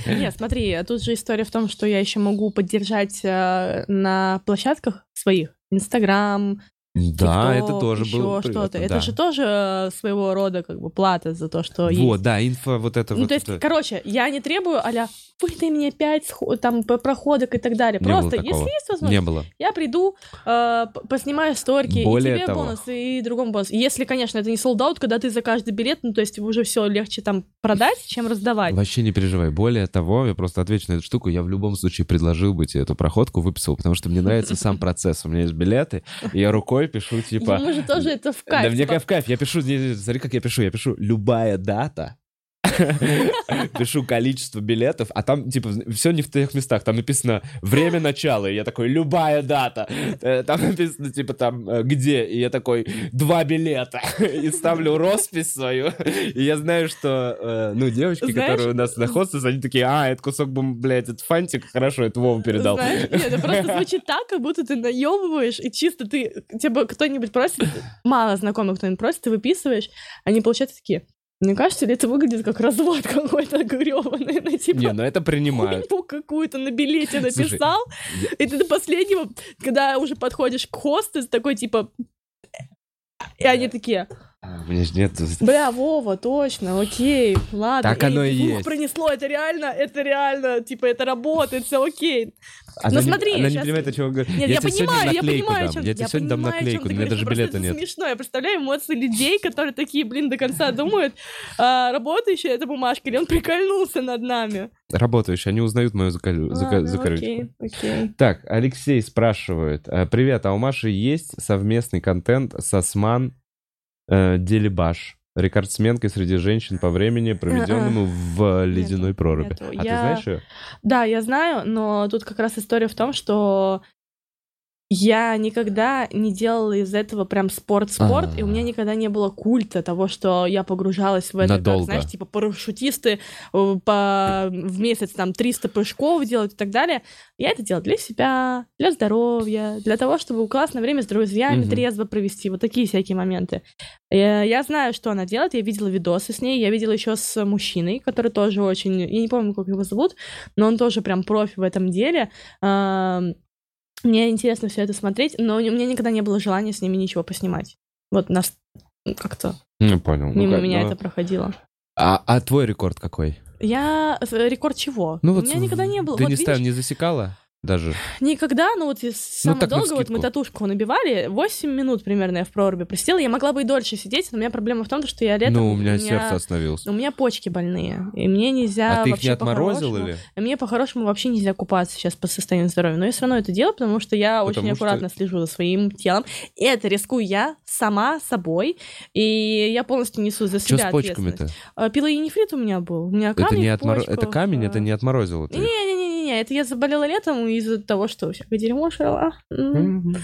Нет, смотри, тут же история в том, что я еще могу поддержать э, на площадках своих. Инстаграм, Да, это тоже было что-то. Это да. же тоже э, своего рода как бы плата за то, что есть. Вот, да, инфа, вот это Ну, вот. то есть, это. короче, я не требую а-ля выдай мне пять там проходок и так далее. Не было Просто, такого. если есть возможность, Не было. я приду, э, поснимаю сторики, Более и тебе того. бонус, и другому бонус. Если, конечно, это не солдат, когда ты за каждый билет, ну, то есть уже все легче там продать, чем раздавать. Вообще не переживай. Более того, я просто отвечу на эту штуку. Я в любом случае предложил бы тебе эту проходку, выписал, потому что мне нравится сам процесс. У меня есть билеты, и я рукой пишу, типа... Ему же тоже это в кайф. Да мне типа, кайф, кайф. Я пишу, смотри, как я пишу. Я пишу любая дата. Пишу количество билетов, а там, типа, все не в тех местах. Там написано время начала, и я такой, любая дата. Э, Там написано, типа, там, э, где, и я такой, два билета. И ставлю роспись свою. И я знаю, что, э, ну, девочки, Знаешь- которые у нас на хостес, они такие, а, это кусок, блядь, это фантик, хорошо, это Вова передал. Знаешь, нет, это просто звучит так, как будто ты наебываешь, и чисто ты, тебя кто-нибудь просит, мало знакомых кто-нибудь просит, ты выписываешь, они получаются такие, мне кажется, ли это выглядит как развод какой-то грёбаный, ну, типа, Не, ну это принимают. хуйню какую-то на билете Слушай, написал, и ты до последнего, когда уже подходишь к хостес, такой, типа, и они такие, У меня нет... Бля, Вова, точно, окей, ладно. Так оно и есть. пронесло, это реально, это реально, типа, это работает, все окей. Она не- смотри, Она не щас- понимает, о чем говорит. Нет, я, сегодня понимаю, я понимаю, о чем Я тебе сегодня дам наклейку, чем у меня даже билета это нет. смешно. Я представляю эмоции людей, которые такие, блин, до конца думают, а, работающая эта бумажка, или он прикольнулся над нами. Работающие, они узнают мою закорючку. Так, Алексей спрашивает. э, Привет, а у Маши есть совместный контент с Осман э, Делибаш, рекордсменкой среди женщин по времени, проведенному в ледяной проруби? нету. А ты Я- знаешь ее? Да, я знаю, но тут как раз история в том, что я никогда не делала из этого прям спорт-спорт, и у меня А. никогда не было культа того, что я погружалась в это, Надолго. как, знаешь, типа парашютисты э, по, в месяц там 300 прыжков делают и так далее. Я это делала для себя, для здоровья, для того, чтобы классное время с друзьями Мгм. трезво провести, вот такие всякие моменты. Я, я знаю, что она делает, я видела видосы с ней, я видела еще с мужчиной, который тоже очень, я не помню, как его зовут, но он тоже прям профи в этом деле. Мне интересно все это смотреть, но у меня никогда не было желания с ними ничего поснимать. Вот нас как-то Ну, понял. Ну, мимо как, меня ну. это проходило. А, а твой рекорд какой? Я... э, Рекорд чего? Ну, у вот меня никогда не было. Ты вот не, видишь, ставь, не засекала даже? Никогда, ну вот самого так долго, вот мы татушку набивали, 8 минут примерно я в проруби просидела, я могла бы и дольше сидеть, но у меня проблема в том, что я летом... ну, у меня сердце остановилось. У меня почки больные, и мне нельзя а ты их не отморозил или? Мне по-хорошему вообще нельзя купаться сейчас по состоянию здоровья. Но я все равно это делаю, потому что я Потому очень что- аккуратно слежу за своим телом. И это рискую я сама собой. И я полностью несу за Что себя с почками-то? А, Пилоинефрит у меня был. У меня Это камень не в отмор... Это камень, это а. не отморозило ты. Не-не-не-не, это я заболела летом из-за того, что всякое дерьмо шила. Мгм.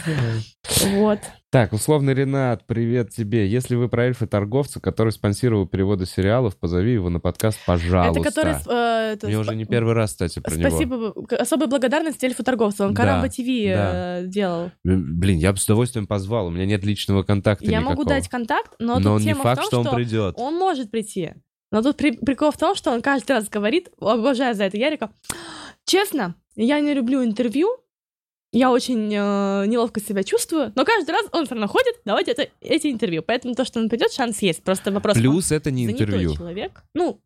Вот. Так, условный Ренат, привет тебе. Если вы про эльфа-торговца, который спонсировал переводы сериалов, позови его на подкаст, пожалуйста. Это который... э, это Мне спа- уже не первый раз, кстати, про него. Спасибо. Особая благодарность эльфу торговцу. Он Да, Карамба ТВ да. э, делал. М, Блин, я бы с удовольствием позвал, у меня нет личного контакта Я никакого. могу дать контакт, но, Но тут не тема факт, в том, что он придет. Он может прийти. Но тут при- прикол в том, что он каждый раз говорит, обожаю за это Ярика, честно, я не люблю интервью, я очень э, неловко себя чувствую, но каждый раз он все равно ходит давать это, эти интервью. Поэтому то, что он придет, шанс есть. Просто вопрос... Плюс это не интервью. человек. Ну,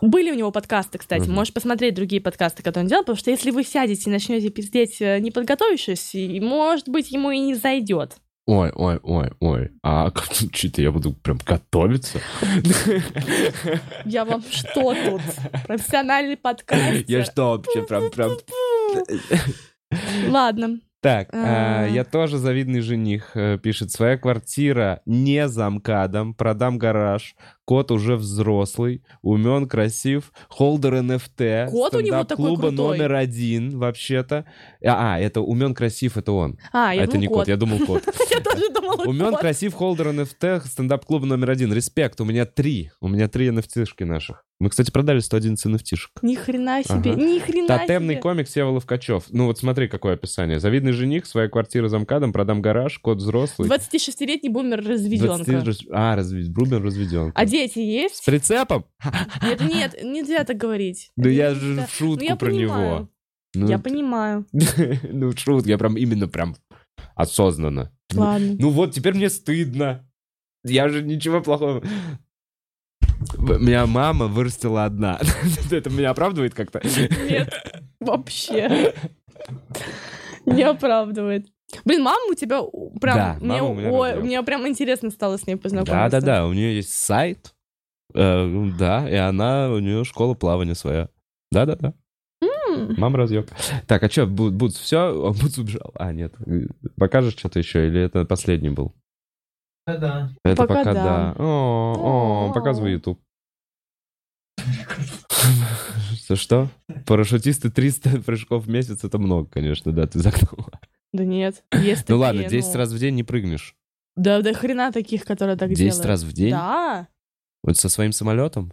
были у него подкасты, кстати. Мгм. Можешь посмотреть другие подкасты, которые он делал, потому что если вы сядете и начнете пиздеть, э, не подготовившись, и, может быть, ему и не зайдет. Ой, ой, ой, ой. А что-то я буду прям готовиться. Я вам что тут? Профессиональный подкаст. Я что, вообще прям, прям... Ладно. Так, а, А. я тоже завидный жених, э, пишет. Своя квартира не замкадом, продам гараж, кот уже взрослый, умен, красив, holder NFT, Кот у него такой клуба крутой. номер один, вообще-то. А, а, это умен, красив, это он. А, я это думал, не кот, я думал кот. Я тоже думала, Умен, кот. красив, holder NFT, стендап-клуб номер один. Респект, у меня три. У меня три NFT-шки наших. Мы, кстати, продали 111 NFT-шек. Ни хрена себе, Ага. ни хрена Тотемный себе. комик Сева Ловкачев. Ну вот смотри, какое описание. Завидный жених, своя квартира за МКАДом, продам гараж, кот взрослый. 26-летний бумер 20 разведенка. раз- А, разве... Брубин разведен. А дети С есть? прицепом? Нет, нет, нельзя так говорить. Да я же в Ну, шутку я про него. Ну, Я понимаю. ну, в шутку, я прям именно прям осознанно. Ладно. Ну вот, теперь мне стыдно. Я же ничего плохого... Меня мама вырастила одна. Это меня оправдывает как-то? Нет, вообще. Не оправдывает. Блин, мама у тебя прям... Да, мне, мама у меня ой, развелась. мне прям интересно стало с ней познакомиться. Да-да-да, у нее есть сайт, э, да, и она, у нее школа плавания своя. Да-да-да. М, Мама разъеб. Так, а что, Бутс, все? Бутс убежал. А, нет. Покажешь что-то еще, или это последний был? Да-да. Это Пока пока, да. да. О, о, О. показывай YouTube. Что, что? Парашютисты 300 прыжков в месяц, это много, конечно, да, ты загнула. Да нет, есть Ну ладно, такие, 10 ну. раз в день не прыгнешь. Да, да хрена таких, которые так 10 делают. раз в день? Да. Вот со своим самолетом?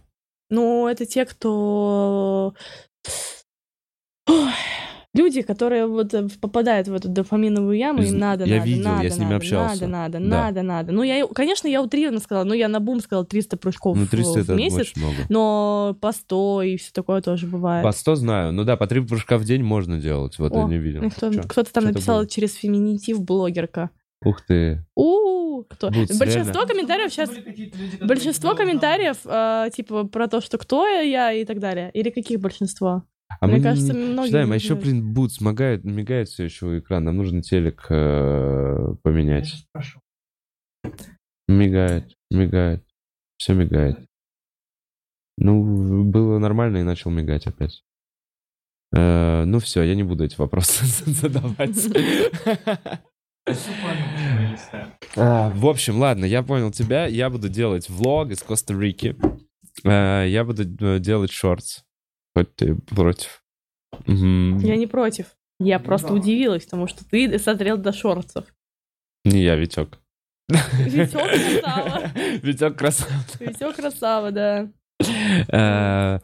Ну, это те, кто... Ой, Люди, которые вот э, попадают в эту дофаминовую яму, им надо, я надо, видел, я надо, с ними надо, общался. Надо, надо, Да. надо, надо. Ну, я, конечно, я утрированно сказала, ну, я на бум сказала 300 прыжков Ну, в- 300 в это месяц, очень много. но по 100 и все такое тоже бывает. По 100 знаю. Ну да, по 3 прыжка в день можно делать. Вот я О, не видел. И кто- Чё? Кто-то там написал через феминитив блогерка. Ух ты. у кто. Boots, Большинство реально. комментариев сейчас... Люди, Большинство комментариев, э, типа, про то, что кто я и так далее. Или каких большинство? А Мне мы кажется, не многие читаем, а еще, блин, Бутс мигает, мигает все еще у экрана. Нам нужно телек э, поменять. Мигает, мигает, все мигает. Ну, было нормально и начал мигать опять. Э, ну все, я не буду эти вопросы задавать. А, В общем, ладно, я понял тебя. Я буду делать влог из Коста-Рики. Э, Я буду э, делать шортс. Хоть ты против. Мгм. Я не против. Я Ну просто да. удивилась, потому что ты созрел до шортцев. Не я, Витек. Витек красава. Витек красавчик. Витек красава, да. Э,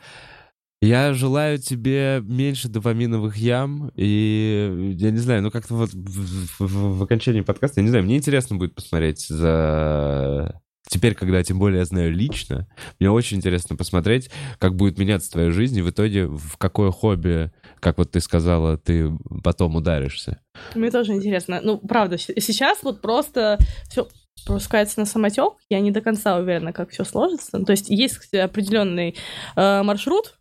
Я желаю тебе меньше допаминовых ям, и я не знаю, ну как-то вот в, в- в окончании подкаста, я не знаю, мне интересно будет посмотреть за... Теперь, когда тем более я знаю лично, мне очень интересно посмотреть, как будет меняться твоя жизнь, и в итоге в какое хобби, как вот ты сказала, ты потом ударишься. Мне тоже интересно. Ну, правда, сейчас вот просто все пускается на самотек. Я не до конца уверена, как все сложится. То есть есть определенный э, маршрут,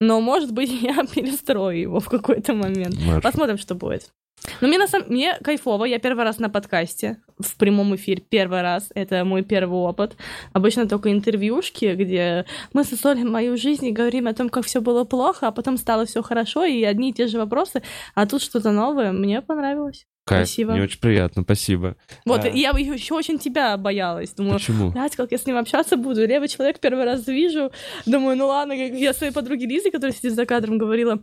но, может быть, я перестрою его в какой-то момент. Маш. Посмотрим, что будет. Но мне, на самом... мне кайфово. Я первый раз на подкасте, в прямом эфире, первый раз. Это мой первый опыт. Обычно только интервьюшки, где мы сосолим мою жизнь и говорим о том, как все было плохо, а потом стало все хорошо, и одни и те же вопросы. А тут что-то новое. Мне понравилось. Кайф, спасибо. Мне очень приятно, спасибо. Вот, и я еще очень тебя боялась. Думаю, Почему? блядь, как я с ним общаться буду. Левый человек первый раз вижу. Думаю, ну ладно, я своей подруге Лизе, которая сидит за кадром, говорила,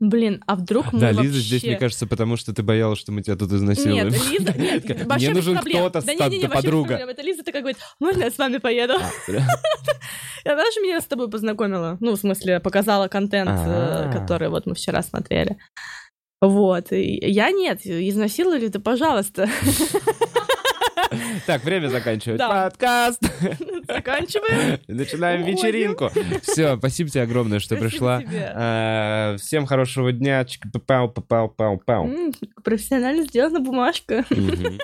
блин, а вдруг мы Да, вообще... Лиза здесь, мне кажется, потому что ты боялась, что мы тебя тут изнасилуем. Нет, Лиза, нет, вообще Мне нужен кто-то, да, не, не, не, ста- вообще без подруга. Это Лиза такая говорит, можно я с вами поеду? А, Она же меня с тобой познакомила. Ну, в смысле, показала контент, э, А. который вот мы вчера смотрели. Вот. И я нет, изнасиловали, да пожалуйста. Так, время заканчивать. Да. Подкаст. Заканчиваем. Начинаем Уходим. вечеринку. Все, спасибо тебе огромное, что Спасибо пришла. тебе. А, Всем хорошего дня. Пау, пау, пау. М, Профессионально сделана бумажка. Мгм.